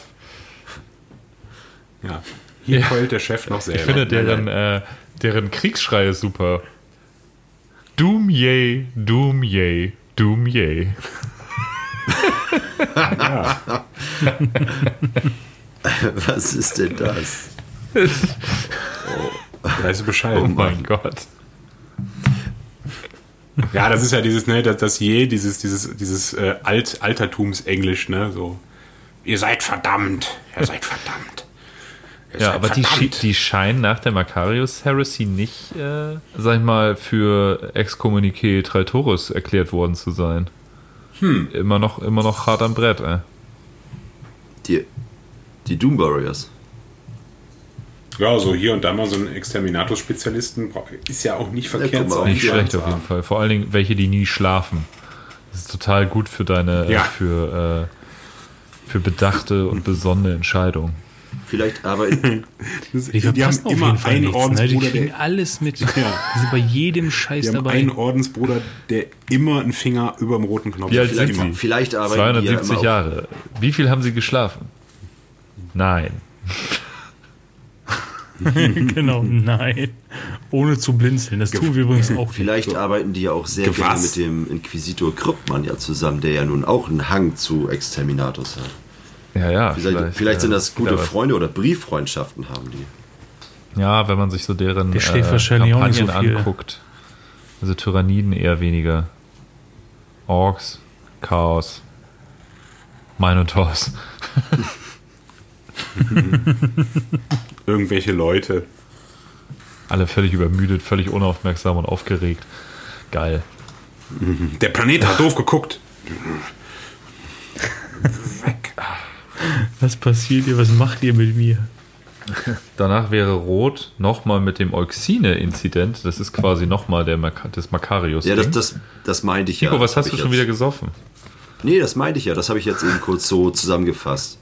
Ja. Hier Ja. heult der Chef noch selber. Ich finde deren, äh, deren Kriegsschrei ist super. Doom yay, Doom yay, Doom yay. was ist denn das? Weißt du Bescheid? Oh mein Gott. Ja, das ist ja dieses, ne, das, das je, dieses, dieses, dieses äh, Alt, Altertumsenglisch, ne, so. Ihr seid verdammt, ihr seid verdammt. Ihr Ja, seid aber die, verdammt. die scheinen nach der Macarius Heresy nicht, äh, sag ich mal, für Excommunique Traitoris erklärt worden zu sein. Hm. Immer noch, immer noch hart am Brett, ey. Die, die Doom Warriors. Ja, so hier und da mal so einen Exterminatus-Spezialisten bra- ist ja auch nicht verkehrt. guck mal, so Nicht Ja, schlecht auf jeden. Fall. Vor allen Dingen welche, die nie schlafen. Das ist total gut für deine, Ja. äh, für, äh, für bedachte und besonnene Entscheidungen. Vielleicht arbeiten, Die Die haben immer jeden Fall einen nichts, ne? Die Ordensbruder, kriegen der, alles mit. Ja. Die sind bei jedem Scheiß die haben dabei. einen Ordensbruder, der immer einen Finger über dem roten Knopf Wie alt hat. vielleicht arbeiten die ja 270 immer auf, Jahre. Wie viel haben sie geschlafen? Nein. genau, nein. Ohne zu blinzeln. Das tun wir übrigens auch. Vielleicht arbeiten die ja auch sehr Gewass. gerne mit dem Inquisitor Kryptmann ja zusammen, der ja nun auch einen Hang zu Exterminatus hat. Ja, ja. Vielleicht, vielleicht, sind äh, das gute was. Freunde oder Brieffreundschaften haben die. Ja, wenn man sich so deren Der nicht so Kampagnen viel. anguckt. Also Tyranniden eher weniger. Orks, Chaos, Minotaurs. Irgendwelche Leute. Alle völlig übermüdet, völlig unaufmerksam und aufgeregt. Geil. Der Planet hat doof geguckt. Was passiert hier? Was macht ihr mit mir? Danach wäre Rot nochmal mit dem Euxine-Inzident. Das ist quasi nochmal der Mac des Macarius. Ja, das, das, das meinte ich ja. Nico, was Das hast du schon jetzt- wieder gesoffen? Nee, das meinte ich ja. Das habe ich jetzt eben kurz so zusammengefasst.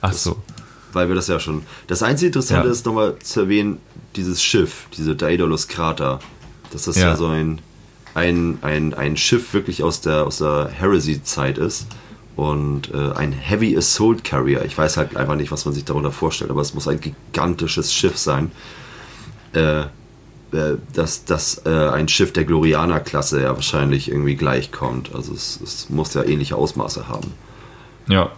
Ach so. Weil wir das ja schon. Das einzige Interessante Ja. ist nochmal zu erwähnen, dieses Schiff, diese Daedalus Krater. Dass das ja, Ja. so ein, ein, ein, ein Schiff wirklich aus der, aus der Heresy-Zeit ist. Und äh, ein Heavy Assault Carrier. Ich weiß halt einfach nicht, was man sich darunter vorstellt, aber es muss ein gigantisches Schiff sein. Äh, äh, dass das äh, ein Schiff der Glorianer-Klasse ja wahrscheinlich irgendwie gleichkommt. Also es, es muss ja ähnliche Ausmaße haben. Ja,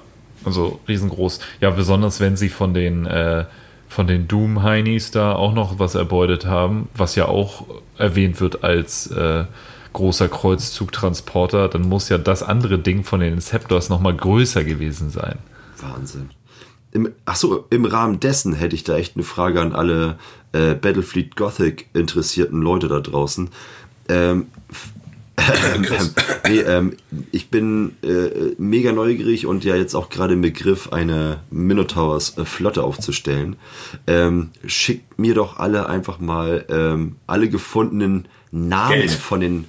also riesengroß. Ja, besonders wenn sie von den, äh, von den Doom-Heinis da auch noch was erbeutet haben, was ja auch erwähnt wird als äh, großer Kreuzzugtransporter, dann muss ja das andere Ding von den Inceptors nochmal größer gewesen sein. Wahnsinn. Im, achso, im Rahmen dessen hätte ich da echt eine Frage an alle äh, Battlefleet Gothic interessierten Leute da draußen. Ähm, nee, ähm, ich bin äh, mega neugierig und ja jetzt auch gerade im Begriff, eine Minotaurs äh, Flotte aufzustellen. Ähm, schickt mir doch alle einfach mal ähm, alle gefundenen Namen Geld. von den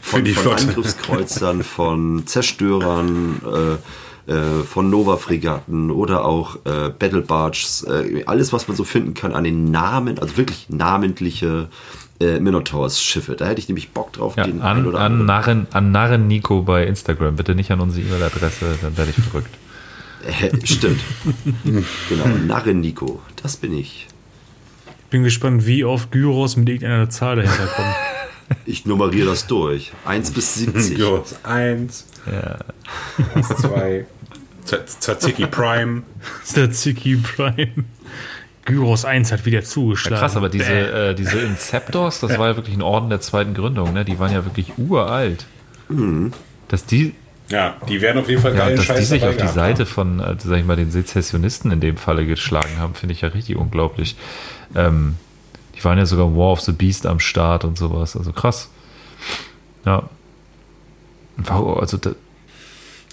von, von Flotte. Angriffskreuzern, von Zerstörern, äh, äh, von Nova-Fregatten oder auch äh, Battle Barges, äh, alles, was man so finden kann an den Namen, also wirklich namentliche äh, Minotaurs-Schiffe. Da hätte ich nämlich Bock drauf, Ja, den an, oder an. Narren, an Narren Nico bei Instagram. Bitte nicht an unsere E-Mail-Adresse, dann werde ich verrückt. Äh, stimmt. genau, Narren Nico, das bin ich. Bin gespannt, wie oft Gyros mit irgendeiner Zahl dahinter kommt. Ich nummeriere das durch. 1 bis 70. Gyros 1, Ja. 2, Tzatziki Prime. Tzatziki Prime. Gyros 1 hat wieder zugeschlagen. Krass, aber diese, äh, diese Inceptors, das war ja wirklich ein Orden der zweiten Gründung, ne? Die waren ja wirklich uralt. Dass die, Ja, die werden auf jeden Fall ja, geilen dass die Scheiß sich dabei auf die Seite von, äh, sag ich mal, den Sezessionisten in dem Falle geschlagen haben, finde ich ja richtig unglaublich. Ähm, die waren ja sogar War of the Beast am Start und sowas. Also krass. Ja. Wow, also da,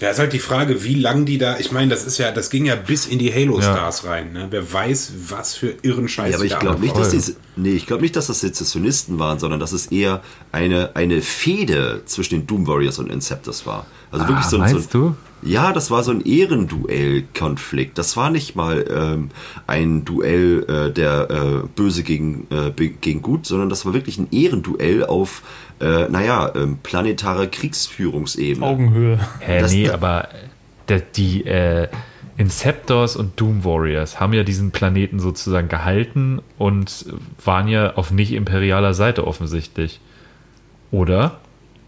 Ja, ist halt die Frage, wie lang die da. Ich meine, das ist ja, das ging ja bis in die Halo-Stars rein. Ne? Wer weiß, was für irren Scheiß Ja, aber ich da glaube nicht, dass die, nee, ich glaube nicht, dass das Sezessionisten waren, sondern dass es eher eine, eine Fehde zwischen den Doom Warriors und Inceptors war. Also wirklich Ah, so, ein- so meinst ein, du? Ja, das war so ein Ehrenduell-Konflikt. Das war nicht mal ähm, ein Duell äh, der äh, Böse gegen, äh, gegen Gut, sondern das war wirklich ein Ehrenduell auf, äh, naja, ähm, planetarer Kriegsführungsebene. Augenhöhe. Hä, Das- nee, aber der, die äh, Inceptors und Doom Warriors haben ja diesen Planeten sozusagen gehalten und waren ja auf nicht imperialer Seite offensichtlich. Oder?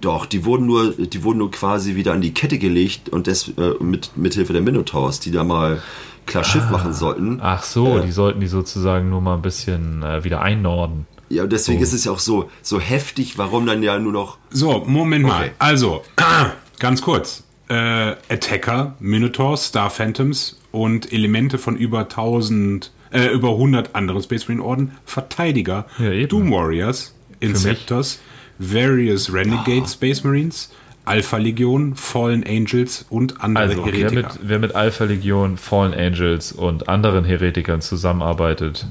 Doch, die wurden nur, die wurden nur quasi wieder an die Kette gelegt und das äh, mit, mit Hilfe der Minotaurs, die da mal klar Schiff machen sollten. Ach so, Äh. die sollten die sozusagen nur mal ein bisschen äh, wieder einnorden. Ja, und deswegen So. ist es ja auch so, so heftig, warum dann ja nur noch. So, Moment mal. Okay. Also, ganz kurz. Äh, Attacker, Minotaurs, Star Phantoms und Elemente von über 1000, äh, über 100 anderen Space Marine Orden, Verteidiger, Ja. Doom Warriors, Inceptors, various Renegade Space Marines, Alpha Legion, Fallen Angels und andere Also, wer Heretiker. mit, wer mit Alpha Legion, Fallen Angels und anderen Heretikern zusammenarbeitet,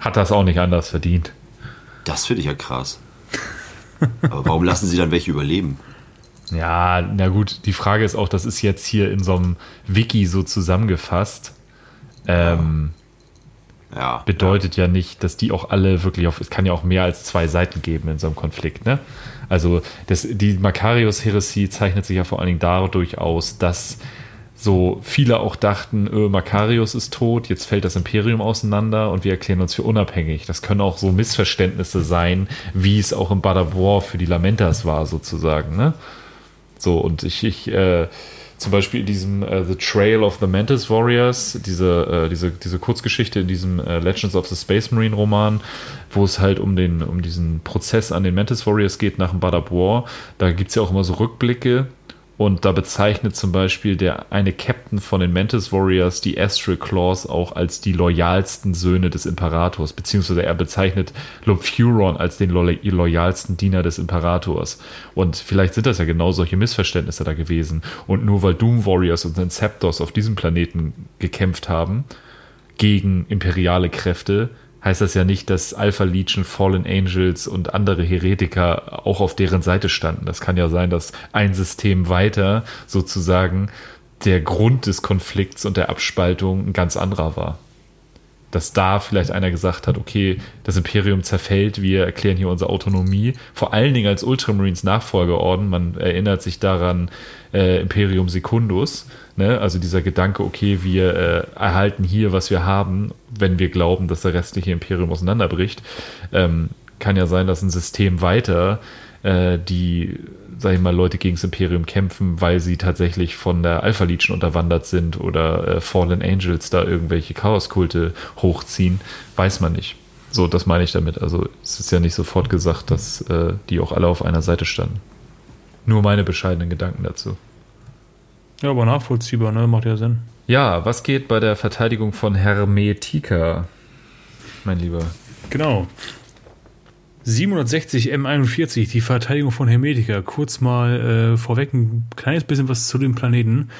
hat das auch nicht anders verdient. Das finde ich ja krass. Aber warum lassen sie dann welche überleben? Ja, na gut, die Frage ist auch, das ist jetzt hier in so einem Wiki so zusammengefasst. Ähm, Ja. Bedeutet ja nicht, dass die auch alle wirklich auf, es kann ja auch mehr als zwei Seiten geben in so einem Konflikt, ne? Also das, die Makarios-Heresie zeichnet sich ja vor allen Dingen dadurch aus, dass so viele auch dachten, öh, Makarios ist tot, jetzt fällt das Imperium auseinander und wir erklären uns für unabhängig. Das können auch so Missverständnisse sein, wie es auch im Bad of War für die Lamentas war, sozusagen, ne? So, und ich, ich äh, zum Beispiel in diesem äh, The Trail of the Mantis Warriors, diese, äh, diese, diese Kurzgeschichte in diesem äh, Legends of the Space Marine Roman, wo es halt um, den, um diesen Prozess an den Mantis Warriors geht nach dem Bad War, da gibt es ja auch immer so Rückblicke und da bezeichnet zum Beispiel der eine Captain von den Mantis Warriors die Astral Claws auch als die loyalsten Söhne des Imperators, beziehungsweise er bezeichnet Lophuron als den lo loyalsten Diener des Imperators. Und vielleicht sind das ja genau solche Missverständnisse da gewesen. Und nur weil Doom Warriors und Inceptors auf diesem Planeten gekämpft haben gegen imperiale Kräfte, heißt das ja nicht, dass Alpha Legion, Fallen Angels und andere Heretiker auch auf deren Seite standen. Das kann ja sein, dass ein System weiter sozusagen der Grund des Konflikts und der Abspaltung ein ganz anderer war. Dass da vielleicht einer gesagt hat, okay, das Imperium zerfällt, wir erklären hier unsere Autonomie. Vor allen Dingen als Ultramarines Nachfolgeorden, man erinnert sich daran, äh, Imperium Secundus, ne? also dieser Gedanke, okay, wir äh, erhalten hier, was wir haben, wenn wir glauben, dass der restliche Imperium auseinanderbricht. Ähm, kann ja sein, dass ein System weiter äh, die, sag ich mal, Leute gegen das Imperium kämpfen, weil sie tatsächlich von der Alpha Legion unterwandert sind oder äh, Fallen Angels da irgendwelche Chaoskulte hochziehen, weiß man nicht. So, das meine ich damit. Also es ist ja nicht sofort gesagt, dass äh, die auch alle auf einer Seite standen. Nur meine bescheidenen Gedanken dazu. Ja, aber nachvollziehbar, ne? Macht ja Sinn. Ja, was geht bei der Verteidigung von Hermetika, mein Lieber? Genau. 760 M41, die Verteidigung von Hermetika. Kurz mal äh, vorweg ein kleines bisschen was zu dem Planeten,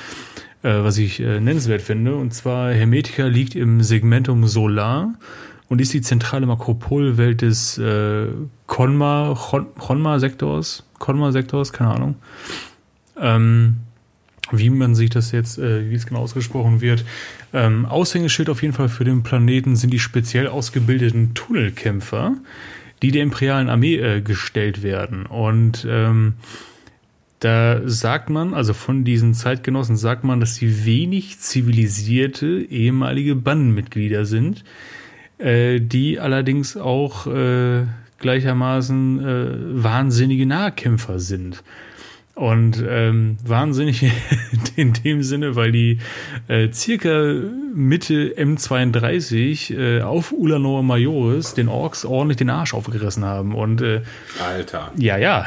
äh, was ich äh, nennenswert finde. Und zwar Hermetika liegt im Segmentum Solar und ist die zentrale Makropolwelt des äh, Konma, Konma-Sektors. Konma-Sektors, keine Ahnung. Ähm, wie man sich das jetzt, äh, wie es genau ausgesprochen wird. Ähm, Aushängeschild auf jeden Fall für den Planeten sind die speziell ausgebildeten Tunnelkämpfer, die der imperialen Armee äh, gestellt werden. Und ähm, da sagt man, also von diesen Zeitgenossen sagt man, dass sie wenig zivilisierte ehemalige Bandenmitglieder sind, äh, die allerdings auch äh, gleichermaßen äh, wahnsinnige Nahkämpfer sind. Und ähm, wahnsinnig in dem Sinne, weil die äh, circa Mitte M32 äh, auf Ulanor Majoris den Orks ordentlich den Arsch aufgerissen haben. Und äh, Alter. ja, ja.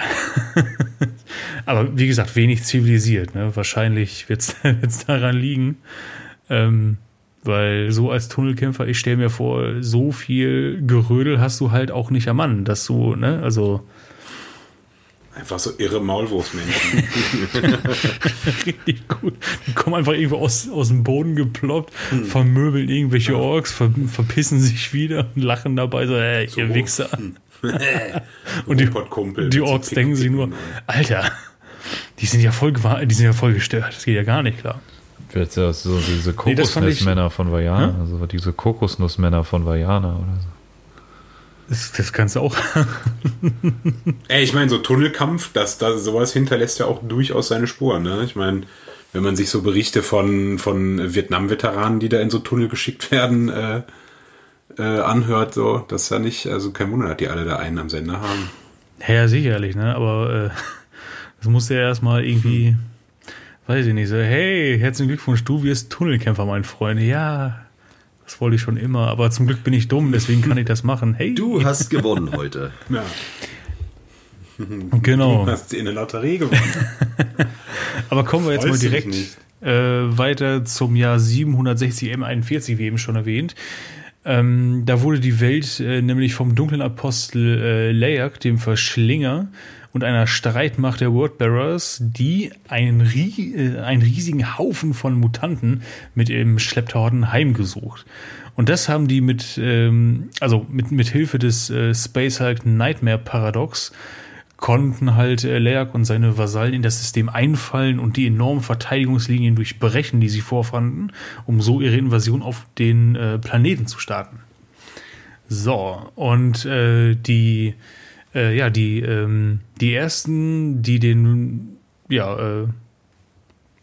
Aber wie gesagt, wenig zivilisiert. Ne? Wahrscheinlich wird es daran liegen. Ähm, weil so als Tunnelkämpfer, ich stelle mir vor, so viel Gerödel hast du halt auch nicht am Mann, dass du, ne, also Einfach so irre Maulwurfsmenschen. richtig gut. Die kommen einfach irgendwo aus, aus dem Boden geploppt, vermöbeln irgendwelche Orks, ver, verpissen sich wieder und lachen dabei so, äh, ihr So. Wichser. Und die, die Orks denken sich nur. Alter, die sind ja voll die sind ja voll gestört. Das geht ja gar nicht klar. Vielleicht ja so diese Nee, Kokosnussmänner von Vajana, also diese Kokosnussmänner von Vajana oder so. Das, das kannst du auch. Ey, ich meine, so Tunnelkampf, das, das, sowas hinterlässt ja auch durchaus seine Spuren. Ne? Ich meine, wenn man sich so Berichte von, von Vietnam-Veteranen, die da in so Tunnel geschickt werden, äh, äh, anhört, so, das ist ja nicht, also kein Wunder, dass die alle da einen am Sender haben. Ja, sicherlich, ne? Aber äh, das muss ja erstmal irgendwie, weiß ich nicht, so, hey, herzlichen Glückwunsch, du wirst Tunnelkämpfer, mein Freund. Ja, Das wollte ich schon immer, aber zum Glück bin ich dumm, deswegen kann ich das machen. Hey, Du hast gewonnen heute. Ja. genau. Du hast in der Lotterie gewonnen. Aber kommen wir jetzt Freust mal direkt äh, weiter zum Jahr 760 M41, wie eben schon erwähnt. Ähm, da wurde die Welt äh, nämlich vom dunklen Apostel äh, Leyak, dem Verschlinger, und einer Streitmacht der Wordbearers, die einen, äh, einen riesigen Haufen von Mutanten mit im Schlepptau hatten, heimgesucht. Und das haben die mit, ähm, also mit, mit Hilfe des äh, Space Hulk Nightmare Paradox konnten halt äh, Leak und seine Vasallen in das System einfallen und die enormen Verteidigungslinien durchbrechen, die sie vorfanden, um so ihre Invasion auf den äh, Planeten zu starten. So, und äh, die, äh, ja, die, ähm, die ersten, die den, ja, äh,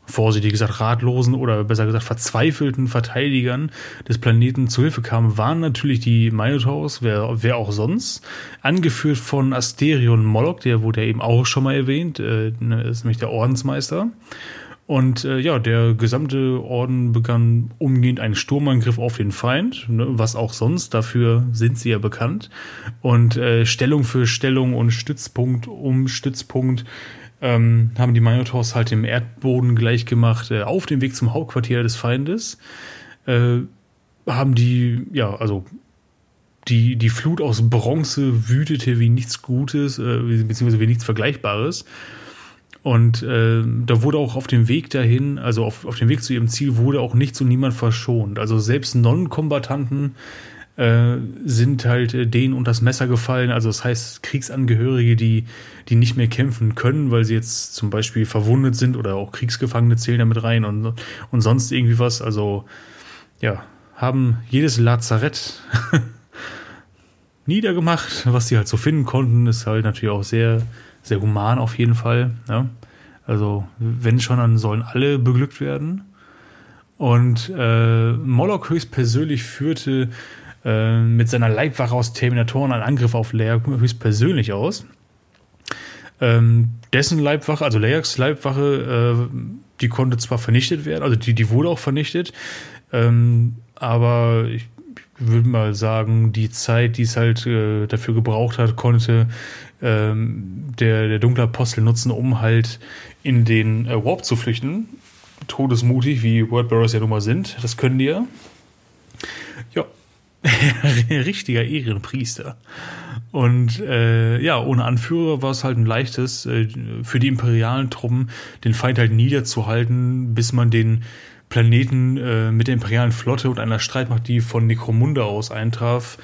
vorsichtig gesagt, ratlosen oder besser gesagt verzweifelten Verteidigern des Planeten zu Hilfe kamen, waren natürlich die Minotaurs, wer, wer auch sonst, angeführt von Asterion Moloch, der wurde ja eben auch schon mal erwähnt, äh, ne, ist nämlich der Ordensmeister. Und äh, ja, der gesamte Orden begann umgehend einen Sturmangriff auf den Feind, ne, was auch sonst, dafür sind sie ja bekannt. Und äh, Stellung für Stellung und Stützpunkt um Stützpunkt ähm, haben die Minotaurs halt dem Erdboden gleich gemacht, äh, auf dem Weg zum Hauptquartier des Feindes. Äh, haben die, ja, also die, die Flut aus Bronze wütete wie nichts Gutes, äh, beziehungsweise wie nichts Vergleichbares. Und äh, da wurde auch auf dem Weg dahin, also auf, auf dem Weg zu ihrem Ziel, wurde auch nichts und niemand verschont. Also selbst Non-Kombattanten äh, sind halt äh, denen unter das Messer gefallen. Also das heißt Kriegsangehörige, die, die nicht mehr kämpfen können, weil sie jetzt zum Beispiel verwundet sind oder auch Kriegsgefangene zählen damit rein und, und sonst irgendwie was. Also ja, haben jedes Lazarett niedergemacht, was sie halt so finden konnten, ist halt natürlich auch sehr, sehr human auf jeden Fall. Ja? Also, wenn schon, dann sollen alle beglückt werden. Und äh, Moloch höchstpersönlich führte äh, mit seiner Leibwache aus Terminatoren einen Angriff auf Leia höchstpersönlich aus. Ähm, dessen Leibwache, also Leiaks Leibwache, äh, die konnte zwar vernichtet werden, also die, die wurde auch vernichtet, ähm, aber ich würde mal sagen, die Zeit, die es halt äh, dafür gebraucht hat, konnte ähm, der, der dunkle Apostel nutzen, um halt in den äh, Warp zu flüchten. Todesmutig, wie Wordbearers ja nun mal sind. Das können die ja. Ja, richtiger Ehrenpriester. Und äh, ja, ohne Anführer war es halt ein leichtes, äh, für die imperialen Truppen den Feind halt niederzuhalten, bis man den Planeten äh, mit der imperialen Flotte und einer Streitmacht, die von Necromunda aus eintraf,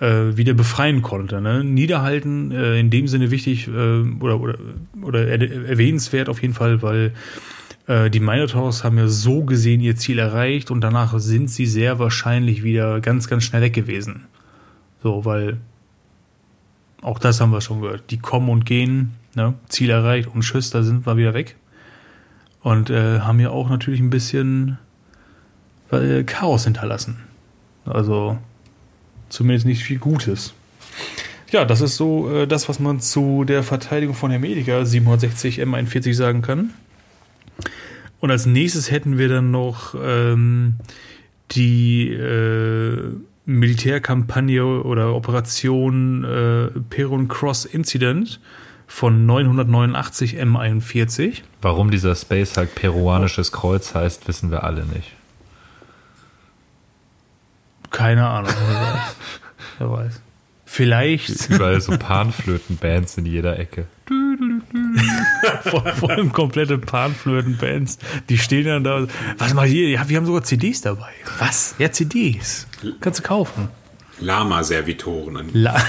äh, wieder befreien konnte. Ne? Niederhalten äh, in dem Sinne wichtig äh, oder, oder, oder er erwähnenswert auf jeden Fall, weil äh, die Minotaurs haben ja so gesehen ihr Ziel erreicht und danach sind sie sehr wahrscheinlich wieder ganz, ganz schnell weg gewesen. So, weil auch das haben wir schon gehört. Die kommen und gehen, ne? Ziel erreicht und tschüss, da sind wir wieder weg. Und äh, haben ja auch natürlich ein bisschen äh, Chaos hinterlassen. Also zumindest nicht viel Gutes. Ja, das ist so äh, das, was man zu der Verteidigung von Hermetica 760 M41 sagen kann. Und als nächstes hätten wir dann noch ähm, die äh, Militärkampagne oder Operation äh, Peron Cross Incident von 989 M41. Warum dieser Space Hulk peruanisches Kreuz heißt, wissen wir alle nicht. Keine Ahnung. Wer weiß. Wer weiß. Vielleicht Überall so Panflöten-Bands in jeder Ecke. vor, vor allem komplette Panflöten-Bands. Die stehen dann da. Warte mal hier, ja, wir haben sogar CDs dabei. Was? Ja, CDs. Kannst du kaufen. Lama-Servitoren an La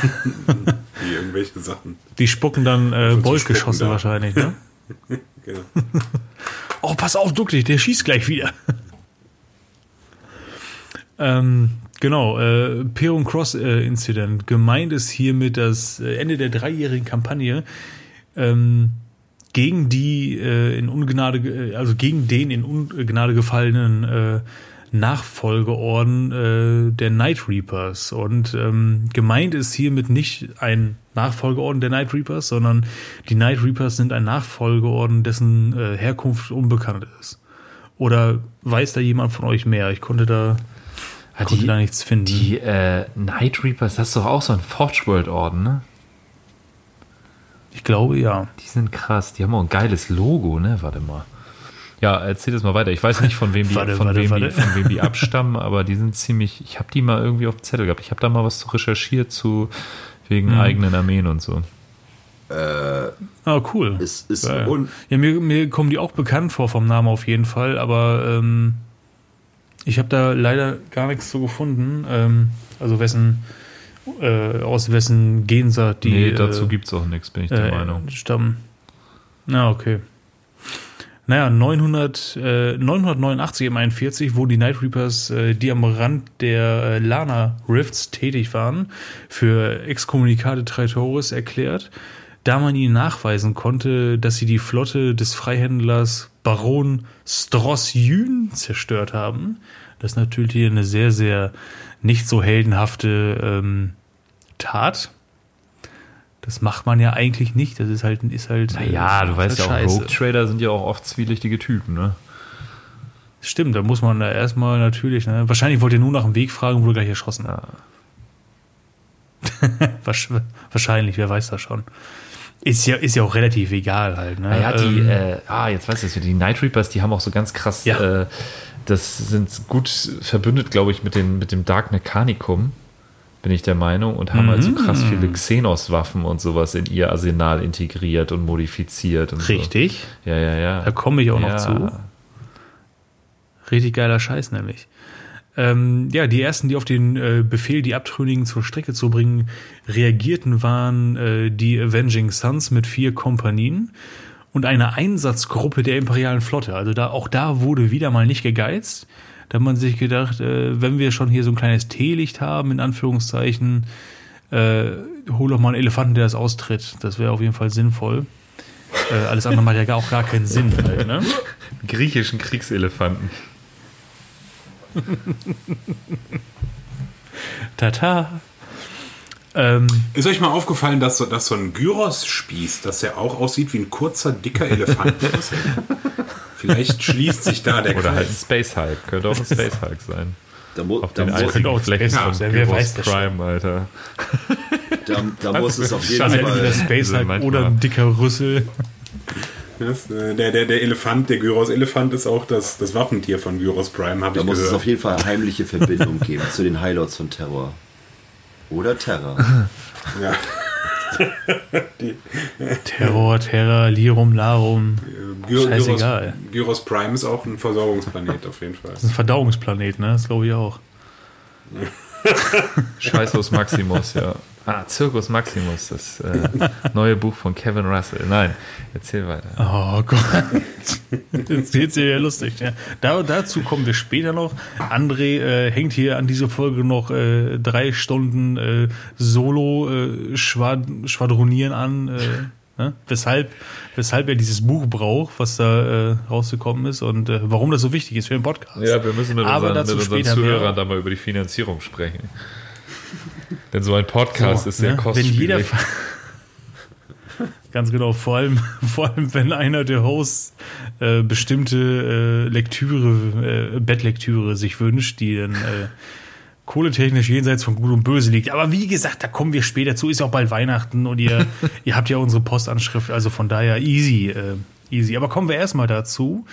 die irgendwelche Sachen. die spucken dann äh, Boltgeschosse da. wahrscheinlich, ne? Genau. Oh, pass auf, duck dich, der schießt gleich wieder. ähm, genau, äh, Peron Cross äh, Incident. Gemeint ist hiermit das äh, Ende der dreijährigen Kampagne ähm, gegen die äh, in Ungnade, äh, also gegen den in Ungnade gefallenen äh, Nachfolgeorden äh, der Night Reapers. Und ähm, gemeint ist hiermit nicht ein Nachfolgeorden der Night Reapers, sondern die Night Reapers sind ein Nachfolgeorden, dessen äh, Herkunft unbekannt ist. Oder weiß da jemand von euch mehr? Ich konnte da. Ich konnte da nichts finden. Die äh, Night Reapers, das ist doch auch so ein Forge World Orden, ne? ich glaube ja. Die sind krass. Die haben auch ein geiles Logo, ne? Warte mal. Ja, erzähl das mal weiter. Ich weiß nicht, von wem die, Warte, von warte, wem warte. Die, von wem die abstammen, aber die sind ziemlich. Ich habe die mal irgendwie auf dem Zettel gehabt. Ich habe da mal was zu recherchiert zu wegen Mhm. eigenen Armeen und so. Ah, cool. Ist un Ja, mir, mir kommen die auch bekannt vor vom Namen auf jeden Fall, aber ähm, ich habe da leider gar nichts zu gefunden. Ähm, also wessen, äh, aus wessen Gensaat die nee, dazu äh, gibt's auch nichts, bin ich der äh, Meinung. stammen. Na, okay. Naja, 900, äh, 989 im 41 wurden die Night Reapers, äh, die am Rand der äh, Lana Rifts tätig waren, für Excommunicate Traitores erklärt, da man ihnen nachweisen konnte, dass sie die Flotte des Freihändlers Baron Stross-Jün zerstört haben. Das ist natürlich hier eine sehr, sehr nicht so heldenhafte ähm, Tat. Das macht man ja eigentlich nicht. Das ist halt, ist halt. Naja, du weißt ja halt auch, Rogue Trader sind ja auch oft zwielichtige Typen, ne? Stimmt, da muss man da erstmal natürlich, ne? Wahrscheinlich wollt ihr nur nach dem Weg fragen, wurde gleich erschossen. Ja. Wahrsch- Wahrscheinlich, wer weiß das schon. Ist ja, ist ja auch relativ egal halt, ne? Naja, die, Ähm, äh, ah, jetzt weißt du es die Night Reapers, die haben auch so ganz krass, Ja. äh, das sind gut verbündet, glaube ich, mit, den, mit dem Dark Mechanicum, bin ich der Meinung, und haben halt so krass viele Xenos-Waffen und sowas in ihr Arsenal integriert und modifiziert. Und richtig. So. Ja, ja, ja. Da komme ich auch noch ja. zu. Richtig geiler Scheiß nämlich. Ähm, ja, die ersten, die auf den äh, Befehl, die Abtrünnigen zur Strecke zu bringen, reagierten, waren äh, die Avenging Sons mit vier Kompanien und eine Einsatzgruppe der imperialen Flotte. Also da auch da wurde wieder mal nicht gegeizt. Da hat man sich gedacht, äh, wenn wir schon hier so ein kleines Teelicht haben, in Anführungszeichen, äh, hol doch mal einen Elefanten, der das austritt. Das wäre auf jeden Fall sinnvoll. Äh, alles andere macht ja auch gar keinen Sinn. Halt, ne? Griechischen Kriegselefanten. Tata. Ähm, Ist euch mal aufgefallen, dass so, dass so ein Gyros-Spieß, dass der auch aussieht wie ein kurzer, dicker Elefant? Vielleicht schließt sich da der Oder halt ein Kreis. Space Hulk. Könnte auch ein Space Hulk sein. da, mu Auf da, den muss, könnte auch von Hulk sein, wer weiß das schon. Prime, Alter. da, da muss es auf jeden Scheiße. entweder Fall. Space Also Hulk oder ein dicker Rüssel. Das, äh, der, der, der Elefant, der Gyros-Elefant ist auch das, das Wappentier von Gyros Prime, habe Da ich muss es gehört. auf jeden Fall heimliche Verbindung geben zu den Highlords von Terror. Oder Terror. Ja. Terror, Terror, Lirum, Larum. Gy- Scheißegal. Gyros, Gyros Prime ist auch ein Versorgungsplanet auf jeden Fall. Das ist ein Verdauungsplanet, ne? Das glaube ich auch. Scheißhaus Maximus, ja. Ah, Circus Maximus, das äh, neue Buch von Kevin Russell. Nein, erzähl weiter. Oh Gott. Jetzt geht's ja lustig. Ja. Da, dazu kommen wir später noch. André äh, hängt hier an dieser Folge noch äh, drei Stunden äh, Solo äh, an. Äh, ne? weshalb, weshalb er dieses Buch braucht, was da äh, rausgekommen ist und äh, warum das so wichtig ist für den Podcast. Ja, wir müssen mit Aber unseren, dazu mit unseren mehr. Zuhörern da mal über die Finanzierung sprechen. Denn so ein Podcast So, ist sehr ne? kostspielig. Wenn jeder Ganz genau, vor allem, vor allem wenn einer der Hosts äh, bestimmte äh, Lektüre, äh, Bettlektüre sich wünscht, die dann äh, kohletechnisch jenseits von Gut und Böse liegt. Aber wie gesagt, da kommen wir später zu, ist ja auch bald Weihnachten und ihr, ihr habt ja unsere Postanschrift, also von daher easy, äh, easy. Aber kommen wir erstmal dazu,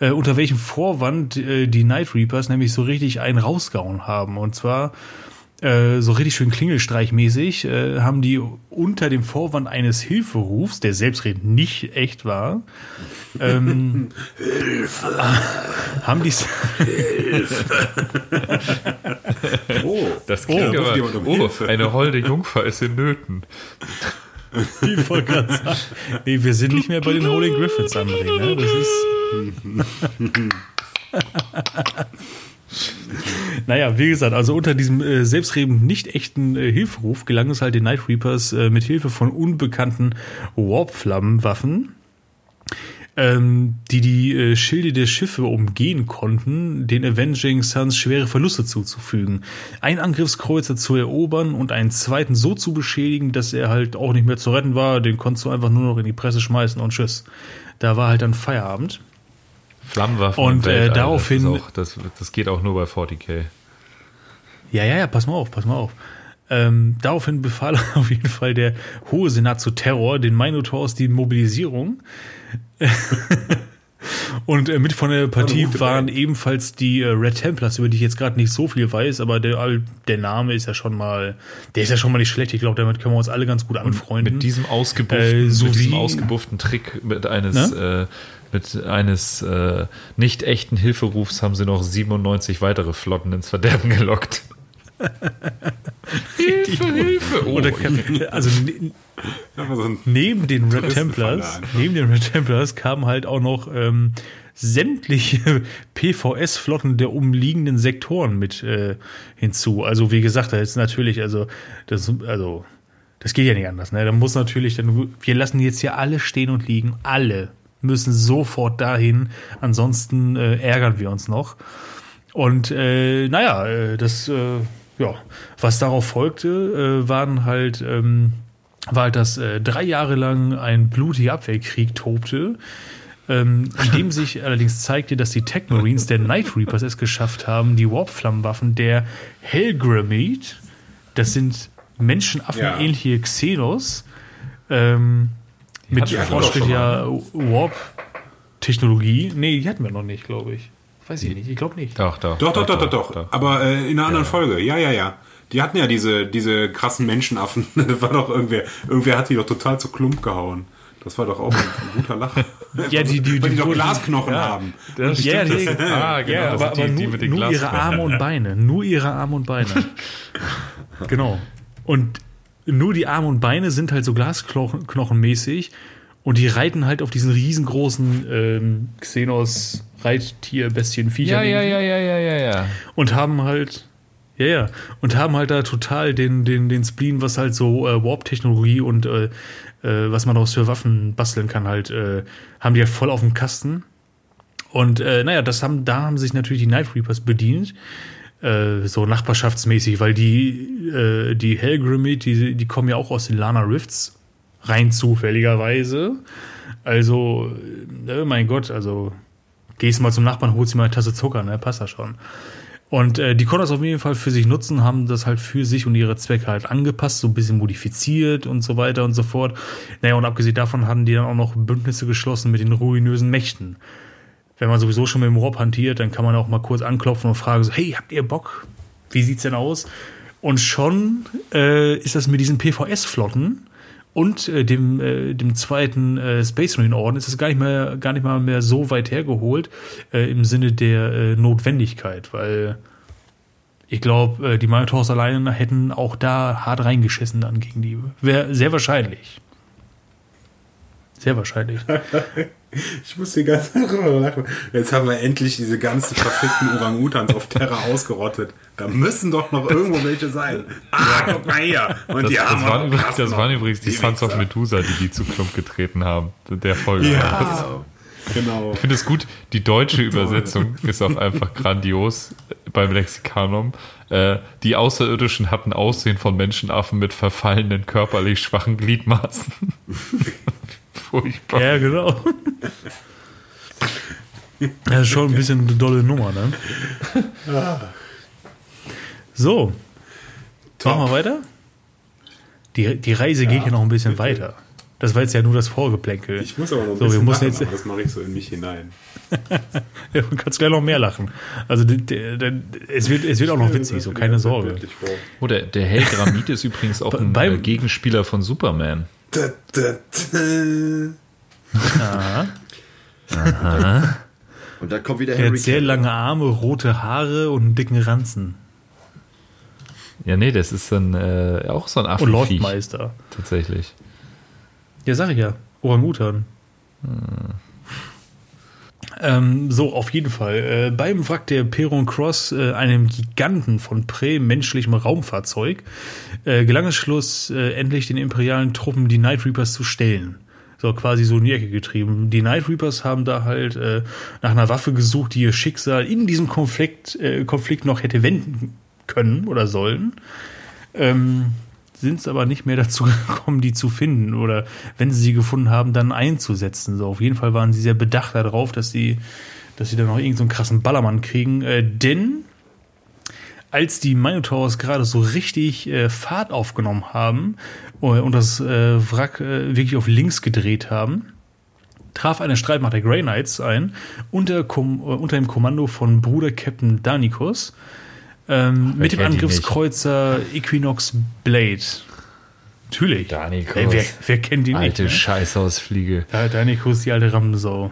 äh, unter welchem Vorwand die Night Reapers nämlich so richtig einen rausgehauen haben. Und zwar äh, so richtig schön klingelstreichmäßig, äh, haben die unter dem Vorwand eines Hilferufs, der selbstredend nicht echt war, ähm, haben die Oh, Das klingt Oh, aber, um oh, Hilfe. eine holde Jungfer ist in Nöten. Ich wollte gerade sagen, nee, wir sind nicht mehr bei den Holy Griffins, André. Ne? Das ist. Naja, wie gesagt, also unter diesem äh, selbstredend nicht echten äh, Hilferuf gelang es halt den Night Reapers äh, mit Hilfe von unbekannten Warp-Flammenwaffen ähm, die die äh, Schilde der Schiffe umgehen konnten, den Avenging Suns schwere Verluste zuzufügen. Ein Angriffskreuzer zu erobern und einen zweiten so zu beschädigen, dass er halt auch nicht mehr zu retten war. Den konntest du einfach nur noch in die Presse schmeißen und tschüss. Da war halt dann Feierabend. Flammenwaffen Und, äh, daraufhin- Das, auch, das, das geht auch nur bei 40k. Ja, ja, ja, pass mal auf, pass mal auf. Ähm, daraufhin befahl auf jeden Fall der Hohe Senat zu Terror, den Minotaurs die Mobilisierung. Und äh, mit von der Partie waren ebenfalls die äh, Red Templars, über die ich jetzt gerade nicht so viel weiß, aber der, der Name ist ja schon mal, der ist ja schon mal nicht schlecht. Ich glaube, damit können wir uns alle ganz gut anfreunden. Mit diesem ausgebufften, Äh, mit sowie- diesem ausgebufften Trick mit eines, äh, mit eines äh, nicht echten Hilferufs haben sie noch 97 weitere Flotten ins Verderben gelockt. Hilfe, Hilfe! Oh, Oder kann, also ne- ein neben den Red Templars, neben den Red Templars kamen halt auch noch ähm, sämtliche PVS-Flotten der umliegenden Sektoren mit äh, hinzu. Also wie gesagt, da ist natürlich, also das, also das geht ja nicht anders. Ne? Da muss natürlich, dann, wir lassen jetzt hier alle stehen und liegen, alle müssen sofort dahin, ansonsten äh, ärgern wir uns noch. Und äh, naja, äh, das, äh, ja, was darauf folgte, äh, waren halt, ähm, war halt, dass äh, drei Jahre lang ein blutiger Abwehrkrieg tobte, ähm, in dem sich allerdings zeigte, dass die Tech Marines der Night Reapers es geschafft haben, die Warp-Flammenwaffen der Helgramide, das sind menschenaffenähnliche Xenos, ähm, mit doch fortschrittlicher Warp-Technologie. Nee, die hatten wir noch nicht, glaube ich. Weiß ich nicht, ich glaube nicht. Doch, doch. Doch, doch, doch, doch, doch. Aber äh, in einer anderen Folge. Ja, ja, ja. Die hatten ja diese, diese krassen Menschenaffen. Das war doch irgendwer, irgendwer hat die doch total zu Klump gehauen. Das war doch auch ein guter Lacher. Ja, die, die, Weil die doch wurden- Glasknochen Ja. haben. Das Ja, die, das- ah, genau, ja, aber, aber die, die nur, mit den nur ihre. Arme und Beine. Nur ihre Arme und Beine. genau. Und nur die Arme und Beine sind halt so glasknochenmäßig und die reiten halt auf diesen riesengroßen ähm, Xenos Reittier Bestien Viecher Ja, ja, ja, ja, ja, ja, und haben halt ja ja und haben halt da total den den den Spleen was halt so äh, Warp Technologie und äh, äh, was man daraus für Waffen basteln kann halt äh, haben die halt voll auf dem Kasten. Und äh, naja das haben da haben sich natürlich die Night Reapers bedient äh, so nachbarschaftsmäßig weil die äh, die Helgrimid die die kommen ja auch aus den Lana Rifts rein zufälligerweise also äh, mein Gott also gehst mal zum Nachbarn, holst dir mal eine Tasse Zucker, ne? Passt das schon. Und äh, die konnten das auf jeden Fall für sich nutzen, haben das halt für sich und ihre Zwecke halt angepasst, so ein bisschen modifiziert und so weiter und so fort. Naja, und abgesehen davon hatten die dann auch noch Bündnisse geschlossen mit den ruinösen Mächten. Wenn man sowieso schon mit dem Warp hantiert, dann kann man auch mal kurz anklopfen und fragen so, hey, habt ihr Bock? Wie sieht's denn aus? Und schon äh, ist das mit diesen PVS-Flotten und äh, dem, äh, dem zweiten äh, Space Marine Orden ist es gar nicht mehr gar nicht mal mehr so weit hergeholt äh, im Sinne der äh, Notwendigkeit, weil ich glaube, äh, die Minotaurs alleine hätten auch da hart reingeschissen dann gegen die. Wäre sehr wahrscheinlich. Sehr wahrscheinlich. Ich muss die ganze Zeit lachen. Jetzt haben wir endlich diese ganzen verfickten Orang-Utans auf Terra ausgerottet. Da müssen doch noch irgendwo welche sein. Ah, guck mal hier. Und Das, die das, haben waren, übrigens, das waren übrigens die, Die Sons of. Medusa, die die zu Klump getreten haben. Der Folge. Ja, genau. Ich finde es gut, die deutsche Übersetzung ist auch einfach grandios beim Lexikanum. Äh, die Außerirdischen hatten Aussehen von Menschenaffen mit verfallenen, körperlich schwachen Gliedmaßen. Furchtbar. ja, genau. Das ist schon ein bisschen eine dolle Nummer, ne? So. Machen wir weiter? Die, die Reise geht ja noch ein bisschen weiter. Das war jetzt ja nur das Vorgeplänkel. Ich muss aber noch ein So, wir bisschen müssen lachen, jetzt- aber das mache ich so in mich hinein. Ja, du kannst gleich noch mehr lachen. Also d- d- d- es wird, es wird auch noch witzig, so keine Sorge. Vor. Oh, der, der Helgramid ist übrigens auch ein beim- Gegenspieler von Superman. Da, da, da. Und da kommt wieder Er Henry hat sehr lange Arme, rote Haare und einen dicken Ranzen. Ja, nee, das ist ein, äh, auch so ein Und Affenviech. Lordmeister. Tatsächlich. Ja, sag ich ja. Orang-Utan. Ähm, so, auf jeden Fall. Äh, beim Wrack der Peron Cross, äh, einem Giganten von prämenschlichem Raumfahrzeug, äh, gelang es Schluss, äh, endlich den imperialen Truppen die Night Reapers zu stellen. So quasi so in die Ecke getrieben. Die Night Reapers haben da halt äh, nach einer Waffe gesucht, die ihr Schicksal in diesem Konflikt, äh, Konflikt noch hätte wenden können oder sollen. Ähm, sind es aber nicht mehr dazu gekommen, die zu finden oder wenn sie sie gefunden haben, dann einzusetzen. So, auf jeden Fall waren sie sehr bedacht darauf, dass sie, dass sie dann noch irgendeinen so krassen Ballermann kriegen. Äh, denn als die Minotaurs gerade so richtig äh, Fahrt aufgenommen haben äh, und das äh, Wrack äh, wirklich auf links gedreht haben, traf eine Streitmacht der Grey Knights ein unter, äh, unter dem Kommando von Bruder Captain Danikos ähm, mit dem ihn Angriffskreuzer Equinox Blade. Natürlich. Danikos. Ey, wer, wer kennt die nicht? Alte Ne? Scheißausfliege. Ja, Danikos, die alte Rampensau.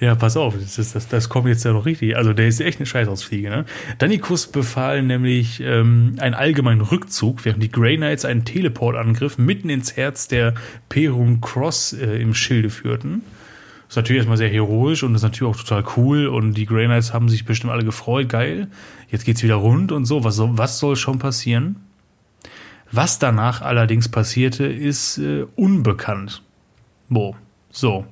ja, pass auf, das, ist, das, das kommt jetzt ja noch richtig. Also, der ist echt eine Scheißausfliege. Ne? Danikos befahl nämlich ähm, einen allgemeinen Rückzug, während die Grey Knights einen Teleportangriff mitten ins Herz der Perun Cross äh, im Schilde führten. Ist natürlich erstmal sehr heroisch und ist natürlich auch total cool. Und die Grey Knights haben sich bestimmt alle gefreut. Geil, jetzt geht's wieder rund und so. Was, soll- was soll schon passieren? Was danach allerdings passierte, ist äh, unbekannt. Bo. So.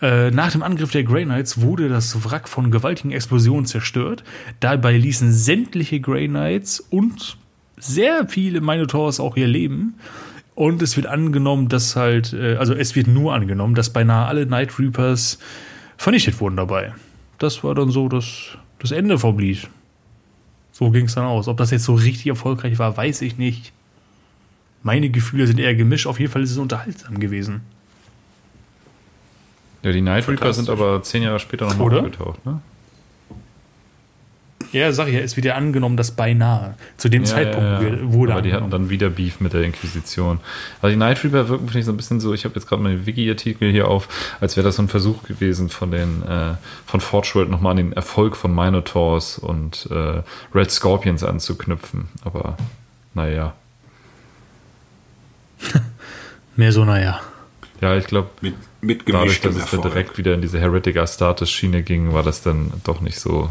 Äh, nach dem Angriff der Grey Knights wurde das Wrack von gewaltigen Explosionen zerstört. Dabei ließen sämtliche Grey Knights und sehr viele Minotaurs auch ihr Leben. Und es wird angenommen, dass halt, äh, also es wird nur angenommen, dass beinahe alle Night Reapers vernichtet wurden dabei. Das war dann so das, das Ende vom Lied. So ging es dann aus. Ob das jetzt so richtig erfolgreich war, weiß ich nicht. Meine Gefühle sind eher gemischt. Auf jeden Fall ist es unterhaltsam gewesen. Ja, die Night Reaper sind aber zehn Jahre später nochmal aufgetaucht, ne? Ja, sag ich ja, es wird ja angenommen, dass beinahe zu dem Zeitpunkt wir- wurde Aber die hatten dann wieder Beef mit der Inquisition. Also die Night Reaper wirken, finde ich, so ein bisschen so, ich habe jetzt gerade meinen Wiki-Artikel hier auf, als wäre das so ein Versuch gewesen von den, äh, von Forge World nochmal an den Erfolg von Minotaurs und äh, Red Scorpions anzuknüpfen. Aber naja. Mehr so, naja. Ja, ich glaube, Mit, mit dadurch, dass es dann direkt wieder in diese Heretic Astartes-Schiene ging, war das dann doch nicht so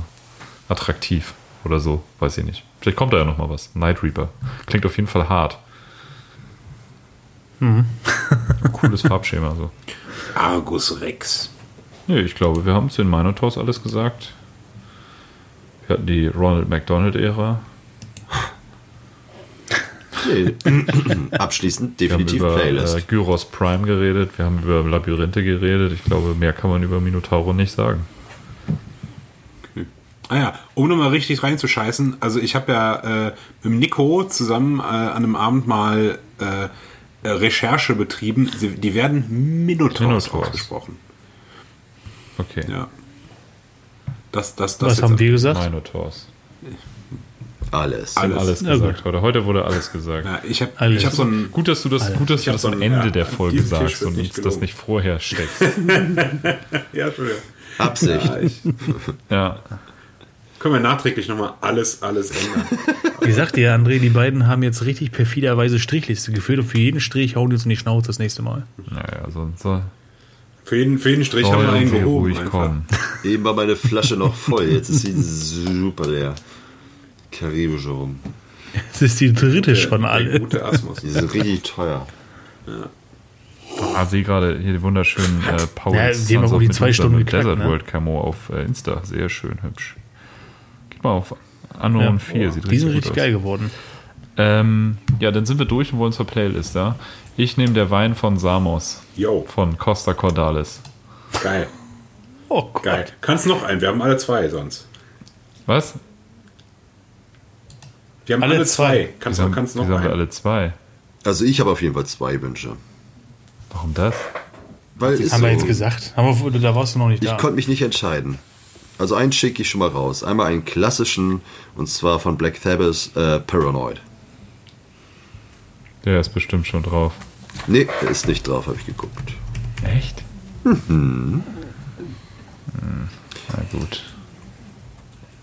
attraktiv oder so, weiß ich nicht. Vielleicht kommt da ja nochmal was. Night Reaper. Klingt auf jeden Fall hart. Cooles Farbschema so. Argus Rex. Nee, ich glaube, wir haben zu den Minotaurs alles gesagt. Wir hatten die Ronald McDonald-Ära. Nee. Abschließend Wir haben definitiv über Playlist. äh, Gyros Prime geredet. Wir haben über Labyrinthe geredet. Ich glaube, mehr kann man über Minotauro nicht sagen. Ah ja, um nochmal richtig reinzuscheißen, also ich habe ja äh, mit dem Nico zusammen äh, an einem Abend mal äh, Recherche betrieben. Sie, die werden Minotaurs, Minotaurs. ausgesprochen. Okay. Ja. Das, das, das Was haben wir gesagt? Minotaurs. Alles. Alles. Alles gesagt heute. Heute wurde alles gesagt. Ja, ich habe Alles. ich hab so ein. Gut, dass du das, gut, dass Ich du das so am Ende ja, der Folge sagst und nicht das nicht vorher steckst. Ja, Entschuldigung. Absicht. Ja, ich, ja. Können wir nachträglich nochmal alles, alles ändern. Ich sagte ja, André, die beiden haben jetzt richtig perfiderweise Strichliste geführt und für jeden Strich hauen die uns in die Schnauze das nächste Mal. Naja, so, so Für jeden, für jeden Strich haben wir soll einen gehoben. kommen. Eben war meine Flasche noch voll. Jetzt ist sie super leer. Karibische rum. Das ist die dritte schon Der alle. gute Asmus. Die sind richtig teuer. Ah, sehe gerade hier die wunderschönen äh, Poets. Ja, die haben auch die zwei Medusa Stunden mit geknackt, Desert ne? World Camo auf äh, Insta. Sehr schön hübsch. Mal auf Unknown Ja. 4. Sieht Die richtig sind richtig aus. geil geworden. Ähm, ja, dann sind wir durch und wollen zur Playlist, ja? Ich nehme der Wein von Samos Yo, von Costa Cordalis. geil, Oh Gott. geil. Kannst noch einen, wir haben alle zwei sonst. Was? Wir haben Alle alle, zwei. zwei. Kannst, haben, kannst noch haben wir alle zwei? Also ich habe auf jeden Fall zwei Wünsche. Warum das? Weil Haben wir so, jetzt gesagt? Haben wir, da warst du noch nicht Ich da. konnte mich nicht entscheiden. Also einen schicke ich schon mal raus. Einmal einen klassischen, und zwar von Black Sabbath, äh, Paranoid. Der ist bestimmt schon drauf. Nee, der ist nicht drauf, habe ich geguckt. Echt? Mhm. Na gut.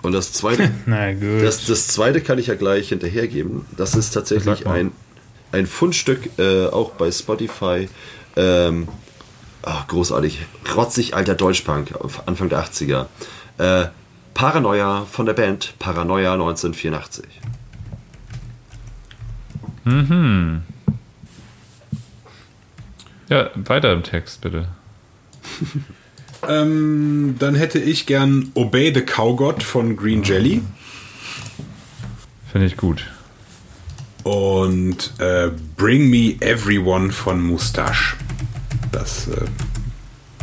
Und das zweite, Na gut. das, das zweite kann ich ja gleich hinterhergeben. Das ist tatsächlich ein, ein Fundstück, äh, auch bei Spotify. Ähm, ach, großartig. Rotzig alter Deutschpunk, Anfang der 80er. Äh, Paranoia von der Band Paranoia 1984. Ja, weiter im Text, bitte. Ähm, dann hätte ich gern Obey the Cowgod von Green Jelly Finde ich gut. und äh, Bring Me Everyone von Mustache. Das äh,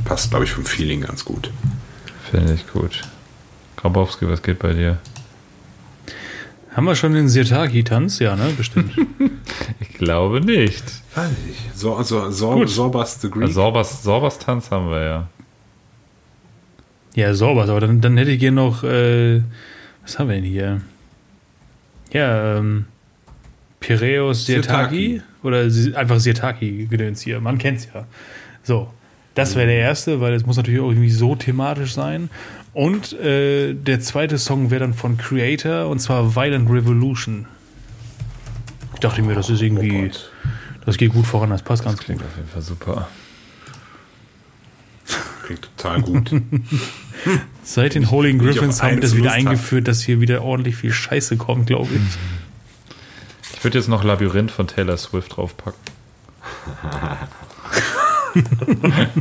passt, glaube ich, vom Feeling ganz gut. Finde ich gut. Grabowski, was geht bei dir? Haben wir schon den Sirtaki-Tanz? Ja, ne? Bestimmt. Ich glaube nicht. Weiß ich nicht. So, so, so. Sorbas the Greek. Also Sorbas, Sorbas Tanz haben wir ja. ja, sauber, aber dann, dann hätte ich gerne noch, äh, was haben wir denn hier? Ja, ähm, Piräus Sirtaki oder Si- einfach Sirtaki-Gedöns hier. Man kennt's ja. So, das wäre der erste, weil es muss natürlich auch irgendwie so thematisch sein. Und äh, der zweite Song wäre dann von Creator und zwar Violent Revolution. Ich dachte mir, das ist irgendwie, das geht gut voran, das passt ganz gut. Klingt auf jeden Fall super. Klingt total gut. Seit den Holy Griffins haben wir das wieder Lust hab. eingeführt, dass hier wieder ordentlich viel Scheiße kommt, glaube ich. Ich würde jetzt noch Labyrinth von Taylor Swift draufpacken.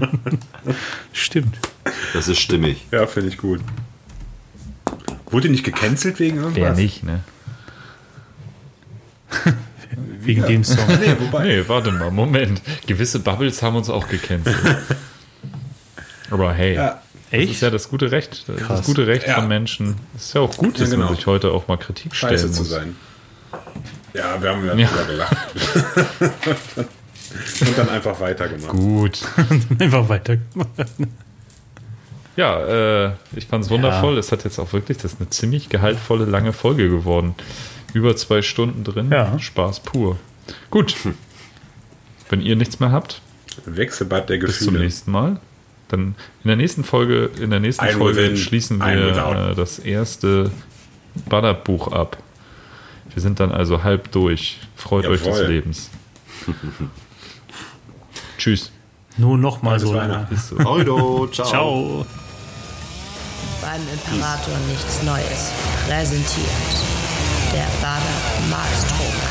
Stimmt. Das ist stimmig. ja, finde ich gut. Wurde nicht gecancelt wegen irgendwas? Wer nicht, ne? Wegen dem Song. Nee, wobei. Nee, warte mal, Moment. Gewisse Bubbles haben uns auch gecancelt. Aber hey, Ja. das ist Echt? ja das gute Recht. Das, das gute Recht Ja. von Menschen. Es ist ja auch gut, Ja, dass genau. man sich heute auch mal Kritik stellen Scheiße muss. zu sein. Ja, wir haben ja, Ja. gelacht. Und dann einfach weitergemacht. Gut. Einfach weiter. Ja, äh, ich fand es wundervoll. Es hat jetzt auch wirklich, das ist eine ziemlich gehaltvolle, lange Folge geworden. Über zwei Stunden drin. Ja. Spaß pur. Gut. Wenn ihr nichts mehr habt, Wechselbad der bis zum Gefühle. nächsten Mal. Dann in der nächsten Folge, in der nächsten Ein Folge within, schließen wir äh, das erste Bannerbuch ab. Wir sind dann also halb durch. Freut euch des Jawohl. Lebens. Tschüss. Nur noch mal so lange. Ist so. Horrido, ciao. Ciao. Beim Imperator nichts Neues präsentiert. Der Bader Malstrom Komplex.